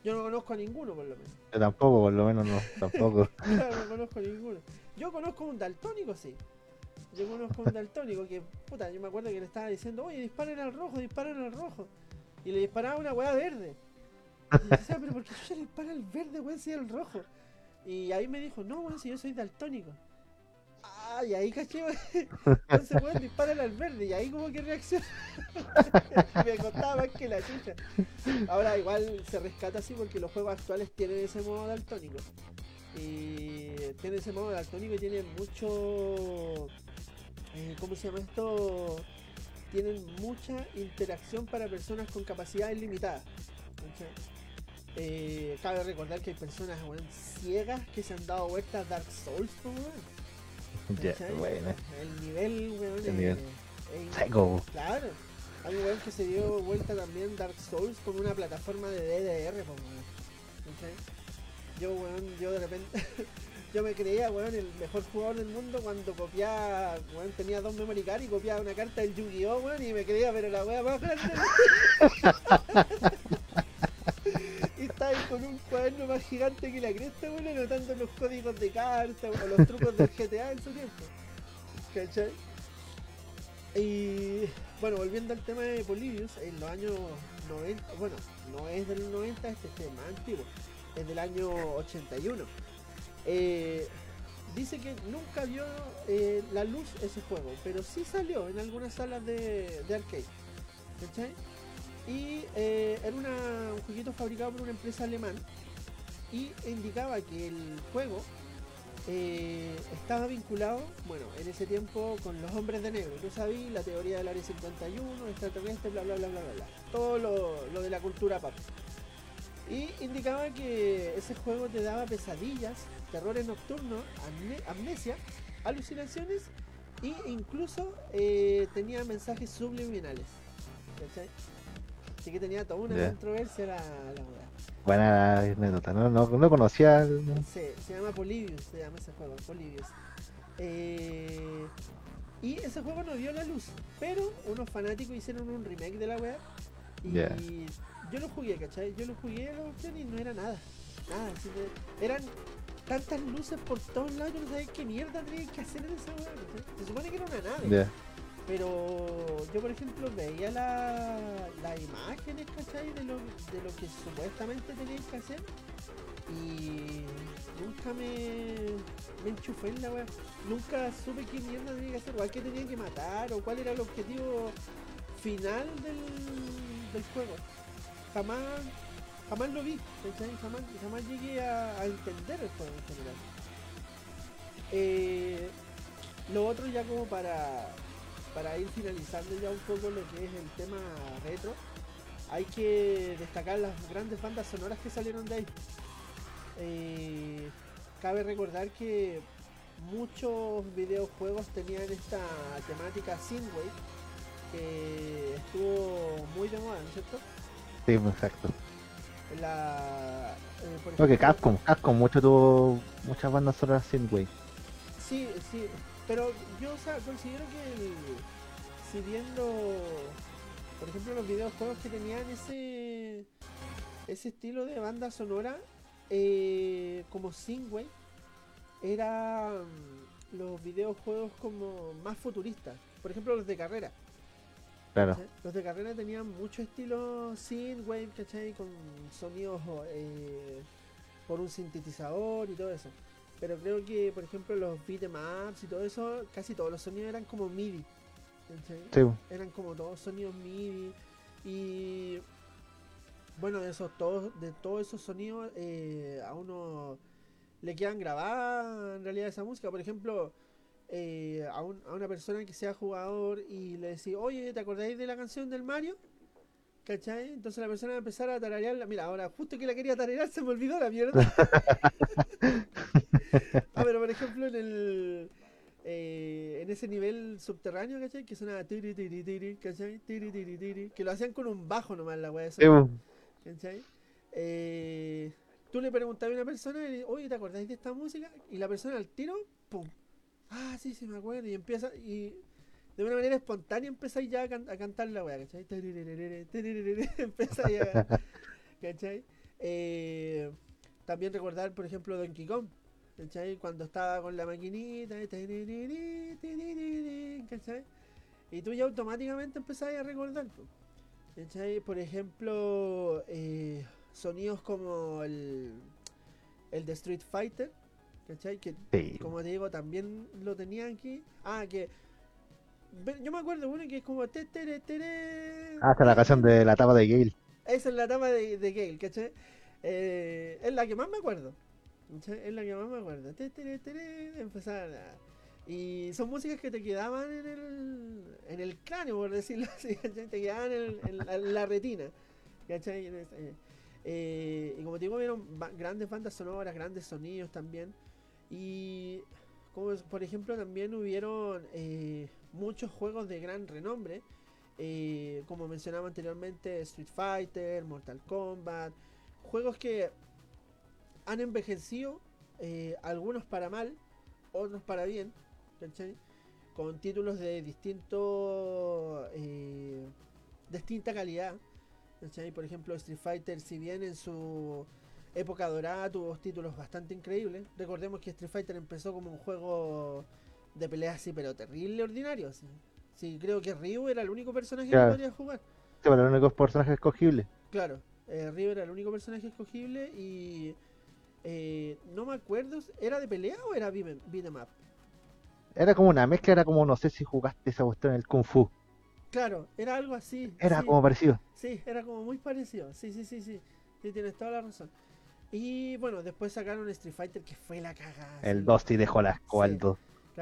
Speaker 1: Yo no conozco a ninguno por lo menos.
Speaker 2: Yo tampoco, por lo menos no, tampoco.
Speaker 1: Claro, no conozco a ninguno. Yo conozco un daltónico, sí. Yo conozco un daltónico que, puta, yo me acuerdo que le estaba diciendo, oye, disparen al rojo, disparen al rojo. Y le disparaba una weá verde. Y yo decía, pero ¿por qué yo le dispara al verde, weón, si es el rojo? Y ahí me dijo, no, weón, si yo soy daltónico. Ah, y ahí caché. Entonces, weón, dispara al verde. Y ahí como que reacciona. me costaba más que la chucha. Ahora igual se rescata así porque los juegos actuales tienen ese modo daltónico. Y tiene ese modo daltónico y tiene mucho. eh, ¿Cómo se llama esto? Tienen mucha interacción para personas con capacidades limitadas. Eh, cabe recordar que hay personas ciegas que se han dado vueltas Dark Souls, weón,
Speaker 2: Ya,
Speaker 1: ¿cachai?
Speaker 2: bueno.
Speaker 1: El nivel, weón,
Speaker 2: El
Speaker 1: es-
Speaker 2: nivel.
Speaker 1: es
Speaker 2: Seco.
Speaker 1: Claro. Hay un weón que se dio vuelta también Dark Souls con una plataforma de DDR, po, weón. Yo, weón, yo de repente. yo me creía, weón, el mejor jugador del mundo cuando copiaba, weón, tenía dos memory card y copiaba una carta del Yu-Gi-Oh, weón, y me creía, pero la wea más grande. con un cuaderno más gigante que la cresta, weón, anotando los códigos de carta o los trucos del GTA en su tiempo. ¿Cachai? Y bueno, volviendo al tema de Polybius, en los años 90, bueno, no es del 90, este es más antiguo, es del año 81. Eh, dice que nunca vio eh, la luz ese juego, pero sí salió en algunas salas de, de arcade. ¿Cachai? Y eh, era un jueguito fabricado por una empresa alemana y indicaba que el juego eh, estaba vinculado, bueno, en ese tiempo con los hombres de negro. Tú sabías la teoría del área 51, extraterrestre, bla bla bla bla bla. bla. Todo lo, de la cultura pop. Y indicaba que ese juego te daba pesadillas, terrores nocturnos, amne- amnesia, alucinaciones e incluso eh, tenía mensajes subliminales. Así que tenía toda una
Speaker 2: Ya.
Speaker 1: controversia la, la.
Speaker 2: Buena anécdota, no, no, no conocía.
Speaker 1: Sí, se llama Polybius, se llama ese juego, Polybius. Eh, y ese juego no vio la luz, pero unos fanáticos hicieron un remake de la web y yo lo jugué, ¿cachai? Yo lo jugué la opción y no era nada, nada. así que eran tantas luces por todos lados, yo no sabía qué mierda tenía que hacer en esa web, ¿cachai? Se supone que era una nave. Pero yo, por ejemplo, veía la, las imágenes, ¿cachai? De lo, de lo que supuestamente tenían que hacer. Y nunca me, me enchufé en la web. Nunca supe qué mierda tenía que hacer, o a qué tenía que matar, o cuál era el objetivo final del, del juego. Jamás, jamás lo vi, ¿cachai? Jamás, jamás llegué a, a entender el juego en general. Eh, lo otro ya como para, para ir finalizando ya un poco lo que es el tema retro, hay que destacar las grandes bandas sonoras que salieron de ahí. Eh, cabe recordar que muchos videojuegos tenían esta temática synthwave que estuvo muy de moda, ¿no es cierto?
Speaker 2: Sí, exacto.
Speaker 1: La, eh, por ejemplo-
Speaker 2: Capcom, Capcom mucho tuvo muchas bandas sonoras synthwave.
Speaker 1: Sí, sí, pero yo o sea, considero que el- si viendo, por ejemplo, los videojuegos que tenían ese ese estilo de banda sonora, eh, como Synthwave, eran los videojuegos como más futuristas. Por ejemplo, los de carrera. Los de carrera tenían mucho estilo synthwave, ¿cachai? Con sonidos eh, por un sintetizador y todo eso. Pero creo que, por ejemplo, los beatemaps y todo eso, casi todos los sonidos eran como MIDI. Eran como todos sonidos MIDI. Y bueno, de esos todos, de todos esos sonidos, eh, a uno le quedan grabadas en realidad esa música. Por ejemplo, eh, a, un- a una persona que sea jugador y le decís, oye, ¿te acordáis de la canción del Mario? ¿Cachai? Entonces la persona va a empezar a tararearla. Mira, ahora justo que la quería tararear se me olvidó la mierda. ah, pero por ejemplo en el... eh, en ese nivel subterráneo, ¿cachai? Que sonaba tiri tiri tiri, ¿cachai? Tiri tiri tiri. Que lo hacían con un bajo nomás la wea esa.
Speaker 2: sí.
Speaker 1: ¿Cachai? Eh, tú le preguntabas a una persona, y, oye, ¿te acordáis de esta música? Y la persona al tiro, ¡pum! Ah, sí, sí, me acuerdo. Y empieza, y de una manera espontánea empezáis ya a, can- a cantar la weá, ¿cachai? Empezáis a. ¿cachai? Eh, también recordar, por ejemplo, Donkey Kong. ¿cachai? Cuando estaba con la maquinita, ¿cachai? Y tú ya automáticamente empezás a recordar. ¿Cachai? Por ejemplo, eh, sonidos como el, el de Street Fighter, ¿cachai? Que
Speaker 2: Sí.
Speaker 1: como te digo, también lo tenía aquí. Ah, que. Yo me acuerdo uno que es como. te, tere, tere,
Speaker 2: Hasta la canción de la tapa de Gale.
Speaker 1: Esa es la etapa de, de Gale, ¿cachai? Eh, es la que más me acuerdo. ¿cachai? Es la que más me acuerdo. Empezar a- Y son músicas que te quedaban en el, en el cráneo, por decirlo así, ¿cachai? Te quedaban en, en la, en la retina, ¿cachai? Eh, eh, y como te digo, vieron grandes bandas sonoras, grandes sonidos también. Y como es- por ejemplo también hubieron eh, muchos juegos de gran renombre. eh, como mencionaba anteriormente, Street Fighter, Mortal Kombat. Juegos que han envejecido, eh, algunos para mal, otros para bien. ¿cachai? Con títulos de distinto eh, distinta calidad. Por ejemplo, Street Fighter, si bien en su época dorada tuvo títulos bastante increíbles. Recordemos que Street Fighter empezó como un juego de peleas así, pero terrible, ordinario. así. Sí, creo que Ryu era el único personaje
Speaker 2: Claro.
Speaker 1: que podía jugar.
Speaker 2: Sí, bueno, el único personaje escogible.
Speaker 1: Claro, eh, Ryu era el único personaje escogible y eh, no me acuerdo, ¿era de pelea o era beat'em up?
Speaker 2: Era como una mezcla, era como, no sé si jugaste esa cuestión en el Kung Fu.
Speaker 1: Claro, era algo así.
Speaker 2: Era
Speaker 1: sí,
Speaker 2: como parecido.
Speaker 1: Sí, era como muy parecido. Sí, sí, sí, sí. Sí, tienes toda la razón. Y bueno, después sacaron Street Fighter que fue la cagada.
Speaker 2: El
Speaker 1: así.
Speaker 2: 2 sí dejó la asco
Speaker 1: Sí.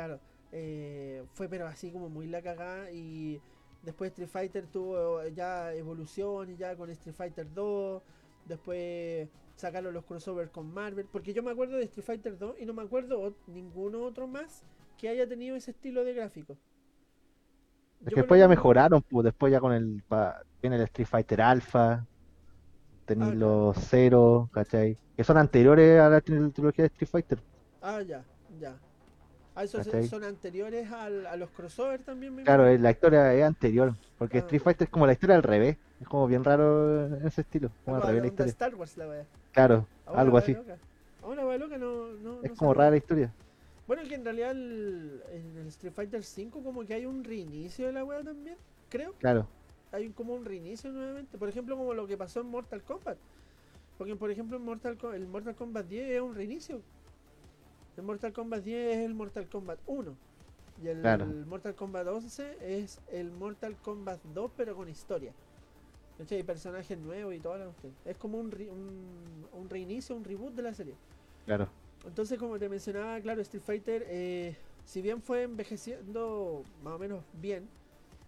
Speaker 2: Al 2.
Speaker 1: Claro, eh, fue pero así como muy la cagada y después Street Fighter tuvo ya evolución y ya con Street Fighter 2, después sacaron los crossovers con Marvel, porque yo me acuerdo de Street Fighter 2 y no me acuerdo ninguno otro más que haya tenido ese estilo de gráfico.
Speaker 2: Es que después ya mejoraron, pues después ya con el pa- viene el Street Fighter Alpha. tenéis
Speaker 1: Ah,
Speaker 2: los Zero, ¿cachai? Que son anteriores a la tri- trilogía de Street Fighter.
Speaker 1: Ah, ya, ya. Ah, esos
Speaker 2: ¿Cachai?
Speaker 1: son anteriores al- a los crossover también, me
Speaker 2: Claro, la historia es anterior, porque
Speaker 1: Ah.
Speaker 2: Street Fighter es como la historia al revés. Es como bien raro en ese estilo, como al revés la historia.
Speaker 1: Star Wars la wea.
Speaker 2: Claro,
Speaker 1: Ah,
Speaker 2: algo así.
Speaker 1: loca. Ah, una wea loca no, no,
Speaker 2: Es
Speaker 1: no
Speaker 2: como rara la historia.
Speaker 1: Bueno, que en realidad el- en el Street Fighter 5 como que hay un reinicio de la wea también, creo.
Speaker 2: Claro,
Speaker 1: Hay como un reinicio nuevamente. Por ejemplo, como lo que pasó en Mortal Kombat. Porque, por ejemplo, en Mortal, el Mortal Kombat 10 es un reinicio. El Mortal Kombat 10 es el Mortal Kombat 1. Y el,
Speaker 2: Claro.
Speaker 1: el Mortal Kombat 11 es el Mortal Kombat 2, pero con historia. Hay personajes nuevos y cuestión. Es como un, re- un, un reinicio, un reboot de la serie.
Speaker 2: claro.
Speaker 1: Entonces, como te mencionaba, claro, Street Fighter, eh, si bien fue envejeciendo más o menos bien,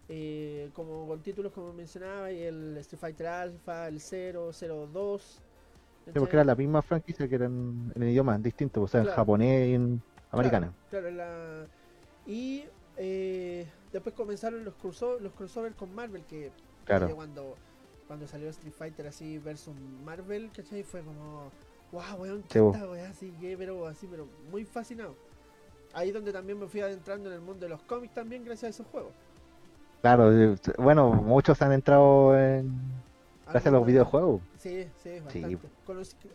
Speaker 1: eh, como con títulos como mencionaba, y el Street Fighter Alpha, el 0, 02.
Speaker 2: Sí, porque era la misma franquicia que eran en idiomas distintos, o sea, en japonés y en americano.
Speaker 1: Claro, claro, la... Y eh, después comenzaron los, crossover, los crossover con Marvel, que
Speaker 2: Claro.
Speaker 1: cuando, cuando salió Street Fighter así versus Marvel, ¿cachai? Fue como, wow, weón,
Speaker 2: Sí,
Speaker 1: ¿qué
Speaker 2: bo.
Speaker 1: esta weá así, que, pero así, pero muy fascinado. Ahí donde también me fui adentrando en el mundo de los cómics también gracias a esos juegos.
Speaker 2: Claro, eh, bueno, muchos han entrado en...
Speaker 1: Ah,
Speaker 2: gracias a los videojuegos.
Speaker 1: Sí, sí, bastante.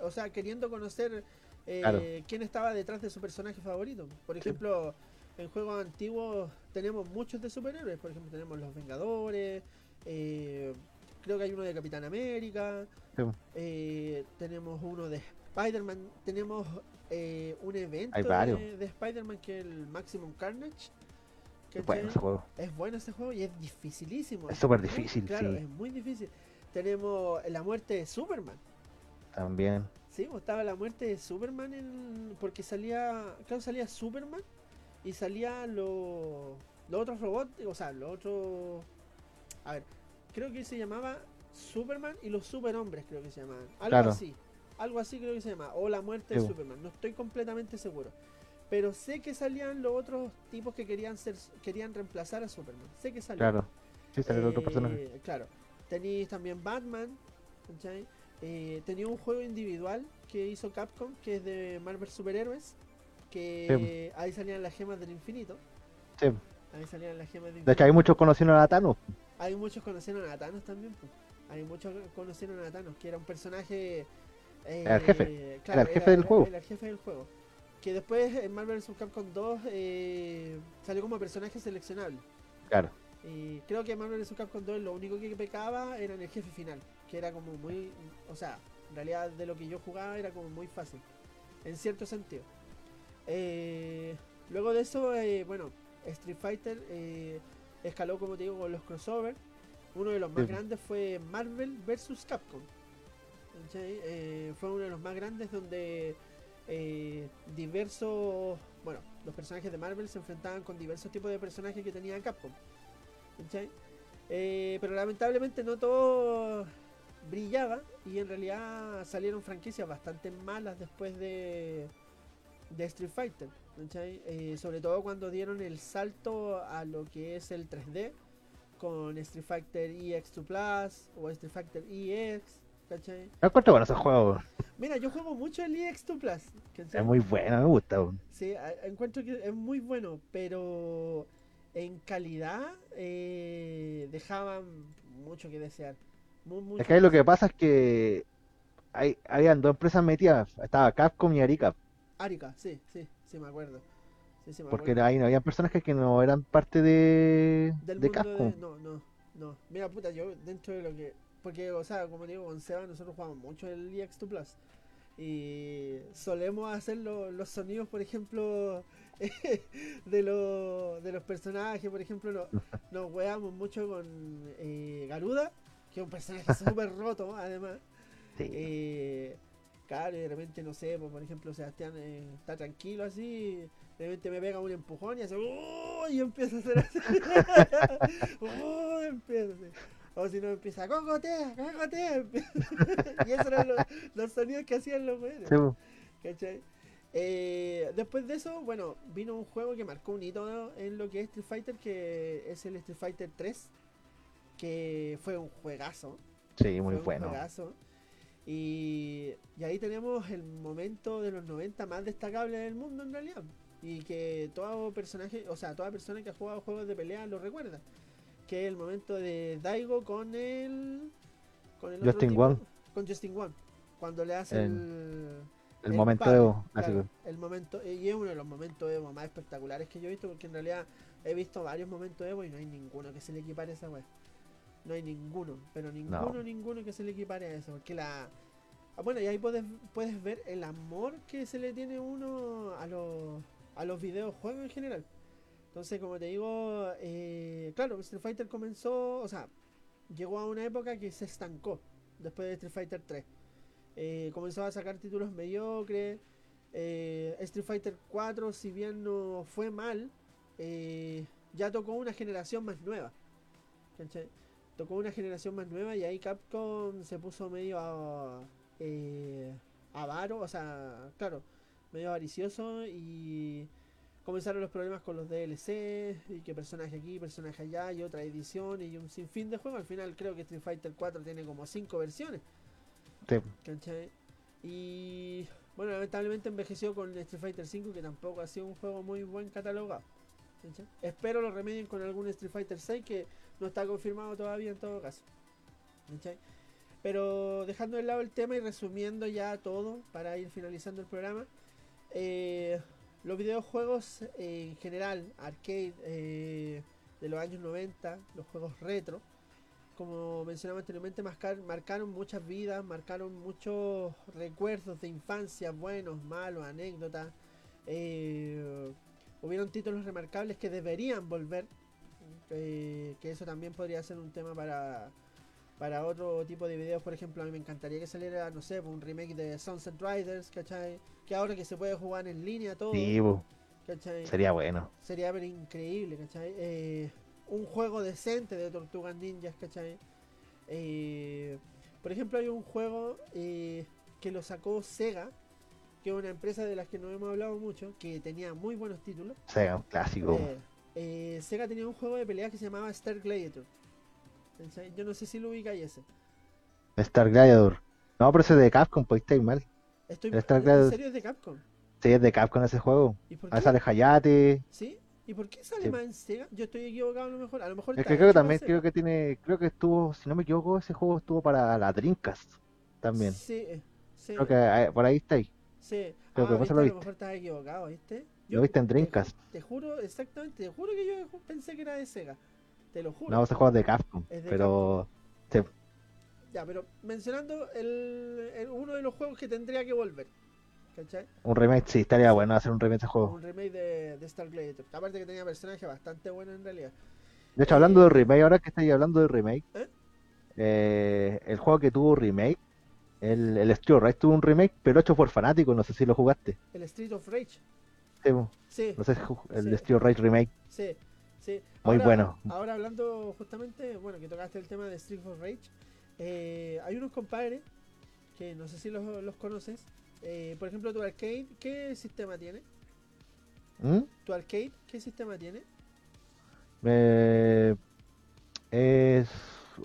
Speaker 1: O sea, queriendo conocer eh,
Speaker 2: Claro.
Speaker 1: quién estaba detrás de su personaje favorito. Por ejemplo, en juegos antiguos tenemos muchos de superhéroes. Por ejemplo, tenemos los Vengadores. eh, creo que hay uno de Capitán América.
Speaker 2: Sí.
Speaker 1: eh, tenemos uno de Spider-Man. Tenemos eh, un evento de, de Spider-Man que es el Maximum Carnage. ¿cachai?
Speaker 2: Bueno, ese juego.
Speaker 1: Es bueno ese juego y es dificilísimo.
Speaker 2: Es súper difícil,
Speaker 1: Claro,
Speaker 2: sí.
Speaker 1: es muy difícil. Tenemos la muerte de Superman.
Speaker 2: También.
Speaker 1: Sí, pues, estaba la muerte de Superman en... porque salía, claro, salía Superman y salía los los otros robots, o sea, los otros... A ver, creo que se llamaba Superman y los superhombres, creo que se llamaban. Algo
Speaker 2: Claro.
Speaker 1: así. Algo así creo que se llama. O la muerte
Speaker 2: Sí,
Speaker 1: de
Speaker 2: po.
Speaker 1: Superman. No estoy completamente seguro. Pero sé que salían los otros tipos que querían ser querían reemplazar a Superman. Sé que salían.
Speaker 2: Claro. Sí, sale el otro
Speaker 1: Eh,
Speaker 2: personaje.
Speaker 1: Claro. Tenéis también Batman. ¿cachai? Eh, tenía un juego individual que hizo Capcom, que es de Marvel Superhéroes. Que ahí salían las gemas del infinito.
Speaker 2: Sí.
Speaker 1: Ahí salían las gemas del
Speaker 2: De hecho, hay
Speaker 1: infinito.
Speaker 2: muchos conocieron a Thanos.
Speaker 1: Hay muchos conocieron a Thanos también. pues. Hay muchos conocieron a Thanos, que era un personaje. eh,
Speaker 2: el jefe.
Speaker 1: claro,
Speaker 2: Era el jefe del juego.
Speaker 1: Era el jefe del juego. Que después en Marvel vs. Capcom 2 eh, salió como personaje seleccionable.
Speaker 2: Claro.
Speaker 1: Y creo que Marvel vs. Capcom 2 lo único que pecaba era en el jefe final, que era como muy, o sea, en realidad de lo que yo jugaba era como muy fácil, en cierto sentido. Eh, luego de eso, eh, bueno, Street Fighter eh, escaló, como te digo, con los crossover. Uno de los más
Speaker 2: Sí.
Speaker 1: grandes fue Marvel vs. Capcom. Eh, fue uno de los más grandes donde eh, diversos, bueno, los personajes de Marvel se enfrentaban con diversos tipos de personajes que tenía Capcom. ¿Cachai? Eh, pero lamentablemente no todo brillaba y en realidad salieron franquicias bastante malas después de, de Street Fighter. ¿cachai? Eh, sobre todo cuando dieron el salto a lo que es el 3D con Street Fighter EX2 Plus o Street Fighter EX. ¿cachai?
Speaker 2: Me encuentro bueno juego.
Speaker 1: Mira, yo juego mucho el EX2 Plus. ¿cachai?
Speaker 2: Es muy bueno, me gusta.
Speaker 1: Sí, encuentro que es muy bueno, pero en calidad eh, dejaban mucho que desear. Mu- mucho
Speaker 2: Es que ahí lo que pasa es que hay, habían dos empresas metidas. Estaba Capcom y Arica.
Speaker 1: Arica, sí, sí, sí me acuerdo. Sí, sí me
Speaker 2: Porque
Speaker 1: acuerdo.
Speaker 2: ahí no había personajes que no eran parte de,
Speaker 1: Del
Speaker 2: de Capcom.
Speaker 1: de... No, no, no. Mira, puta, yo dentro de lo que... Porque, o sea, como digo, con Seba nosotros jugamos mucho el EX2 Plus. Y solemos hacer lo- los sonidos, por ejemplo, de, lo- de los personajes. Por ejemplo, no- nos weamos mucho con eh, Garuda, que es un personaje súper roto, además.
Speaker 2: Sí.
Speaker 1: Eh, claro, y de repente, no sé, pues, por ejemplo, Sebastián eh, está tranquilo así, de repente me pega un empujón y hace ¡Oh! y empieza a hacer así. ¡Oh! empieza así. O si no empieza ¡Cocotea! ¡Cocotea! y esos eran los, los sonidos que hacían los güeyes.
Speaker 2: Sí, po.
Speaker 1: ¿Cachai? Eh, después de eso, bueno, vino un juego que marcó un hito en lo que es Street Fighter, que es el Street Fighter 3, que fue un juegazo.
Speaker 2: Sí, muy
Speaker 1: un
Speaker 2: bueno.
Speaker 1: juegazo. Y, y ahí tenemos el momento de los 90 más destacable del mundo en realidad. Y que todo personaje, o sea, toda persona que ha jugado juegos de pelea lo recuerda. Que es el momento de Daigo con el. Con el otro
Speaker 2: Justin Wong.
Speaker 1: Con Justin Wong. Cuando le hace
Speaker 2: En-
Speaker 1: el.
Speaker 2: El
Speaker 1: el
Speaker 2: momento
Speaker 1: palo,
Speaker 2: Evo,
Speaker 1: claro, el momento y es uno de los momentos Evo más espectaculares que yo he visto porque en realidad he visto varios momentos Evo y no hay ninguno que se le equipare a esa wea. No hay ninguno pero ninguno ninguno que se le equipare a eso porque la ah, bueno y ahí puedes puedes ver el amor que se le tiene uno a los a los videojuegos en general. Entonces como te digo eh, claro Street Fighter comenzó o sea llegó a una época que se estancó después de Street Fighter 3 eh, comenzó a sacar títulos mediocres. eh, Street Fighter 4, si bien no fue mal, eh, ya tocó una generación más nueva. ¿cachai? Tocó una generación más nueva y ahí Capcom se puso medio a, eh, avaro, o sea, claro, medio avaricioso y comenzaron los problemas con los DLC y que personaje aquí, personaje allá y otra edición y un sinfín de juegos. Al final creo que Street Fighter 4 tiene como 5 versiones. Y bueno, lamentablemente envejeció con Street Fighter 5, que tampoco ha sido un juego muy buen catalogado. ¿cachai? Espero lo remedien con algún Street Fighter 6 que no está confirmado todavía en todo caso. ¿cachai? Pero dejando de lado el tema y resumiendo ya todo para ir finalizando el programa. eh, los videojuegos en general, arcade eh, de los años 90, los juegos retro, como mencionaba anteriormente, marcar- marcaron muchas vidas, marcaron muchos recuerdos de infancia, buenos, malos, anécdotas. eh, hubieron títulos remarcables que deberían volver, eh, que eso también podría ser un tema para, para otro tipo de videos. Por ejemplo, a mí me encantaría que saliera, no sé, un remake de Sunset Riders, ¿cachai? Que ahora que se puede jugar en línea todo,
Speaker 2: Sí,
Speaker 1: ¿cachai?
Speaker 2: sería bueno.
Speaker 1: Sería increíble, ¿cachai? Eh, un juego decente de Tortugas Ninjas, ¿cachai? Eh, por ejemplo, hay un juego eh, que lo sacó Sega, que es una empresa de las que no hemos hablado mucho, que tenía muy buenos títulos.
Speaker 2: O sea, un clásico.
Speaker 1: Eh, eh, Sega tenía un juego de pelea que se llamaba Star Gladiator. ¿cachai? Yo no sé si lo ubicáis ese.
Speaker 2: Star Gladiator. No, pero ese es de Capcom, pues estáis mal.
Speaker 1: Estoy,
Speaker 2: Star
Speaker 1: ¿En serio es de Capcom?
Speaker 2: Sí, es de Capcom ese juego.
Speaker 1: ¿Y por qué?
Speaker 2: sale Hayate.
Speaker 1: ¿Sí? ¿Y por qué sale
Speaker 2: Sí.
Speaker 1: más en Sega? Yo estoy equivocado a lo mejor. A lo mejor
Speaker 2: Es que creo que también, creo que tiene, creo que estuvo, si no me equivoco, ese juego estuvo para la Dreamcast también.
Speaker 1: Sí, sí.
Speaker 2: Creo que eh, por ahí está ahí.
Speaker 1: Sí.
Speaker 2: Creo
Speaker 1: ah,
Speaker 2: que vos
Speaker 1: viste,
Speaker 2: lo
Speaker 1: a lo mejor estás equivocado, ¿viste?
Speaker 2: Lo viste en Dreamcast.
Speaker 1: Te, juro, exactamente, te juro que yo pensé que era de Sega. Te lo juro.
Speaker 2: No, ese juego es de Capcom.
Speaker 1: Es de
Speaker 2: Pero sí,
Speaker 1: Ya, pero mencionando el, el- uno de los juegos que tendría que volver. ¿Cachai?
Speaker 2: un remake, sí, estaría bueno hacer un remake de juego.
Speaker 1: Un remake de, de Star Gladiator. Aparte que tenía personajes bastante buenos en realidad.
Speaker 2: De hecho,
Speaker 1: Eh,
Speaker 2: hablando de remake, ahora que estáis hablando de remake,
Speaker 1: ¿Eh?
Speaker 2: eh, el juego que tuvo remake, el, el Steel Rise tuvo un remake, pero hecho por fanáticos, no sé si lo jugaste.
Speaker 1: El Street of Rage.
Speaker 2: Sí,
Speaker 1: Sí,
Speaker 2: no sé el
Speaker 1: Sí.
Speaker 2: Steel Rise remake,
Speaker 1: sí, sí.
Speaker 2: muy bueno.
Speaker 1: Ahora hablando justamente, bueno, que tocaste el tema de Street of Rage, eh, hay unos compadres que no sé si los, los conoces. Eh, por ejemplo, tu arcade, ¿qué sistema tiene?
Speaker 2: ¿Mm?
Speaker 1: ¿Tu arcade qué sistema tiene?
Speaker 2: Eh, es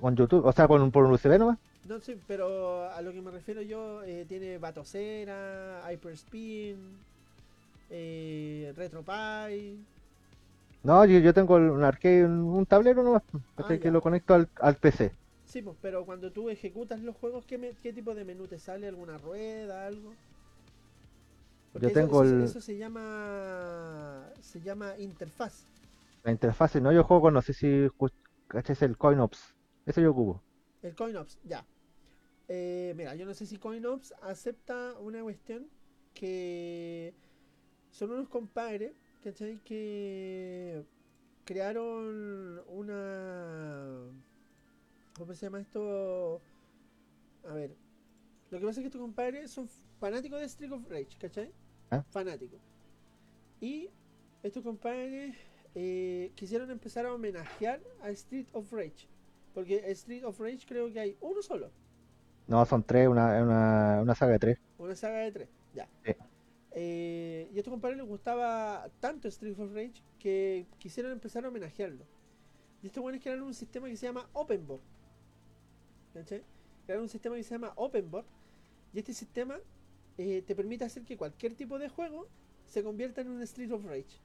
Speaker 2: con YouTube, o sea, con, por un USB nomás.
Speaker 1: No sé, pero a lo que me refiero yo, eh, tiene Batocera, Hyperspin, eh, RetroPie.
Speaker 2: No, yo, yo tengo un arcade, un, tablero nomás.
Speaker 1: Ah,
Speaker 2: que
Speaker 1: ya.
Speaker 2: lo conecto al, al PC.
Speaker 1: Sí, pues, pero cuando tú ejecutas los juegos, ¿qué, me- qué tipo de menú te sale? ¿Alguna rueda, algo? Porque
Speaker 2: Yo
Speaker 1: eso-
Speaker 2: tengo
Speaker 1: eso,
Speaker 2: el-
Speaker 1: eso se llama se llama interfaz.
Speaker 2: La interfaz, no, yo juego con, no sé si cachai, el CoinOps. Ese yo ocupo.
Speaker 1: El CoinOps, ya. Eh, mira, yo no sé si CoinOps acepta una cuestión que son unos compadres, ¿cachai? Que crearon una... ¿Cómo se llama esto? A ver. Lo que pasa es que estos compadres son fanáticos de Street of Rage, ¿cachai?
Speaker 2: Ah.
Speaker 1: Fanáticos. Y estos compadres eh, quisieron empezar a homenajear a Street of Rage. Porque Street of Rage creo que hay uno solo.
Speaker 2: No, son tres, una, una, una saga de tres.
Speaker 1: Una saga de tres. Ya.
Speaker 2: Sí.
Speaker 1: Eh, y a estos compadres les gustaba tanto Street of Rage que quisieron empezar a homenajearlo. Y estos buenos crearon un sistema que se llama OpenBoard. ¿Cachai? Crearon un sistema que se llama OpenBoard Y este sistema eh, te permite hacer que cualquier tipo de juego se convierta en un Street of Rage.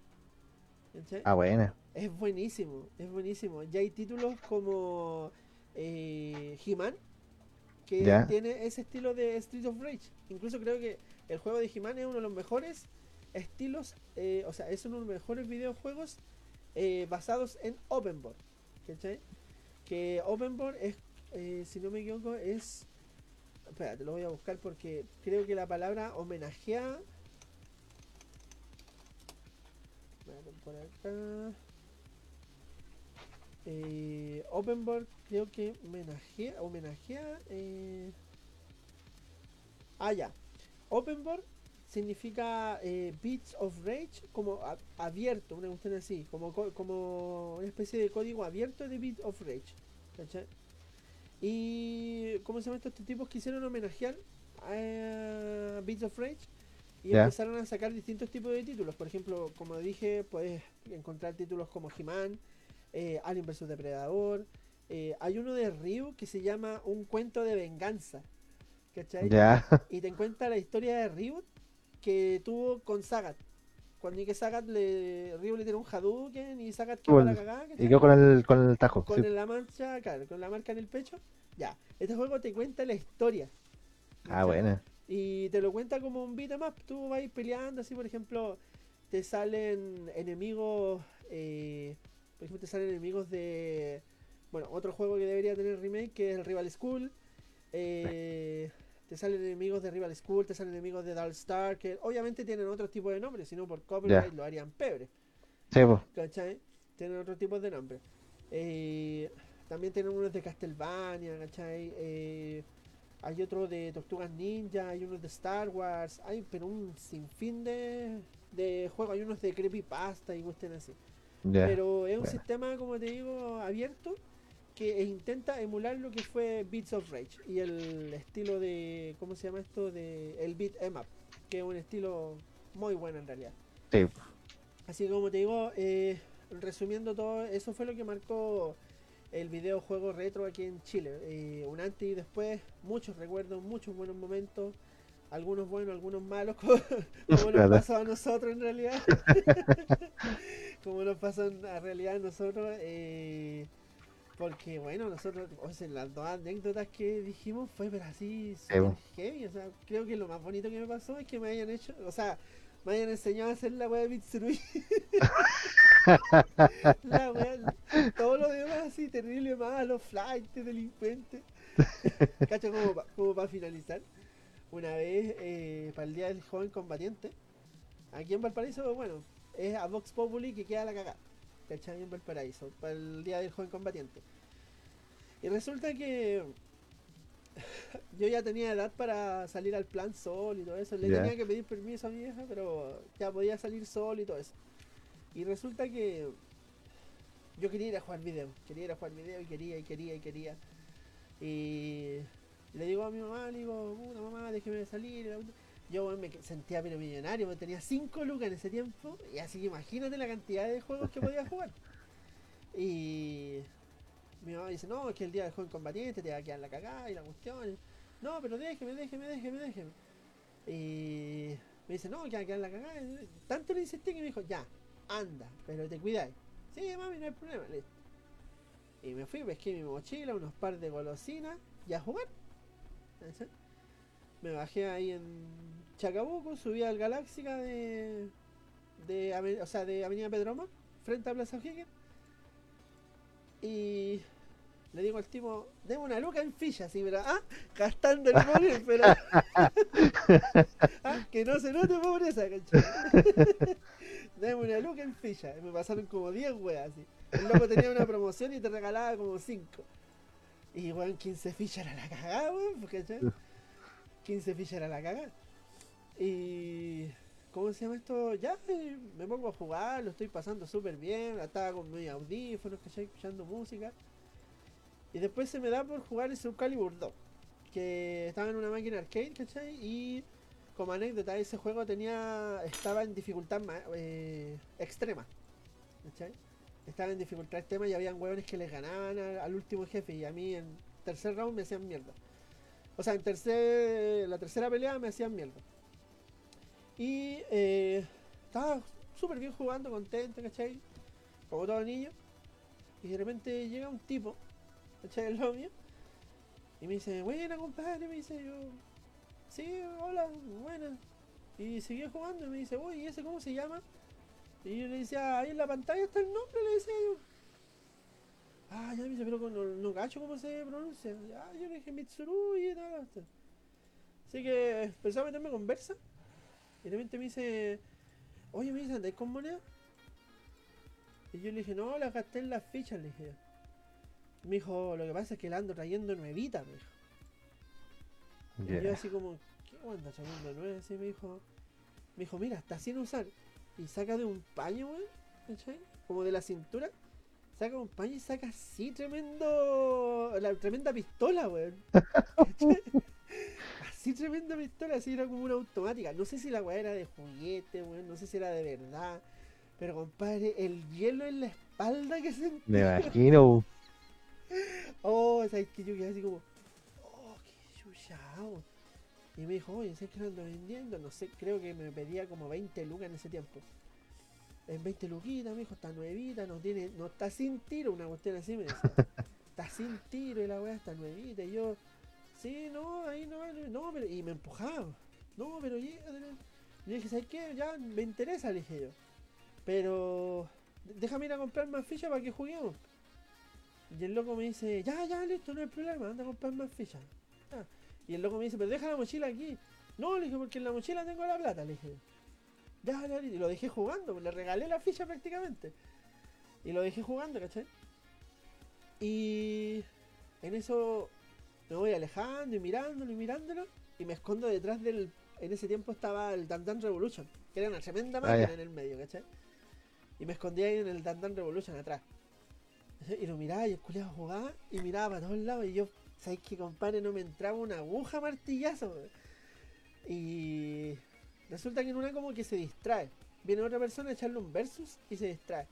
Speaker 1: ¿Cachai?
Speaker 2: Ah, buena.
Speaker 1: Es buenísimo, es buenísimo. Ya hay títulos como eh, He-Man que
Speaker 2: Ya.
Speaker 1: tiene ese estilo de Street of Rage. Incluso creo que el juego de He-Man es uno de los mejores estilos, eh, o sea, es uno de los mejores videojuegos eh, basados en Open World. ¿Cachai? Que Open World es, eh, si no me equivoco, es... Espera, te lo voy a buscar porque creo que la palabra homenajea... Espérate, por acá... Eh, Open World creo que homenajea... homenajea eh... Ah, ya. Open World significa eh, Beats of Rage como abierto, una cuestión así, como, co- como una especie de código abierto de Beats of Rage. ¿cachai? Y ¿cómo se llama esto? Estos tipos quisieron homenajear a Beats of Rage y empezaron a sacar distintos tipos de títulos. Por ejemplo, como dije, puedes encontrar títulos como He-Man, eh, Alien vs Depredador. eh, hay uno de Ryu que se llama Un cuento de venganza. ¿Cachai? Y te cuenta la historia de Ryu que tuvo con Sagat. Cuando que Sagat le. Ryu le tiró un Hadouken y Sagat
Speaker 2: Bueno,
Speaker 1: la cagada.
Speaker 2: Y quedó con el, con el tajo.
Speaker 1: con
Speaker 2: sí.
Speaker 1: la mancha, claro, con la marca en el pecho. Ya, este juego te cuenta la historia.
Speaker 2: Ah,
Speaker 1: ¿cachai?
Speaker 2: buena.
Speaker 1: Y te lo cuenta como un beat 'em up. Tú vas peleando, así por ejemplo, te salen enemigos. eh, por ejemplo, te salen enemigos de. Bueno, otro juego que debería tener remake que es el Rival School. eh, te salen enemigos de Rival School, te salen enemigos de Dark Star, que obviamente tienen otro tipo de nombres, sino por copyright lo harían pebre.
Speaker 2: Sí, pues.
Speaker 1: ¿cachai? Tienen otro tipo de nombre. Eh, también tienen unos de Castlevania, ¿cachai? Eh, hay otro de Tortugas Ninja, hay unos de Star Wars, hay pero un sinfín de, de juegos, hay unos de Creepypasta y cuestiones así. Pero es un
Speaker 2: bueno.
Speaker 1: sistema, como te digo, abierto que intenta emular lo que fue Beats of Rage y el estilo de, ¿cómo se llama esto? De el beat em up, que es un estilo muy bueno en realidad.
Speaker 2: Sí.
Speaker 1: Así que como te digo, eh, resumiendo todo, eso fue lo que marcó el videojuego retro aquí en Chile. Eh, un antes y después, muchos recuerdos, muchos buenos momentos, algunos buenos, algunos malos, como, como nos pasó a nosotros en realidad. como nos pasó en realidad a nosotros. eh, porque bueno, nosotros, o sea, las dos anécdotas que dijimos fue pero así súper
Speaker 2: bo.
Speaker 1: heavy. O sea, creo que lo más bonito que me pasó es que me hayan hecho, o sea, me hayan enseñado a hacer la wea de Mitsurui. la wea, todo lo demás así, terrible malo, flight, delincuente. Cacho, como para como pa finalizar. Una vez, eh, para el Día del Joven Combatiente, aquí en Valparaíso, bueno, es a Vox Populi que queda la cagada. ¿Cachai? En Valparaíso, para el Día del Joven Combatiente. Y resulta que yo ya tenía edad para salir al plan sol y todo eso. Le tenía que pedir permiso a mi vieja, pero ya podía salir sol y todo eso. Y resulta que yo quería ir a jugar video. Quería ir a jugar video y quería y quería y quería. Y le digo a mi mamá, le digo, puta mamá, déjeme salir. Y la puta". Yo weón, me sentía pero millonario, porque tenía 5 lucas en ese tiempo. Y así que imagínate la cantidad de juegos que podía jugar. Y mi mamá dice, no, es que el día del joven combatiente te va a quedar la cagada y la cuestión. No, pero déjeme, déjeme, déjeme, déjeme. Y me dice, no, que va a quedar la cagada. Tanto le insistí que me dijo, ya, anda, pero te cuidáis. Sí, mami, no hay problema, listo. Y me fui, pesqué mi mochila, unos par de golosinas y a jugar. ¿Cachai? Me bajé ahí en Chacabuco, subí al Galáxica de, de, o sea, de Avenida Pedroma, frente a Plaza O'Higgins. Y le digo al tipo, deme una luca en ficha, así, pero, ah, gastando el móvil, pero, ah, que no se note pobreza, ¿cachai? deme una luca en ficha. Y me pasaron como 10 weas, así. El loco tenía una promoción y te regalaba como 5. Y weón, 15 fichas era la cagada, weón, ¿cachai? 15 fichas era la cagada. Y. ¿Cómo se llama esto? Ya eh, me pongo a jugar, lo estoy pasando súper bien. Estaba con mis audífonos, ¿cachai? Escuchando música. Y después se me da por jugar el Soul Calibur 2. Que estaba en una máquina arcade, ¿cachai? Y como anécdota, ese juego tenía. estaba en dificultad eh, extrema. ¿Cachai? Estaba en dificultad extrema y habían hueones que les ganaban al último jefe. Y a mí en tercer round me hacían mierda. O sea, en tercer, la tercera pelea me hacían mierda. Y eh, estaba súper bien jugando, contento, ¿cachai? Como todo niño. Y de repente llega un tipo, ¿cachai? El mío. Y me dice, buena compadre, me dice yo. Sí, hola, buena. Y seguía jugando y me dice, uy, ¿y ese cómo se llama? Y yo le decía, ahí en la pantalla está el nombre, le decía yo. Ah, ya me dice, pero no, no cacho cómo se pronuncia. Ya, yo le dije Mitsuru y tal. Así que empezó a meterme conversa. Y de repente me dice, oye, me dice, ¿andáis con moneda? Y yo le dije, no, la gasté en las fichas, le dije. Me dijo, lo que pasa es que la ando trayendo nuevita, me dijo. Y yo así como, ¿qué onda trayendo nueva? Así me dijo, me dijo, mira, está sin usar. Y saca de un paño, weón, ¿cachai? Como de la cintura. Saca un paño y saca así tremendo. La tremenda pistola, weón. así tremenda pistola, así era como una automática. No sé si la weá era de juguete, weón. No sé si era de verdad. Pero compadre, el hielo en la espalda que se
Speaker 2: Me imagino.
Speaker 1: Oh, sabes que yo quedé así como. Oh, qué chuchao. Y me dijo, oye, ¿sabes que lo ando vendiendo? No sé, creo que me pedía como 20 lucas en ese tiempo. En 20 luquitas, me dijo, está nuevita, no tiene, no está sin tiro, una cuestión así me decía. está sin tiro y la weá está nuevita. Y yo, sí, no, ahí no, no, pero, y me empujaba. No, pero. Y le dije, ¿sabes qué? Ya me interesa, le dije yo. Pero déjame ir a comprar más fichas para que juguemos. Y el loco me dice, ya, ya, listo, no hay problema, anda a comprar más fichas. Ah. Y el loco me dice, pero deja la mochila aquí. No, le dije, porque en la mochila tengo la plata, le dije. Ya, ya, y lo dejé jugando, le regalé la ficha prácticamente. Y lo dejé jugando, ¿cachai? Y en eso me voy alejando y mirándolo y mirándolo. Y me escondo detrás del. En ese tiempo estaba el Dan Revolution, que era una tremenda máquina en el medio, ¿cachai? Y me escondí ahí en el Dan Revolution atrás. Y lo miraba y el culiado jugaba y miraba para todos lados. Y yo, ¿sabes qué, compadre? No me entraba una aguja martillazo. Y resulta que en una como que se distrae. Viene otra persona a echarle un versus y se distrae.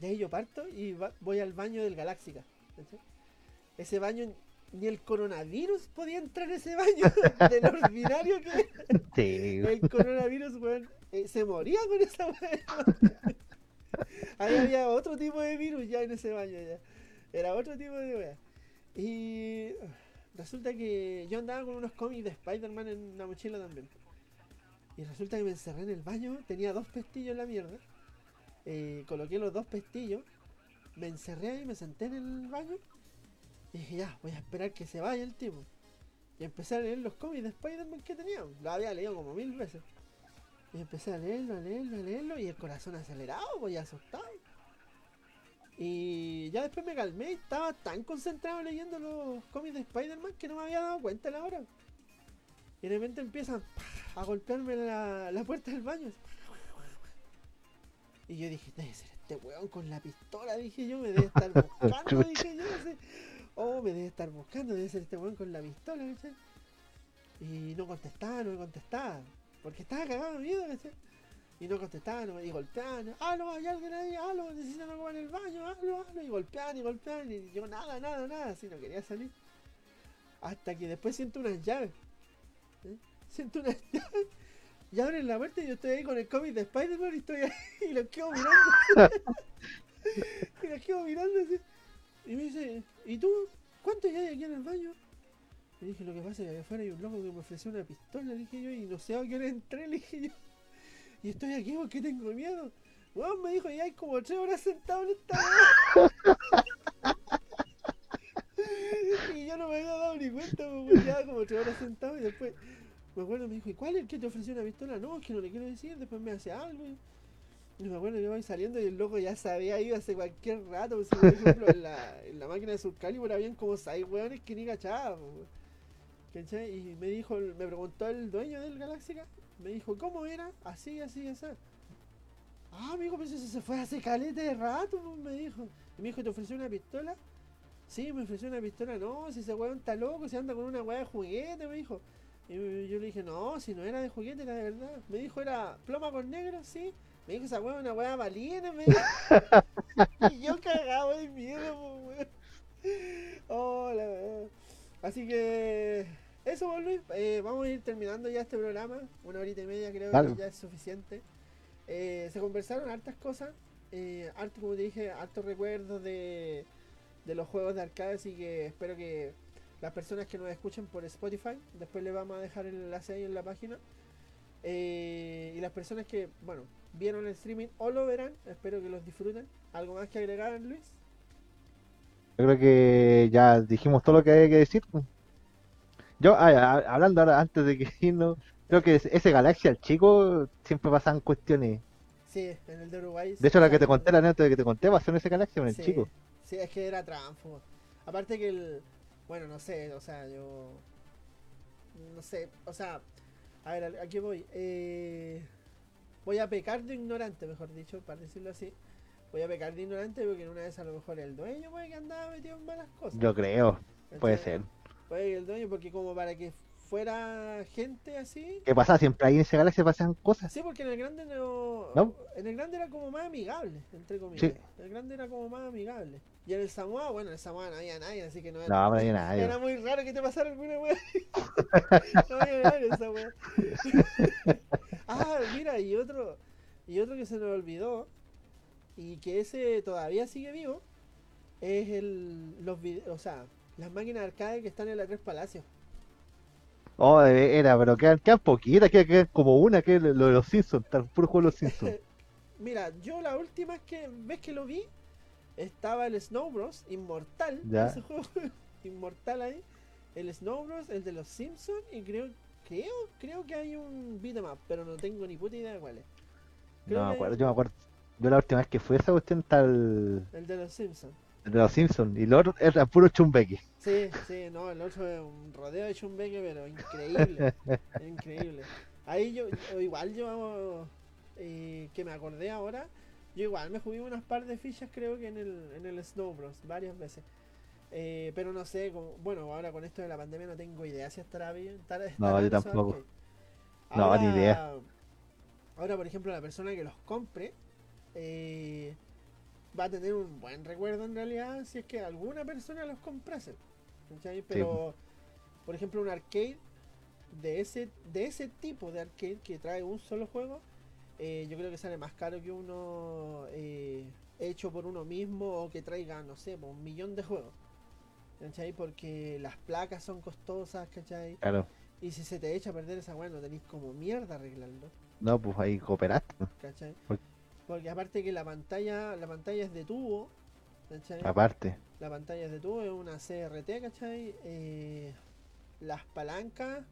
Speaker 1: Y ahí yo parto y voy al baño del Galáxica. Ese baño, ni el coronavirus podía entrar en ese baño. del ordinario que
Speaker 2: Sí.
Speaker 1: El coronavirus, weón, eh, se moría con esa weón. Ahí había otro tipo de virus ya en ese baño ya. Era otro tipo de wea. Y resulta que yo andaba con unos cómics de Spider-Man en la mochila también. Y resulta que me encerré en el baño, tenía dos pestillos en la mierda. Coloqué los dos pestillos, me encerré ahí, me senté en el baño. Y dije, ya, voy a esperar que se vaya el tipo. Y empecé a leer los cómics de Spider-Man que tenía. Lo había leído como mil veces. Y empecé a leerlo, a leerlo, a leerlo. Y el corazón acelerado, ya asustado. Y ya después me calmé estaba tan concentrado leyendo los cómics de Spider-Man que no me había dado cuenta la hora. Y de repente empiezan a golpearme la, la puerta del baño. Y yo dije, debe ser este weón con la pistola, dije yo, me debe estar buscando, dije yo, no sé. Oh, me debe estar buscando, debe ser este weón con la pistola. Y no contestaba, no me contestaba. Porque estaba cagado de miedo. Y no contestaban, y golpeaban, ¡Halo! ¿Hay alguien ahí? ¡Halo! Necesitan algo en el baño, ¡Halo! ¡Halo! Y golpeaban y golpeaban, y yo nada, nada, nada, así no quería salir. Hasta que después siento unas llaves. Siento llaves. Y abren la puerta y yo estoy ahí con el cómic de Spider-Man y estoy ahí y los quedo mirando. y los quedo mirando así. Y me dice, ¿y tú? ¿Cuánto hay aquí en el baño? Y dije, lo que pasa es que allá afuera hay un loco que me ofreció una pistola, le dije yo, y no sé a qué hora entré, le dije yo. Y estoy aquí porque tengo miedo. Weón me dijo, ya hay como tres horas sentado en esta Y yo no me había dado ni cuenta, pues ya como tres horas sentado y después me acuerdo me dijo, ¿y cuál es el que te ofreció una pistola? No, es que no le quiero decir, después me hace algo. Y me acuerdo que voy saliendo y el loco ya se había ido hace cualquier rato. Pues, por ejemplo, en la, la máquina de Surcalibur habían como seis weones que ni cachaban. ¿Cachai? Y me dijo, me preguntó el dueño del Galáxica, me dijo, ¿cómo era? Así, así, así. Ah, dijo, pues eso se fue hace calete de rato, pues, me dijo. Y me dijo, ¿te ofreció una pistola? Sí, me ofreció una pistola. No, si ese weón está loco, si anda con una weá de juguete, me dijo. Y yo le dije, no, si no era de juguete, era de verdad. Me dijo, ¿era ploma con negro? Sí. Me dijo, esa weá es una weá balina, me dijo. y yo cagado de miedo, weón. Oh, la. Así que eso, Luis, eh, vamos a ir terminando ya este programa. Una horita y media creo que ya es suficiente. Eh, se conversaron hartas cosas. Eh, harto, como te dije, hartos recuerdos de, de los juegos de arcade. Así que espero que las personas que nos escuchen por Spotify, después les vamos a dejar el enlace ahí en la página. Eh, y las personas que, bueno, vieron el streaming o lo verán, espero que los disfruten. ¿Algo más que agregar, Luis?
Speaker 2: Yo creo que ya dijimos todo lo que hay que decir. Yo, ah, ah, hablando ahora, antes de que irnos, creo que ese Galaxia, el chico, siempre pasaban cuestiones.
Speaker 1: Sí, en el de Uruguay.
Speaker 2: De hecho, la que te conté, la anécdota que te conté, pasó en ese Galaxia con el
Speaker 1: Sí,
Speaker 2: chico.
Speaker 1: Sí, es que era tránsfugo. Aparte que el. Bueno, no sé, o sea, yo. No sé, o sea. A ver, ¿a qué voy? Eh, voy a pecar de ignorante, mejor dicho, para decirlo así. Voy a pecar de ignorante porque en una vez a lo mejor el dueño puede que andaba metido en malas cosas.
Speaker 2: Yo creo, puede ser.
Speaker 1: Puede que el dueño, porque como para que fuera gente así.
Speaker 2: ¿Qué pasa? Siempre ahí en ese Galaxia pasan cosas.
Speaker 1: Sí, porque en el grande no.
Speaker 2: ¿No?
Speaker 1: En el grande era como más amigable, entre comillas.
Speaker 2: Sí.
Speaker 1: El grande era como más amigable. Y en el Samoa, bueno, en el Samoa no había nadie, así que no era.
Speaker 2: No, pero hay nadie.
Speaker 1: Era muy raro que te pasara alguna wea. no había nadie en esa ah, mira, y otro. Y otro que se nos olvidó. Y que ese todavía sigue vivo. Es el. Los vide- o sea, las máquinas arcade que están en la Tres Palacios.
Speaker 2: Oh, de- era, pero quedan, quedan poquitas, quedan, quedan como una que es lo de los Simpsons, tal puro juego de los Simpsons.
Speaker 1: Mira, yo la última que vez que lo vi estaba el Snow Bros. Inmortal.
Speaker 2: Ya.
Speaker 1: Ese juego inmortal ahí. El Snow Bros. El de los Simpsons. Y creo, creo, creo que hay un beatmap, pero no tengo ni puta idea de cuál es. Creo
Speaker 2: No me acuerdo,
Speaker 1: hay
Speaker 2: yo me acuerdo. Yo la última vez que fui a esa cuestión el,
Speaker 1: El de los Simpsons.
Speaker 2: De los Simpsons y el otro era puro chumbeque.
Speaker 1: Sí, sí, no, el otro es un rodeo de chumbeque, pero increíble. increíble. Ahí yo, yo igual yo, eh, que me acordé ahora, yo igual me jugué unas par de fichas creo que en el, en el Snow Bros. varias veces. Eh, pero no sé, como- bueno, ahora con esto de la pandemia no tengo idea si estará bien. estará-
Speaker 2: No,
Speaker 1: estará
Speaker 2: yo
Speaker 1: en esos
Speaker 2: tampoco. No, ni idea.
Speaker 1: Ahora, por ejemplo, la persona que los compre eh, va a tener un buen recuerdo en realidad si es que alguna persona los comprase. ¿cachai? Pero, por ejemplo, un arcade de ese, de ese tipo de arcade que trae un solo juego, eh, yo creo que sale más caro que uno eh, hecho por uno mismo o que traiga, no sé, un millón de juegos. ¿Cachai? Porque las placas son costosas, ¿cachai?
Speaker 2: Claro.
Speaker 1: Y si se te echa a perder esa weá, no tenéis como mierda arreglarlo.
Speaker 2: No, pues ahí cooperaste.
Speaker 1: ¿cachai? Porque aparte que la pantalla, la pantalla es de tubo, ¿cachai?
Speaker 2: Aparte.
Speaker 1: La pantalla es de tubo, es una CRT, ¿cachai? Eh, las palancas,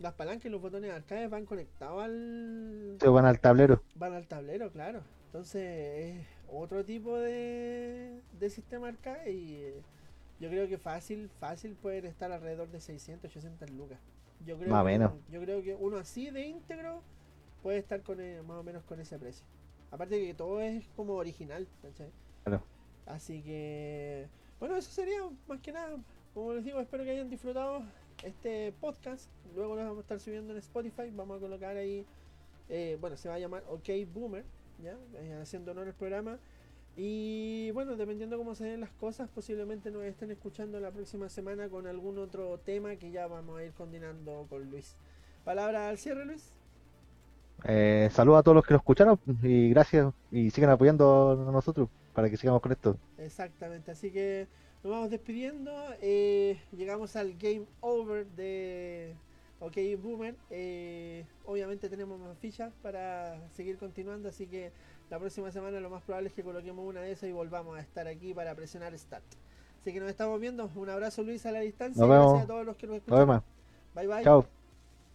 Speaker 1: las palancas y los botones arcade van conectados al,
Speaker 2: Se van al tablero.
Speaker 1: van al tablero, claro. Entonces es otro tipo de, de sistema arcade y eh, yo creo que fácil, fácil pueden estar alrededor de 600, 800 lucas. Yo creo
Speaker 2: Más
Speaker 1: que,
Speaker 2: menos.
Speaker 1: Yo creo que uno así de íntegro puede estar con e- más o menos con ese precio. Aparte que todo es como original, ¿cachai?
Speaker 2: Claro.
Speaker 1: Así que, bueno, eso sería más que nada. Como les digo, espero que hayan disfrutado este podcast. Luego lo vamos a estar subiendo en Spotify. Vamos a colocar ahí, eh, bueno, se va a llamar OK Boomer, ¿ya? Eh, haciendo honor al programa. Y bueno, dependiendo cómo se den las cosas, posiblemente nos estén escuchando la próxima semana con algún otro tema que ya vamos a ir coordinando con Luis. Palabra al cierre, Luis.
Speaker 2: Eh, saludos a todos los que nos escucharon y gracias y sigan apoyando a nosotros para que sigamos con esto.
Speaker 1: Exactamente, así que nos vamos despidiendo. eh, llegamos al game over de OK Boomer. eh, obviamente tenemos más fichas para seguir continuando, así que la próxima semana lo más probable es que coloquemos una de esas y volvamos a estar aquí para presionar Start. Así que nos estamos viendo. Un abrazo Luis a la distancia.
Speaker 2: Nos
Speaker 1: Gracias
Speaker 2: vemos.
Speaker 1: a todos los que nos
Speaker 2: Nos
Speaker 1: escuchan.
Speaker 2: vemos.
Speaker 1: Bye bye.
Speaker 2: Chao.